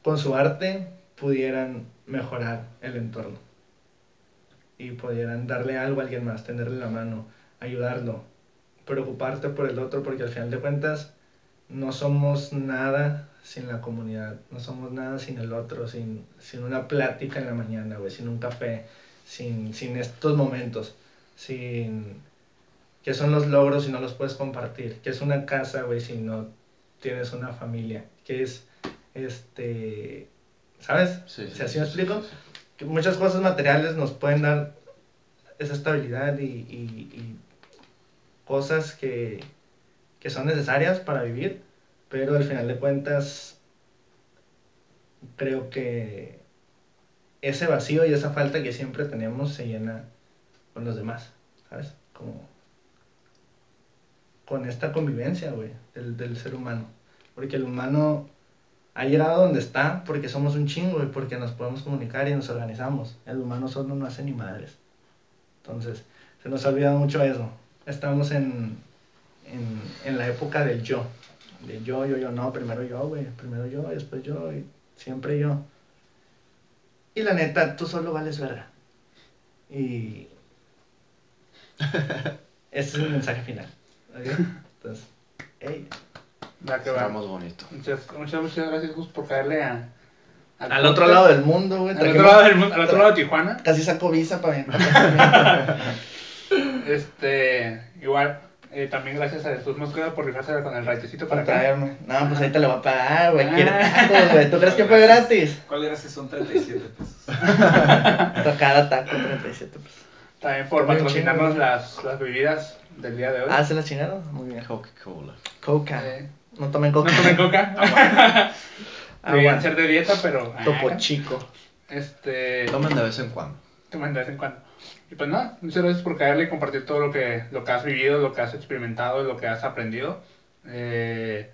con su arte pudieran mejorar el entorno y pudieran darle algo a alguien más, tenerle la mano, ayudarlo, preocuparte por el otro, porque al final de cuentas no somos nada sin la comunidad, no somos nada sin el otro, sin, sin una plática en la mañana, güey, sin un café, sin, sin estos momentos, sin qué son los logros si no los puedes compartir, qué es una casa, güey, si no tienes una familia, qué es, este, ¿sabes? Sí, sí, Si así sí, me explico, sí, sí. que muchas cosas materiales nos pueden dar esa estabilidad y, y- y cosas que, que son necesarias para vivir, pero al final de cuentas creo que ese vacío y esa falta que siempre tenemos se llena con los demás, ¿sabes? Como con esta convivencia, güey, del, del ser humano. Porque el humano ha llegado donde está porque somos un chingo y porque nos podemos comunicar y nos organizamos. El humano solo no hace ni madres. Entonces, se nos ha olvidado mucho eso. Estamos en, en, en la época del yo. De yo, yo, yo, no, primero yo, güey. Primero yo, después yo, y siempre yo. Y la neta, tú solo vales verga. Y. Ese es el mensaje final. Entonces, hey, Va que va. Bonito. Muchas, muchas, muchas gracias, Gus, por caerle a, al otro lado del mundo, güey. Al otro lado del mundo, al otro lado de Tijuana. Casi saco visa para mí. Este, igual, eh, también gracias a Jesús Mosqueda por rifarse con el raitecito para traerme. No, pues ahí te lo voy a pagar, güey. Ah. Güey. ¿Tú crees que fue gratis? ¿Cuál era si son 37 pesos? Cada taco 37 pesos. También por patrocinarnos las, las bebidas del día de hoy. Ah, ¿se la chingaron? Muy bien. Coca-Cola. Coca. Eh, No tomen no coca. tomen coca. Ah, Deberían bueno. ser de dieta, pero. ah, Topo chico. Este. Tomen de vez en cuando. Tomen de vez en cuando. Y pues nada, muchas gracias por caerle y compartir todo lo que, lo que has vivido, lo que has experimentado, lo que has aprendido. Eh,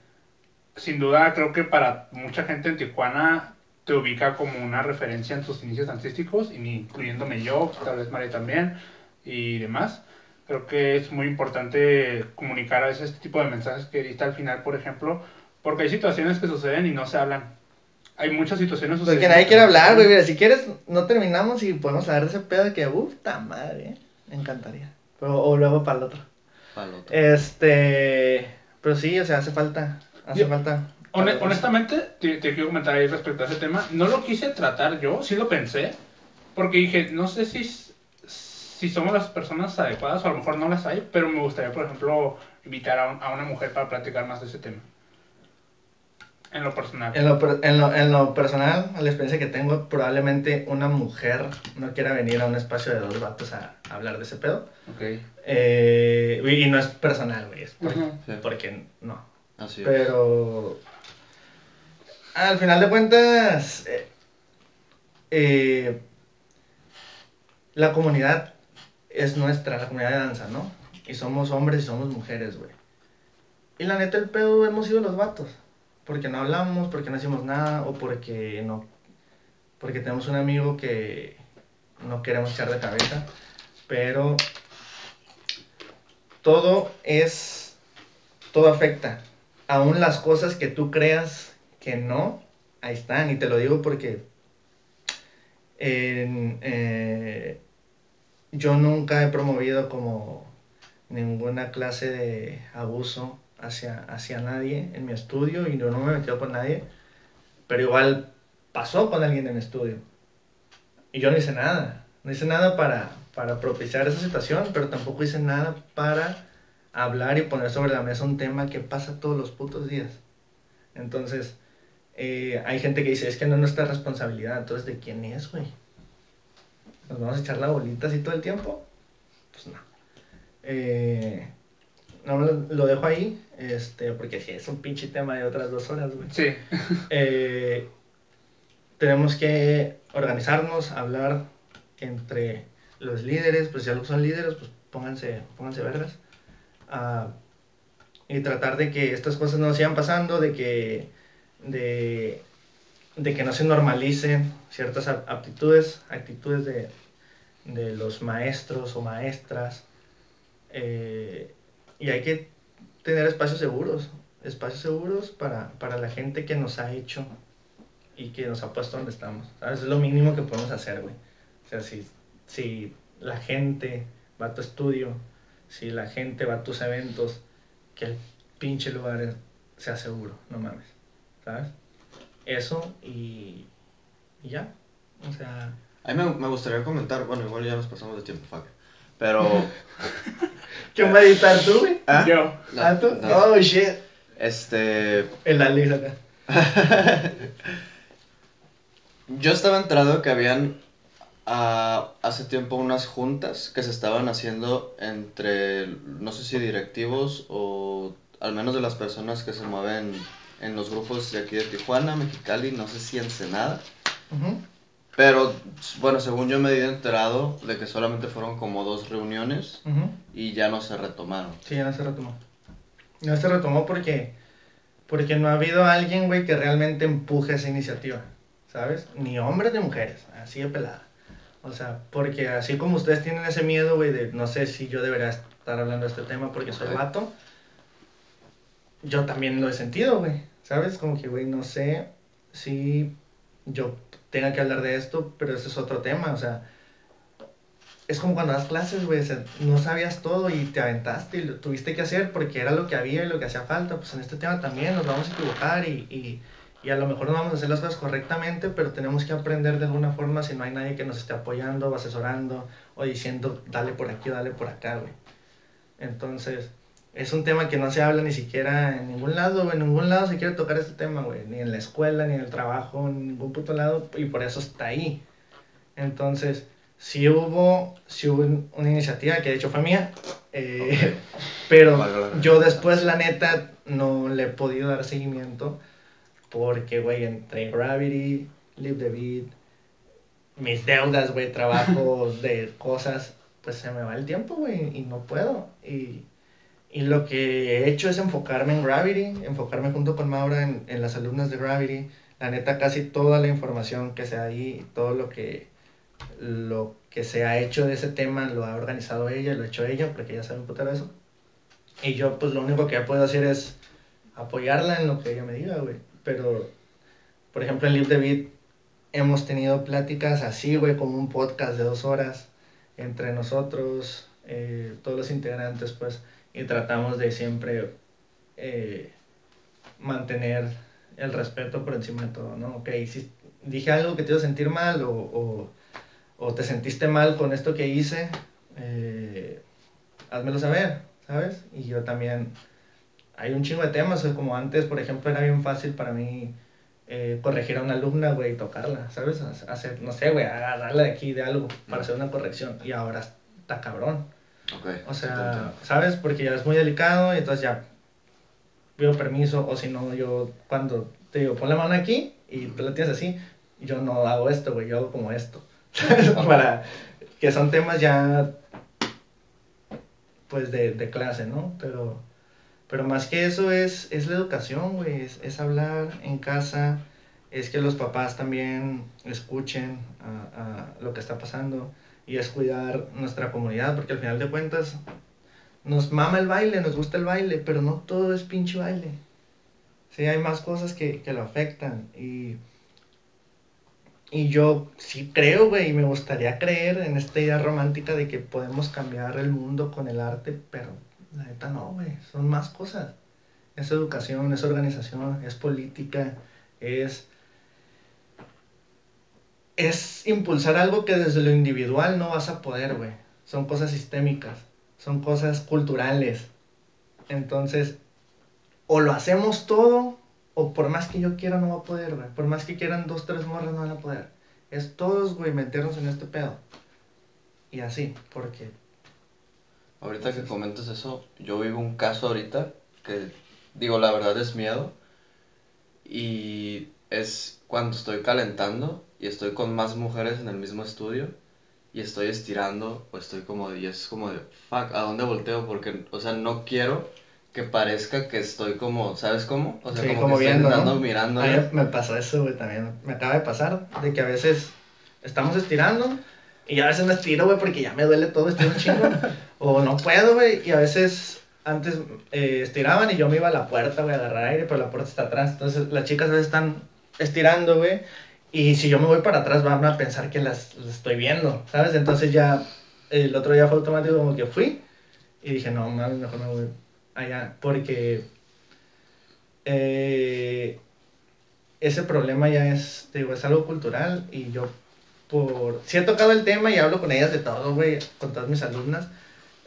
sin duda, creo que para mucha gente en Tijuana te ubica como una referencia en tus inicios artísticos, y incluyéndome yo, tal vez María también, y demás. Creo que es muy importante comunicar a veces este tipo de mensajes que diste al final, por ejemplo, porque hay situaciones que suceden y no se hablan. Hay muchas situaciones Porque sucediendo nadie que quiere hablar, güey. Mira, si quieres, no terminamos y podemos hablar de ese pedo de que, uff, ta madre, ¿eh? Me encantaría. Pero- o luego para el otro. Para el otro. Este. Pero sí, o sea, hace falta. Hace Yo- falta. Hone- honestamente, te, te quiero comentar ahí respecto a ese tema. No lo quise tratar yo, sí lo pensé, porque dije, no sé si, si somos las personas adecuadas o a lo mejor no las hay, pero me gustaría, por ejemplo, invitar a, un- a una mujer para platicar más de ese tema. En lo personal. En lo, en, lo, en lo personal, a la experiencia que tengo, probablemente una mujer no quiera venir a un espacio de dos vatos a, a hablar de ese pedo. Ok. Eh, y no es personal, güey, es porque no. Así es. Pero al final de cuentas, eh, eh, la comunidad es nuestra, la comunidad de danza, ¿no? Y somos hombres y somos mujeres, güey. Y la neta, el pedo hemos sido los vatos. Porque no hablamos, porque no hacemos nada, o porque no. Porque tenemos un amigo que no queremos echar de cabeza. Pero todo es. Todo afecta. Aún las cosas que tú creas que no, ahí están. Y te lo digo porque. en, eh, yo nunca he promovido como ninguna clase de abuso hacia, hacia nadie en mi estudio y yo no me he metido con nadie, pero igual pasó con alguien en mi estudio. Y yo no hice nada, no hice nada para, para propiciar esa situación, pero tampoco hice nada para hablar y poner sobre la mesa un tema que pasa todos los putos días. Entonces, Eh, hay gente que dice, es que no es nuestra responsabilidad, entonces ¿de quién es, güey? ¿Nos vamos a echar la bolita así todo el tiempo? Pues no. Eh, no lo, dejo ahí, este, porque sí, es un pinche tema de otras dos horas, güey. Sí. Eh, tenemos que organizarnos, hablar entre los líderes, pues si algo son líderes, pues pónganse, pónganse vergas. Ah, y tratar de que estas cosas no sigan pasando, de que, de, de que no se normalicen ciertas ap- aptitudes, actitudes de, de los maestros o maestras. Eh, y hay que tener espacios seguros, espacios seguros para, para la gente que nos ha hecho y que nos ha puesto donde estamos. ¿sabes? Es lo mínimo que podemos hacer, güey. O sea, si, si la gente va a tu estudio, si la gente va a tus eventos, que el pinche lugar sea seguro, no mames. ¿Sabes? Eso y, y ya. O sea, A mí me, me gustaría comentar, bueno, igual ya nos pasamos de tiempo, fuck. Pero. ¿quién va a editar tú, güey? ¿Ah? Yo. No, ¿Ah, tú? no. Oh, shit. Este. El Alex acá. Yo estaba enterado que habían ah, hace tiempo unas juntas que se estaban haciendo entre, no sé si directivos o al menos de las personas que se mueven en los grupos de aquí de Tijuana, Mexicali, no sé si Ensenada. Pero bueno, según yo me di enterado de que solamente fueron como dos reuniones y ya no se retomaron. Sí, ya no se retomó. No se retomó porque, porque no ha habido alguien, güey, que realmente empuje esa iniciativa, ¿sabes? Ni hombres ni mujeres, así de pelada. O sea, porque así como ustedes tienen ese miedo, güey, de no sé si yo debería estar hablando de este tema porque soy vato, yo también lo he sentido, güey, ¿sabes? Como que, güey, no sé si yo tenga que hablar de esto, pero ese es otro tema, o sea, es como cuando das clases, güey, no sabías todo y te aventaste y lo tuviste que hacer porque era lo que había y lo que hacía falta. Pues en este tema también nos vamos a equivocar y, y, y a lo mejor no vamos a hacer las cosas correctamente, pero tenemos que aprender de alguna forma si no hay nadie que nos esté apoyando o asesorando o diciendo dale por aquí dale por acá, güey. Entonces, es un tema que no se habla ni siquiera en ningún lado, güey. En ningún lado se quiere tocar este tema, güey. Ni en la escuela, ni en el trabajo, en ningún puto lado. Y por eso está ahí. Entonces, si hubo, sí hubo un- una iniciativa que de hecho fue mía. eh, pero yo después, la neta, no le he podido dar seguimiento. Porque, güey, entre Gravity, Live the Beat, mis deudas, güey, trabajo de cosas, pues se me va el tiempo, güey, y no puedo. Y, y lo que he hecho es enfocarme en Gravity, enfocarme junto con Maura en, en las alumnas de Gravity. La neta, casi toda la información que sea ahí, todo lo que, lo que se ha hecho de ese tema, lo ha organizado ella, lo ha hecho ella, porque ella sabe un putero eso. Y yo, pues lo único que puedo hacer es apoyarla en lo que ella me diga, güey. Pero, por ejemplo, en Live the Beat hemos tenido pláticas así, güey, como un podcast de dos horas entre nosotros, eh, todos los integrantes, pues, y tratamos de siempre eh, mantener el respeto por encima de todo, ¿no? Ok, si dije algo que te hizo sentir mal o, o, o te sentiste mal con esto que hice, eh, házmelo saber, ¿sabes? Y yo también, hay un chingo de temas, como antes, por ejemplo, era bien fácil para mí eh, corregir a una alumna, güey, y tocarla, ¿sabes? Hacer, no sé, güey, agarrarla de aquí de algo para hacer una corrección. Y ahora está cabrón. O sea, entiendo. ¿sabes? Porque ya es muy delicado y entonces ya pido permiso o si no, yo cuando te digo, pon la mano aquí y tú la tienes así, yo no hago esto, güey, yo hago como esto. ¿sabes? Para que son temas ya, pues, de, de clase, ¿no? Pero, pero más que eso es, es la educación, güey, es, es hablar en casa, es que los papás también escuchen a, a lo que está pasando y es cuidar nuestra comunidad, porque al final de cuentas nos mama el baile, nos gusta el baile, pero no todo es pinche baile. Sí, hay más cosas que, que lo afectan y, y yo sí creo, güey, y me gustaría creer en esta idea romántica de que podemos cambiar el mundo con el arte, pero la neta no, güey, son más cosas. Es educación, es organización, es política, es es impulsar algo que desde lo individual no vas a poder, güey. Son cosas sistémicas, son cosas culturales. Entonces, o lo hacemos todo o por más que yo quiera no va a poder, güey. Por más que quieran dos, tres morras no van a poder. Es todos, güey, meternos en este pedo. Y así, porque Ahorita que comentas eso, yo vivo un caso ahorita que, digo, la verdad es miedo. Y es cuando estoy calentando y estoy con más mujeres en el mismo estudio y estoy estirando o estoy como, y es como de, fuck, ¿a dónde volteo? Porque, o sea, no quiero que parezca que estoy como, ¿sabes cómo? O sea, Sí, como, como que estoy viendo, ¿no? intentando mirando. A mí me pasó eso, güey, también. Me acaba de pasar de que a veces estamos estirando y a veces me estiro, güey, porque ya me duele todo, estoy un chingo. o no puedo, güey, y a veces antes eh, estiraban y yo me iba a la puerta, güey, a agarrar aire, pero la puerta está atrás. Entonces las chicas a veces están estirando, güey, y si yo me voy para atrás van a pensar que las, estoy viendo, ¿sabes? Entonces ya el otro día fue automático como que fui y dije, no, mames, mejor me voy allá, porque eh, ese problema ya es, digo, es algo cultural y yo por... Sí he tocado el tema y hablo con ellas de todo, güey, con todas mis alumnas,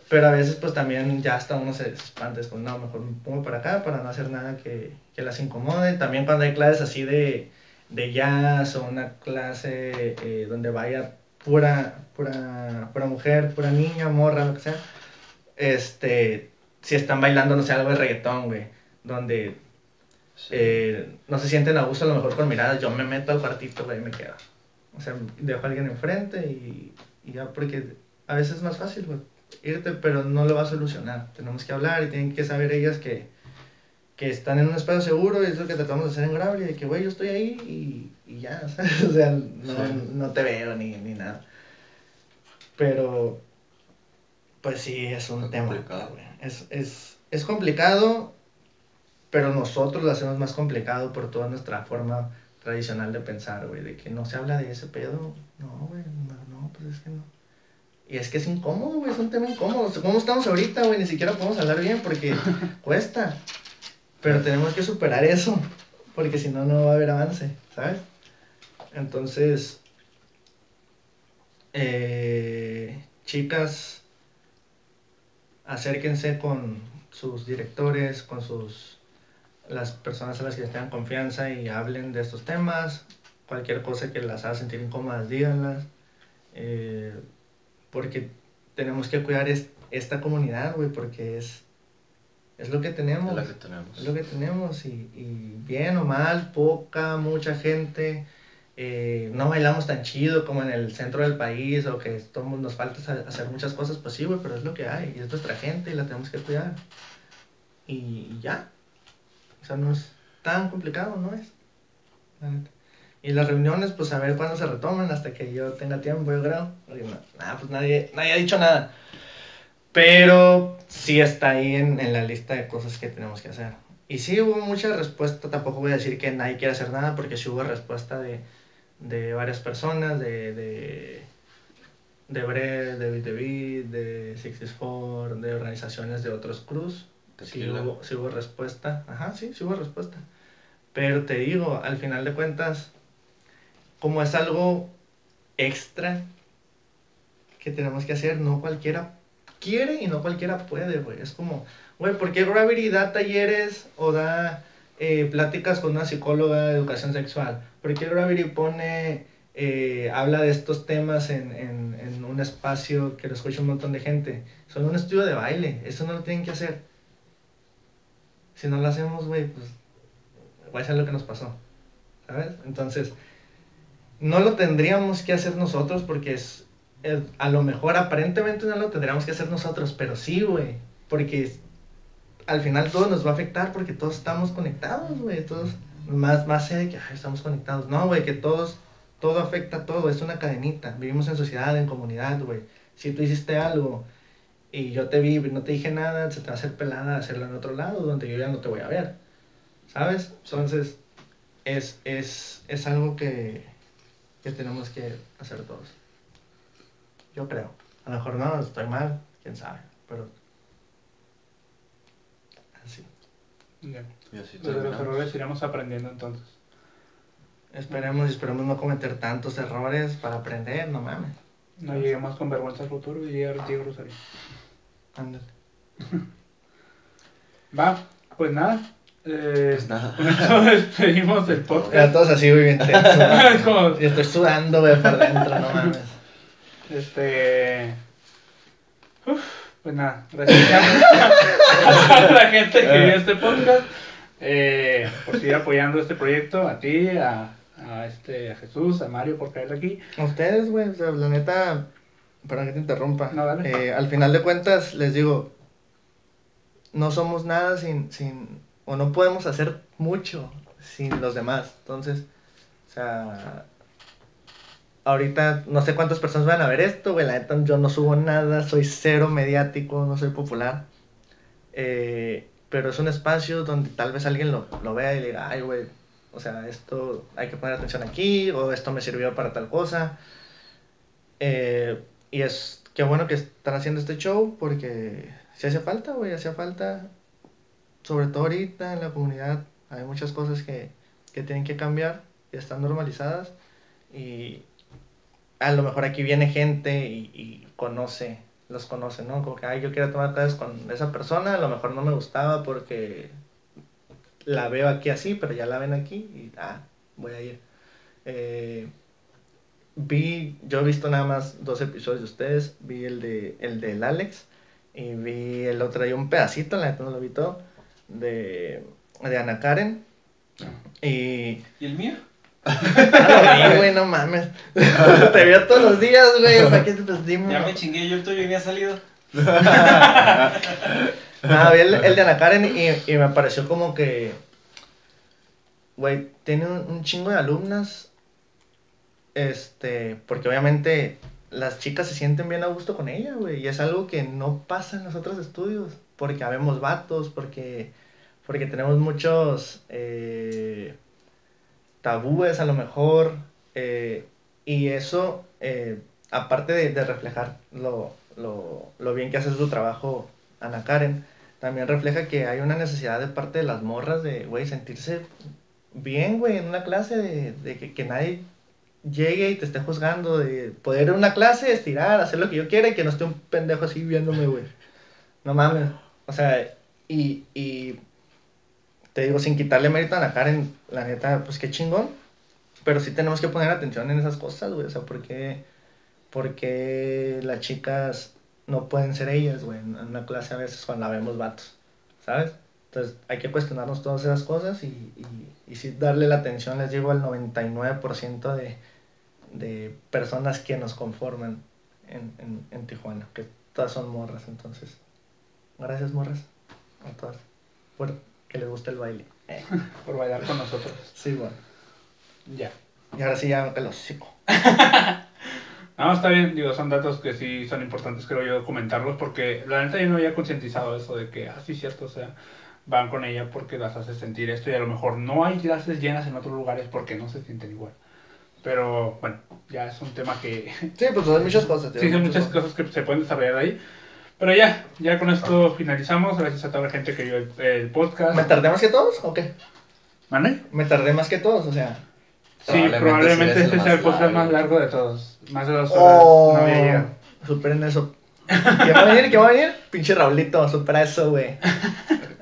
pero a veces pues también ya hasta uno se espanta, es como, no, mejor me pongo para acá para no hacer nada que, que las incomode. También cuando hay clases así de, de jazz o una clase eh, donde vaya pura, pura, pura mujer, pura niña, morra, lo que sea, este, si están bailando, no sé, algo de reggaetón, güey, donde Sí. eh, no se sienten a gusto a lo mejor con miradas, yo me meto al cuartito, güey, y me quedo. O sea, dejo a alguien enfrente y, y ya, porque a veces es más fácil, güey, irte, pero no lo va a solucionar. Tenemos que hablar y tienen que saber ellas que, que están en un espacio seguro y es lo que tratamos de hacer en Gravity, de que, güey, yo estoy ahí y, y ya, ¿sabes? O sea, no, no te veo ni, ni nada. Pero, pues sí, es un Es tema. complicado. Es, es, es complicado, pero nosotros lo hacemos más complicado por toda nuestra forma tradicional de pensar, güey, de que no se habla de ese pedo. No, güey, no, no, pues es que no. Y es que es incómodo, güey, es un tema incómodo. ¿Cómo estamos ahorita, güey? Ni siquiera podemos hablar bien porque cuesta. Pero tenemos que superar eso, porque si no, no va a haber avance, ¿sabes? Entonces, eh, chicas, acérquense con sus directores, con sus las personas a las que les tengan confianza y hablen de estos temas. Cualquier cosa que las haga sentir incómodas, díganlas. Eh, porque tenemos que cuidar es- esta comunidad, güey, porque es, es lo que tenemos. Es la que tenemos. Es lo que tenemos y, y bien o mal, poca, mucha gente. eh, no bailamos tan chido como en el centro del país o que todo, nos falta hacer muchas cosas, pues sí, güey, pero es lo que hay y es nuestra gente y la tenemos que cuidar. Y, y ya. O sea, no es tan complicado, ¿no es? La neta. Y las reuniones, pues a ver cuándo se retoman hasta que yo tenga tiempo, yo creo. Porque no, nada, pues nadie, nadie ha dicho nada. Pero sí está ahí en, en la lista de cosas que tenemos que hacer. Y sí hubo mucha respuesta, tampoco voy a decir que nadie quiere hacer nada, porque sí hubo respuesta de, de varias personas, de, de, de Bre, de David, de 64, de organizaciones de otros cruz. Sí hubo, sí hubo respuesta, ajá, sí, sí hubo respuesta. Pero te digo, al final de cuentas, como es algo extra que tenemos que hacer, no cualquiera quiere y no cualquiera puede, güey. Es como, güey, ¿por qué Gravity da talleres o da eh, pláticas con una psicóloga de educación sexual? ¿Por qué Gravity pone, eh, habla de estos temas en, en, en un espacio que lo escucha un montón de gente? Son un estudio de baile, eso no lo tienen que hacer. Si no lo hacemos, güey, pues, va a ser lo que nos pasó, ¿sabes? Entonces, no lo tendríamos que hacer nosotros porque es, es- a lo mejor aparentemente no lo tendríamos que hacer nosotros, pero sí, güey, porque al final todo nos va a afectar porque todos estamos conectados, güey, todos, más, más que estamos conectados, no, güey, que todos, todo afecta a todo, es una cadenita, vivimos en sociedad, en comunidad, güey, si tú hiciste algo y yo te vi y no te dije nada, se te va a hacer pelada hacerlo en otro lado donde yo ya no te voy a ver, ¿sabes? Entonces, es, es, es algo que, que tenemos que hacer todos. Yo creo. A lo mejor no, estoy mal, quién sabe, pero así. Ya. Y así Desde los errores iremos aprendiendo entonces. Esperemos, esperemos no cometer tantos errores para aprender, no mames. No lleguemos con vergüenza al futuro y llegar Diego Rosario. Ándale. Va, pues nada. eh, Pues nada. con esto despedimos del Ya podcast. todos así, güey, bien tensos. Es como- estoy sudando, güey, por dentro, no mames. Este. Uf, pues nada, gracias a la gente que vio este podcast. eh, por seguir apoyando este proyecto. A ti, a, a, este, a Jesús, a Mario por caer aquí. A Ustedes, güey, o sea, la neta, perdón que te interrumpa. No. Eh, al final de cuentas, les digo, no somos nada sin, sin, o no podemos hacer mucho sin los demás. Entonces, o sea, ahorita no sé cuántas personas van a ver esto, güey, la neta yo no subo nada, soy cero mediático, no soy popular. Eh, pero es un espacio donde tal vez alguien lo, lo vea y le diga, ay, güey, o sea, esto hay que poner atención aquí, o esto me sirvió para tal cosa. Eh, y es qué bueno que están haciendo este show porque si hacía falta, güey, hacía falta. Sobre todo ahorita en la comunidad hay muchas cosas que, que tienen que cambiar y están normalizadas. Y a lo mejor aquí viene gente y, y conoce, los conoce, ¿no? Como que, ay, yo quiero tomar clases con esa persona, a lo mejor no me gustaba porque la veo aquí así, pero ya la ven aquí y, ah, voy a ir. Eh, vi, yo he visto nada más dos episodios de ustedes, vi el de el del Alex y vi el otro día un pedacito, la neta no lo vi todo, de, de Ana Karen. Y ¿Y el mío? Ah, güey, no mames. Te veo todos los días, güey. ¿Para qué te dime? Ya me chingué, yo el tuyo ni ha salido. Ah, vi el, el de Ana Karen y, y me pareció como que, güey, tiene un, un chingo de alumnas, este, porque obviamente las chicas se sienten bien a gusto con ella, güey, y es algo que no pasa en los otros estudios, porque habemos vatos, porque, porque tenemos muchos eh, tabúes a lo mejor, eh, y eso, eh, aparte de, reflejar lo, lo, lo bien que hace su trabajo Ana Karen, también refleja que hay una necesidad de parte de las morras de, güey, sentirse bien, güey, en una clase, de, que, nadie llegue y te esté juzgando, de poder ir a una clase, estirar, hacer lo que yo quiera y que no esté un pendejo así viéndome, güey. No mames. O sea, y te digo, sin quitarle mérito a Ana Karen, la neta, pues qué chingón. Pero sí tenemos que poner atención en esas cosas, güey. O sea, ¿por qué, por qué las chicas no pueden ser ellas, güey, en una clase a veces cuando la vemos vatos, ¿sabes? Entonces hay que cuestionarnos todas esas cosas y, y, y sí darle la atención, les digo, al 99% de, de personas que nos conforman en, en, en Tijuana, que todas son morras, entonces. Gracias, morras, a todas, por que les guste el baile. Eh, Por bailar con nosotros. sí, bueno. Ya. Y ahora sí ya los sigo. No, está bien, digo, son datos que sí son importantes, creo yo, comentarlos, porque la neta yo no había concientizado eso de que, ah, sí, cierto, o sea, van con ella porque las hace sentir esto y a lo mejor no hay clases llenas en otros lugares porque no se sienten igual. Pero bueno, ya es un tema que Sí, pues hay muchas cosas. tío, sí son muchas cosas que se pueden desarrollar ahí. Pero ya, ya con esto finalizamos. Gracias a toda la gente que vio el, el podcast. ¿Me tardé más que todos o qué? ¿Mande? Me tardé más que todos, o sea. Sí, Probablemente probablemente sí este el sea el podcast largo. más largo de todos. Más de dos horas. Oh, No había llegado. superen eso. ¿Quién va a venir? ¿Quién va a venir? Pinche Raulito, supera eso, güey.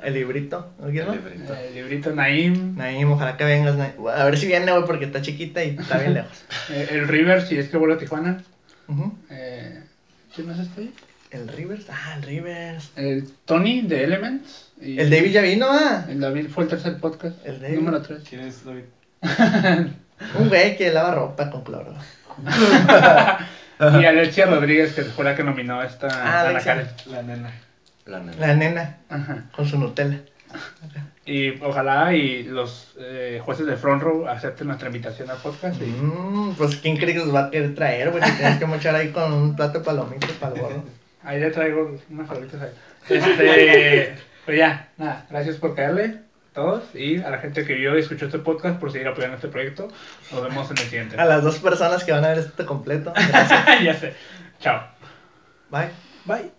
El librito. ¿No quieres más? librito. Eh, librito Naim. Naim, ojalá que vengas. Naim. A ver si viene, güey, porque está chiquita y está bien lejos. eh, el River, si es que vuelve a Tijuana. Eh, ¿Quién más está ahí? El Rivers, ah, el Rivers. El Tony de Elements. y- El David ya vino, ah. El David fue el tercer podcast. El David. Número 3. ¿Quién es David? Un güey que lava ropa con cloro. y Alexia Rodríguez, que fue la que nominó a esta Ah. Karen. La nena. La nena. La nena, Ajá. con su Nutella. Y ojalá y los eh, jueces de Front Row acepten nuestra invitación al podcast. y- Mmm, pues ¿quién cree que nos va a querer traer, güey? Te tienes que mochar ahí con un plato de palomitas para el gorro. Ahí le traigo unas favoritas ahí. Este, pues ya, nada, gracias por caerle todos y a la gente que vio y escuchó este podcast por seguir apoyando este proyecto. Nos vemos en el siguiente. A las dos personas que van a ver esto completo. Gracias. ya sé. Chao. Bye. Bye.